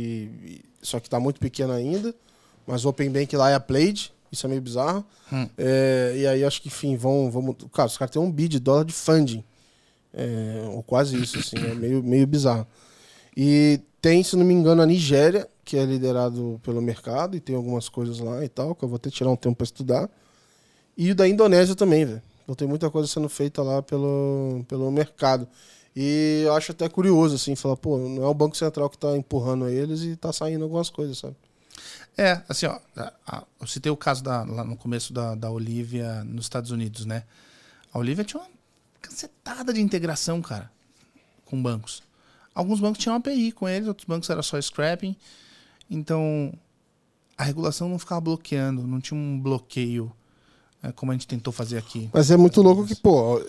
e só que está muito pequeno ainda. Mas o Open Bank lá é a Played, isso é meio bizarro. Hum. É, e aí acho que, enfim, vão. vão cara, os caras têm um bid de dólar de funding. É, ou quase isso, assim, é meio, meio bizarro. E tem, se não me engano, a Nigéria, que é liderado pelo mercado, e tem algumas coisas lá e tal, que eu vou ter que tirar um tempo para estudar. E o da Indonésia também, velho. Então tem muita coisa sendo feita lá pelo, pelo mercado. E eu acho até curioso, assim, falar, pô, não é o Banco Central que tá empurrando eles e tá saindo algumas coisas, sabe? É, assim, ó, eu citei o caso da, lá no começo da, da Olivia nos Estados Unidos, né? A Olivia tinha uma cacetada de integração, cara, com bancos. Alguns bancos tinham API com eles, outros bancos era só scrapping. Então, a regulação não ficava bloqueando, não tinha um bloqueio, é, como a gente tentou fazer aqui. Mas é muito louco que, pô,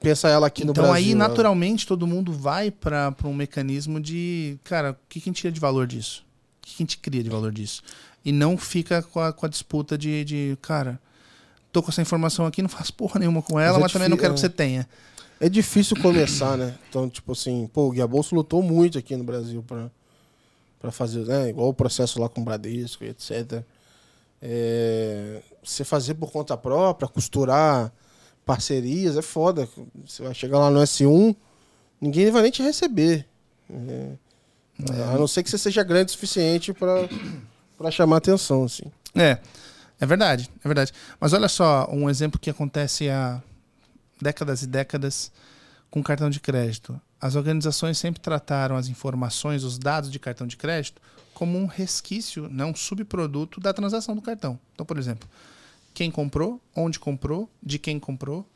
pensa ela aqui no Então Brasil. aí, né? naturalmente, todo mundo vai para um mecanismo de, cara, o que, que a gente tira de valor disso? O que, que a gente cria de valor disso? E não fica com a, com a disputa de, de, cara, tô com essa informação aqui, não faço porra nenhuma com ela, Mas mas, é também não quero é. que você tenha. É difícil começar, né? Então, tipo assim, pô, o Guia Bolso lutou muito aqui no Brasil pra, pra fazer, né? Igual o processo lá com o Bradesco e etc. É, você fazer por conta própria, costurar parcerias, é foda. Você vai chegar lá no S1, ninguém vai nem te receber. É, A não ser que você seja grande o suficiente pra, pra chamar atenção, assim. É, é verdade, é verdade. Mas olha só, um exemplo que acontece há décadas e décadas com cartão de crédito. As organizações sempre trataram as informações, os dados de cartão de crédito, como um resquício, né, um subproduto da transação do cartão. Então, por exemplo, quem comprou, onde comprou, de quem comprou,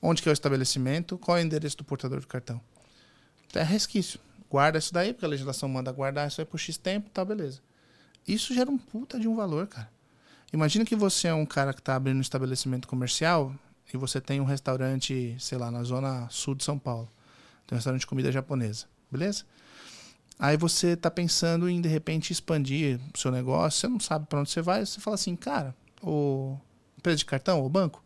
onde que é o estabelecimento, qual é o endereço do portador do cartão. Então, é resquício. Guarda isso daí, porque a legislação manda guardar isso aí por X tempo, tá, beleza. Isso gera um puta de um valor, cara. Imagina que você é um cara que está abrindo um estabelecimento comercial e você tem um restaurante, sei lá, na zona sul de São Paulo. Tem um restaurante de comida japonesa, beleza? Aí você está pensando em, de repente, expandir o seu negócio, você não sabe para onde você vai, você fala assim, cara, o empresa de cartão, o banco,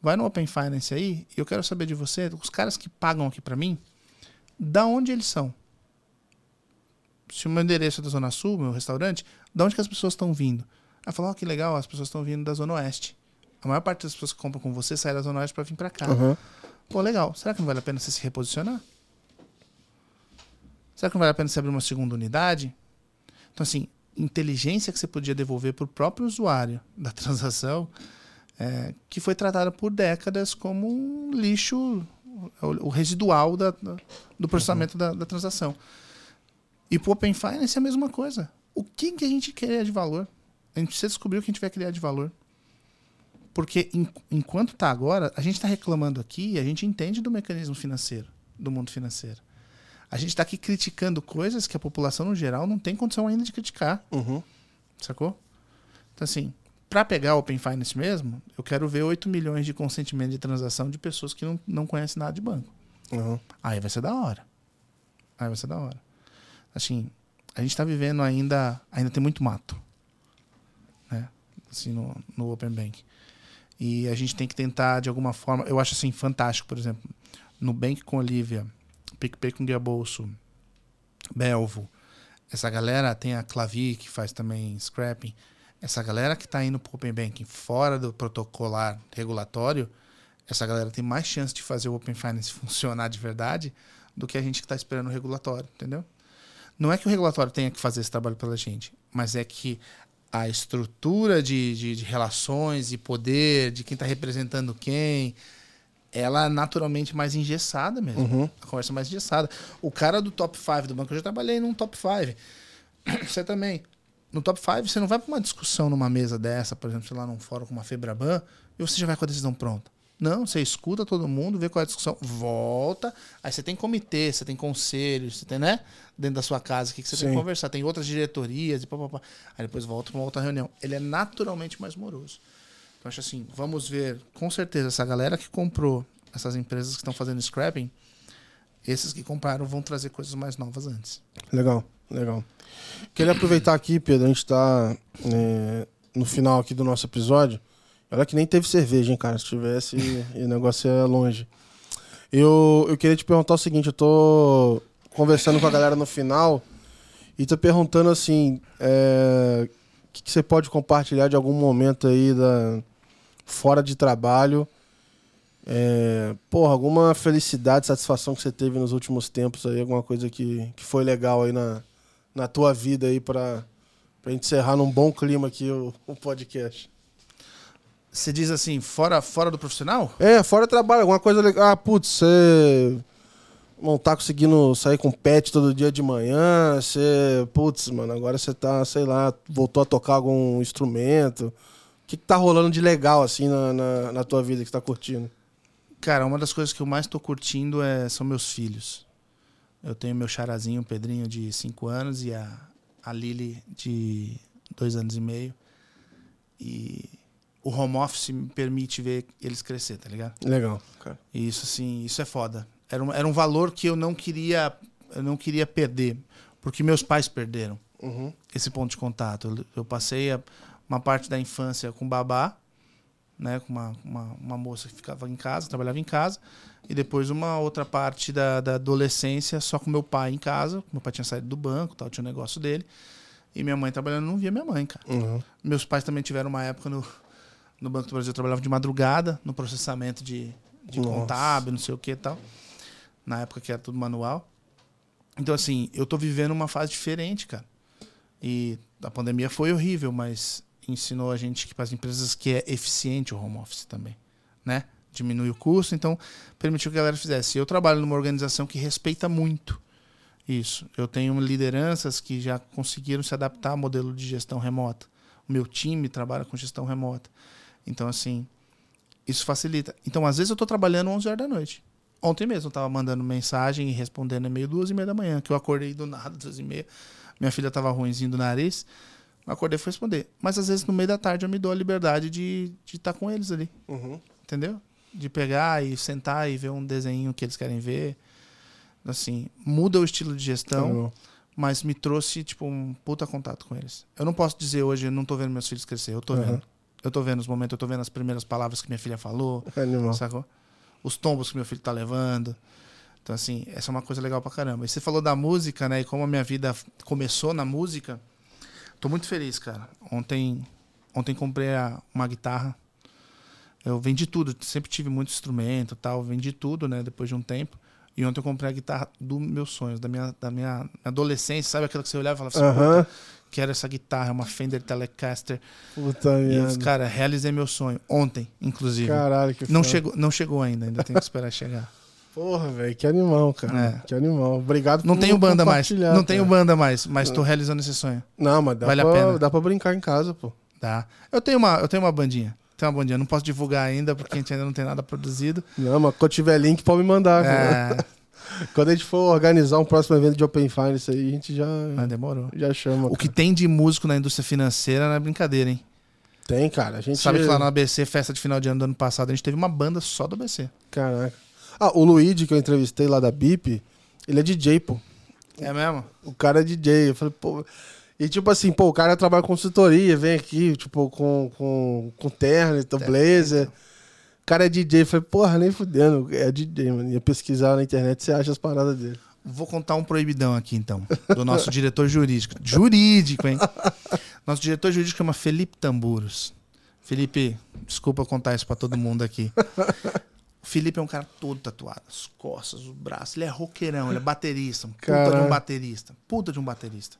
vai no Open Finance aí e eu quero saber de você, os caras que pagam aqui para mim, da onde eles são? Se o meu endereço é da Zona Sul, meu restaurante, da onde que as pessoas estão vindo? Aí falou, oh, que legal, as pessoas estão vindo da Zona Oeste. A maior parte das pessoas que compram com você sai da Zona Oeste para vir para cá. Uhum. Pô, legal. Será que não vale a pena você se reposicionar? Será que não vale a pena você abrir uma segunda unidade? Então, assim, inteligência que você podia devolver para o próprio usuário da transação, é, que foi tratada por décadas como um lixo, o, o residual da, do processamento da, da transação. E para o Open Finance é a mesma coisa. O que, que a gente quer de valor? A gente precisa descobrir o que a gente vai criar de valor. Porque en- enquanto está agora, a gente está reclamando aqui a gente entende do mecanismo financeiro, do mundo financeiro. A gente está aqui criticando coisas que a população, no geral, não tem condição ainda de criticar, Uhum. sacou? Então, assim, para pegar o Open Finance mesmo, eu quero ver 8 milhões de consentimento de transação de pessoas que não, não conhecem nada de banco. Uhum. Aí vai ser da hora. Aí vai ser da hora. Assim, a gente está vivendo ainda. Ainda tem muito mato. Assim, no, no Open Bank. E a gente tem que tentar, de alguma forma. Eu acho assim, fantástico, por exemplo, no Bank com Olivia, PicPay com Guia Bolso, Belvo. Essa galera tem a Clavi, que faz também scrapping. Essa galera que está indo para o Open Banking fora do protocolar regulatório, essa galera tem mais chance de fazer o Open Finance funcionar de verdade do que a gente que está esperando o regulatório, entendeu? Não é que o regulatório tenha que fazer esse trabalho pela gente, mas é que a estrutura de, de, de relações e poder, de quem está representando quem, ela é naturalmente mais engessada mesmo. Uhum. A conversa é mais engessada. O cara do top 5 do banco, eu já trabalhei num top 5. Você também. No top 5, você não vai para uma discussão numa mesa dessa, por exemplo, sei lá, num fórum com uma Febraban, e você já vai com a decisão pronta. Não, você escuta todo mundo, vê qual é a discussão, volta. Aí você tem comitê, você tem conselhos, você tem, né? Dentro da sua casa, o que, que você tem Sim. que conversar. Tem outras diretorias e papapá. Aí depois volta para uma outra reunião. Ele é naturalmente mais moroso. Então, acho assim, vamos ver, com certeza, essa galera que comprou essas empresas que estão fazendo scrapping, esses que compraram vão trazer coisas mais novas antes. Legal, legal. Queria aproveitar aqui, Pedro, a gente está no final aqui do nosso episódio. Olha que nem teve cerveja, hein, cara? Se tivesse, o negócio é longe. Eu, eu queria te perguntar o seguinte: eu tô conversando com a galera no final e tô perguntando assim: é, o que, que você pode compartilhar de algum momento aí da, fora de trabalho? É, porra, alguma felicidade, satisfação que você teve nos últimos tempos aí, alguma coisa que, que foi legal aí na, na tua vida aí gente encerrar num bom clima aqui o, o podcast. Você diz assim, fora, fora do profissional? É, fora trabalho, alguma coisa legal. Ah, putz, você não tá conseguindo sair com pet todo dia de manhã, você, putz, mano, agora você tá, sei lá, voltou a tocar algum instrumento. O que, que tá rolando de legal, assim, na, na, na tua vida que você tá curtindo? Cara, uma das coisas que eu mais tô curtindo é, são meus filhos. Eu tenho meu charazinho, o Pedrinho, de 5 anos, e a, a Lili, de 2 anos e meio. E o home office me permite ver eles crescer, tá ligado? Legal, cara. E isso, assim, isso é foda. Era um, era um valor que eu não queria, eu não queria perder, porque meus pais perderam Uhum. esse ponto de contato. Eu, eu passei a- uma parte da infância com babá, né, com uma, uma, uma moça que ficava em casa, trabalhava em casa, e depois uma outra parte da, da adolescência só com meu pai em casa. Meu pai tinha saído do banco, tal, tinha um negócio dele, e minha mãe trabalhando, não via minha mãe, cara. Uhum. Meus pais também tiveram uma época no, no Banco do Brasil, eu trabalhava de madrugada, no processamento de, de Nossa. contábil, não sei o que e tal. Na época que era tudo manual. Então, assim, eu tô vivendo uma fase diferente, cara. E a pandemia foi horrível, mas ensinou a gente que para as empresas que é eficiente o home office também, né? Diminui o custo, então permitiu que a galera fizesse. Eu trabalho numa organização que respeita muito isso. Eu tenho lideranças que já conseguiram se adaptar ao modelo de gestão remota. O meu time trabalha com gestão remota. Então, assim, isso facilita. Então, às vezes eu estou trabalhando 11 horas da noite. Ontem mesmo eu estava mandando mensagem e respondendo e-mail duas e meia da manhã, que eu acordei do nada, duas e meia. Minha filha estava ruimzinho do nariz. Eu acordei e fui responder. Mas às vezes no meio da tarde eu me dou a liberdade de estar com eles ali. Uhum. Entendeu? De pegar e sentar e ver um desenho que eles querem ver. Assim, muda o estilo de gestão Legal. mas me trouxe, tipo, um puta contato com eles. Eu não posso dizer hoje, eu não tô vendo meus filhos crescer, eu tô Uhum. vendo. Eu tô vendo os momentos, eu tô vendo as primeiras palavras que minha filha falou, Animal. sacou? Os tombos que meu filho tá levando. Então, assim, essa é uma coisa legal pra caramba. E você falou da música, né? E como a minha vida começou na música, tô muito feliz, cara. Ontem, ontem comprei a- uma guitarra. Eu vendi tudo, sempre tive muito instrumento e tal, vendi tudo, né? Depois de um tempo. E ontem eu comprei a guitarra dos meus sonhos, da minha, da minha adolescência, sabe aquela que você olhava e falava assim, Aham. "Puta, quero essa guitarra, é uma Fender Telecaster. Puta E merda. cara, realizei meu sonho. Ontem, inclusive. Caralho, que não, foda. chegou, não chegou ainda, ainda tenho que esperar chegar. Porra, velho, que animal, cara. É. Que animal. Obrigado Não por tenho banda mais. Não tenho cara. banda mais, mas tô realizando esse sonho. Não, mas dá, Vale a pra, pena. dá pra brincar em casa, pô. Tá? Eu tenho uma, eu tenho uma bandinha. Tenho uma bandinha. Não posso divulgar ainda, porque a gente ainda não tem nada produzido. Não, mas quando tiver link, pode me mandar. cara. Quando a gente for organizar um próximo evento de Open Finance aí, a gente já, mas demorou. já chama. O que tem de músico na indústria financeira não é brincadeira, hein? Tem, cara. A gente... Sabe que lá no ABC, festa de final de ano do ano passado, a gente teve uma banda só do ABC. Caraca. Ah, o Luigi, que eu entrevistei lá da BIP, ele é DJ, pô. É mesmo? O cara é DJ. Eu falei, pô. E tipo assim, pô, o cara trabalha com consultoria, vem aqui, tipo, com, com, com terno, então, blazer. O cara é DJ. Eu falei, porra, nem fudendo. É DJ, mano. Ia pesquisar na internet, você acha as paradas dele. Vou contar um proibidão aqui, então, do nosso diretor jurídico. Jurídico, hein? Nosso diretor jurídico chama Felipe Tamburos. Felipe, desculpa contar isso pra todo mundo aqui. O Felipe é um cara todo tatuado, as costas, os braços. Ele é roqueirão, ele é baterista, um puta de um baterista. Puta de um baterista.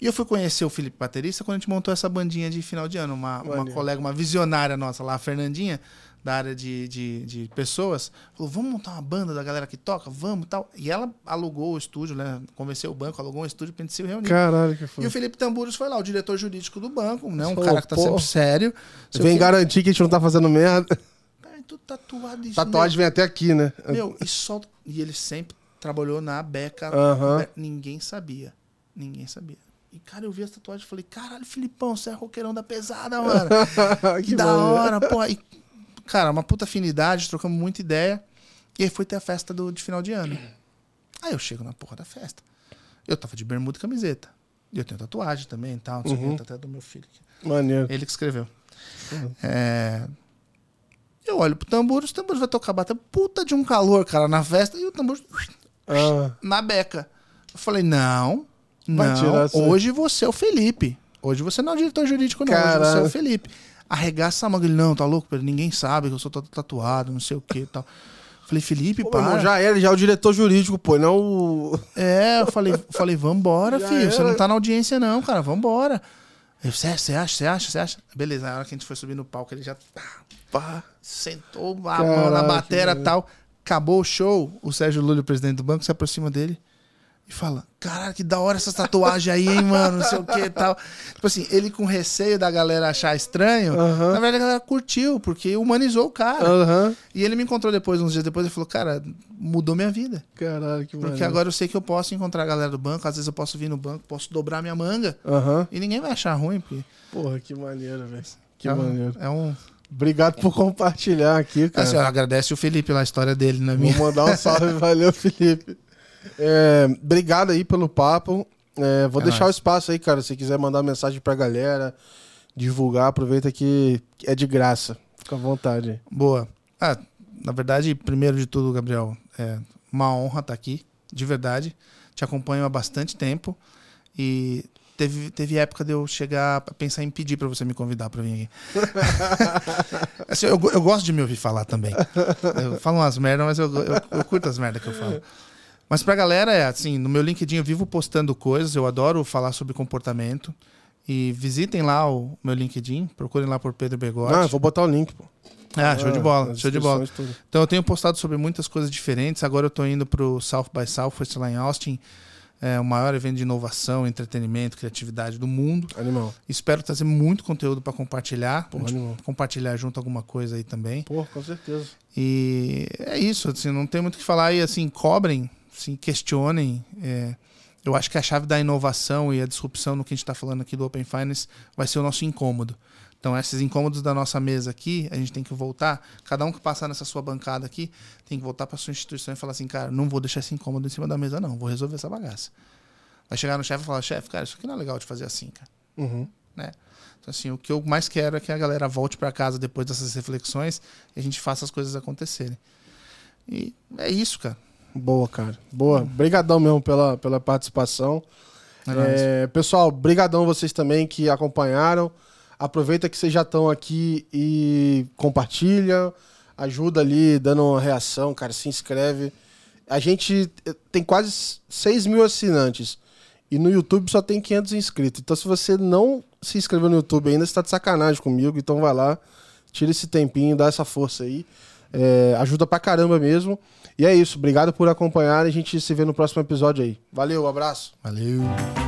E eu fui conhecer o Felipe baterista quando a gente montou essa bandinha de final de ano. Uma, uma colega, uma visionária nossa lá, a Fernandinha, da área de, de, de pessoas, falou: vamos montar uma banda da galera que toca? Vamos e tal. E ela alugou o estúdio, né? Convenceu o banco, alugou um estúdio pra gente se reunir. Caralho, que E foda. o Felipe Tamburos foi lá, o diretor jurídico do banco, né? Um Pô, cara que tá pô. sempre sério. Sei o Vem garantir que a gente não tá fazendo merda. Cara, tudo tatuado isso. Tatuagem vem até aqui, né? Meu, e só. E ele sempre trabalhou na beca. Aham. Be- Ninguém sabia. Ninguém sabia. E, cara, eu vi essa tatuagem e falei, caralho, Filipão, você é roqueirão da pesada, mano. que da bom, né? hora, pô. E, cara, uma puta afinidade, trocamos muita ideia. E aí foi ter a festa do, de final de ano. Aí eu chego na porra da festa. Eu tava de bermuda e camiseta. E eu tenho tatuagem também e tal, não sei o Uhum. que, tá até do meu filho aqui. Maneiro. Ele que escreveu. Uhum. É, Eu olho pro tambor, os tambores vai tocar bater puta de um calor, cara, na festa, e o tambor Ah, na beca. Eu falei, não, Vai não, hoje você é o Felipe. Hoje você não é o diretor jurídico, não. Hoje você é Caralho. o Felipe. Arregaça a manga. Ele, não, tá louco, Pedro? Ninguém sabe que eu sou todo tatuado, não sei o que e tal. Falei, Felipe, pô, para. irmão, já era, já é o diretor jurídico, pô, não o. É, eu falei, falei vambora, Já filho. Você era. não tá na audiência, não, cara. Vambora. Eu, Você você acha, você acha, você acha? Beleza, na hora que a gente foi subir no palco, ele já tá, Pá. sentou a Caralho, mão na batera e tal. Acabou o show, o Sérgio Lúlio, presidente do banco, se aproxima dele e fala: Caralho, que da hora essa tatuagem aí, hein, mano? Não sei o que e tal. Tipo assim, ele com receio da galera achar estranho, Aham. na verdade a galera curtiu, porque humanizou o cara. Aham. E ele me encontrou depois, uns dias depois, e falou: Cara, mudou minha vida. Caralho, que Porque maneiro. agora eu sei que eu posso encontrar a galera do banco, às vezes eu posso vir no banco, posso dobrar minha manga. Aham. E ninguém vai achar ruim, porque. Porra, que maneiro, velho. Que é um- maneiro. É um. Obrigado por compartilhar aqui, cara. Assim, agradece o Felipe lá, a história dele na minha. Vou mandar um salve, valeu, Felipe. É, obrigado aí pelo papo. É, vou É deixar nóis. o espaço aí, cara. Se quiser mandar mensagem pra galera, divulgar, aproveita que é de graça. Fica à vontade. Boa. Ah, na verdade, primeiro de tudo, Gabriel, é uma honra estar aqui, de verdade. Te acompanho há bastante tempo e teve, teve época de eu chegar a pensar em pedir para você me convidar para vir aqui. Assim, eu, eu gosto de me ouvir falar também. Eu falo umas merdas, mas eu, eu, eu curto as merdas que eu falo. Mas pra galera, é assim, no meu LinkedIn eu vivo postando coisas, eu adoro falar sobre comportamento. E visitem lá o meu LinkedIn, procurem lá por Pedro Begode. Ah, vou botar o link, pô. Ah, show de bola, show de bola. tudo. Então eu tenho postado sobre muitas coisas diferentes. Agora eu tô indo pro South by Southwest lá em Austin, é o maior evento de inovação, entretenimento, criatividade do mundo. Animal. Espero trazer muito conteúdo para compartilhar, Porra, compartilhar junto alguma coisa aí também. Pô, com certeza. E é isso, assim, não tem muito o que falar. E assim, cobrem, assim, questionem. é, eu acho que a chave da inovação e a disrupção no que a gente está falando aqui do Open Finance vai ser o nosso incômodo. Então, esses incômodos da nossa mesa aqui, a gente tem que voltar. Cada um que passar nessa sua bancada aqui tem que voltar para sua instituição e falar assim: cara, não vou deixar esse incômodo em cima da mesa, não. Vou resolver essa bagaça. Vai chegar no chefe e falar: chefe, cara, isso aqui não é legal de fazer assim, cara. Uhum. Né? Então, assim, o que eu mais quero é que a galera volte para casa depois dessas reflexões e a gente faça as coisas acontecerem. E é isso, cara. Boa, cara. Boa. Obrigadão mesmo pela, pela participação. É. É, pessoal, brigadão vocês também que acompanharam. Aproveita que vocês já estão aqui e compartilha, ajuda ali, dando uma reação, cara, se inscreve. A gente eh, tem quase 6 mil assinantes e no YouTube só tem 500 inscritos. Então, se você não se inscreveu no YouTube ainda, você tá de sacanagem comigo. Então, vai lá, tira esse tempinho, dá essa força aí. É, ajuda pra caramba mesmo. E é isso. Obrigado por acompanhar. A gente se vê no próximo episódio aí. Valeu, um abraço. Valeu.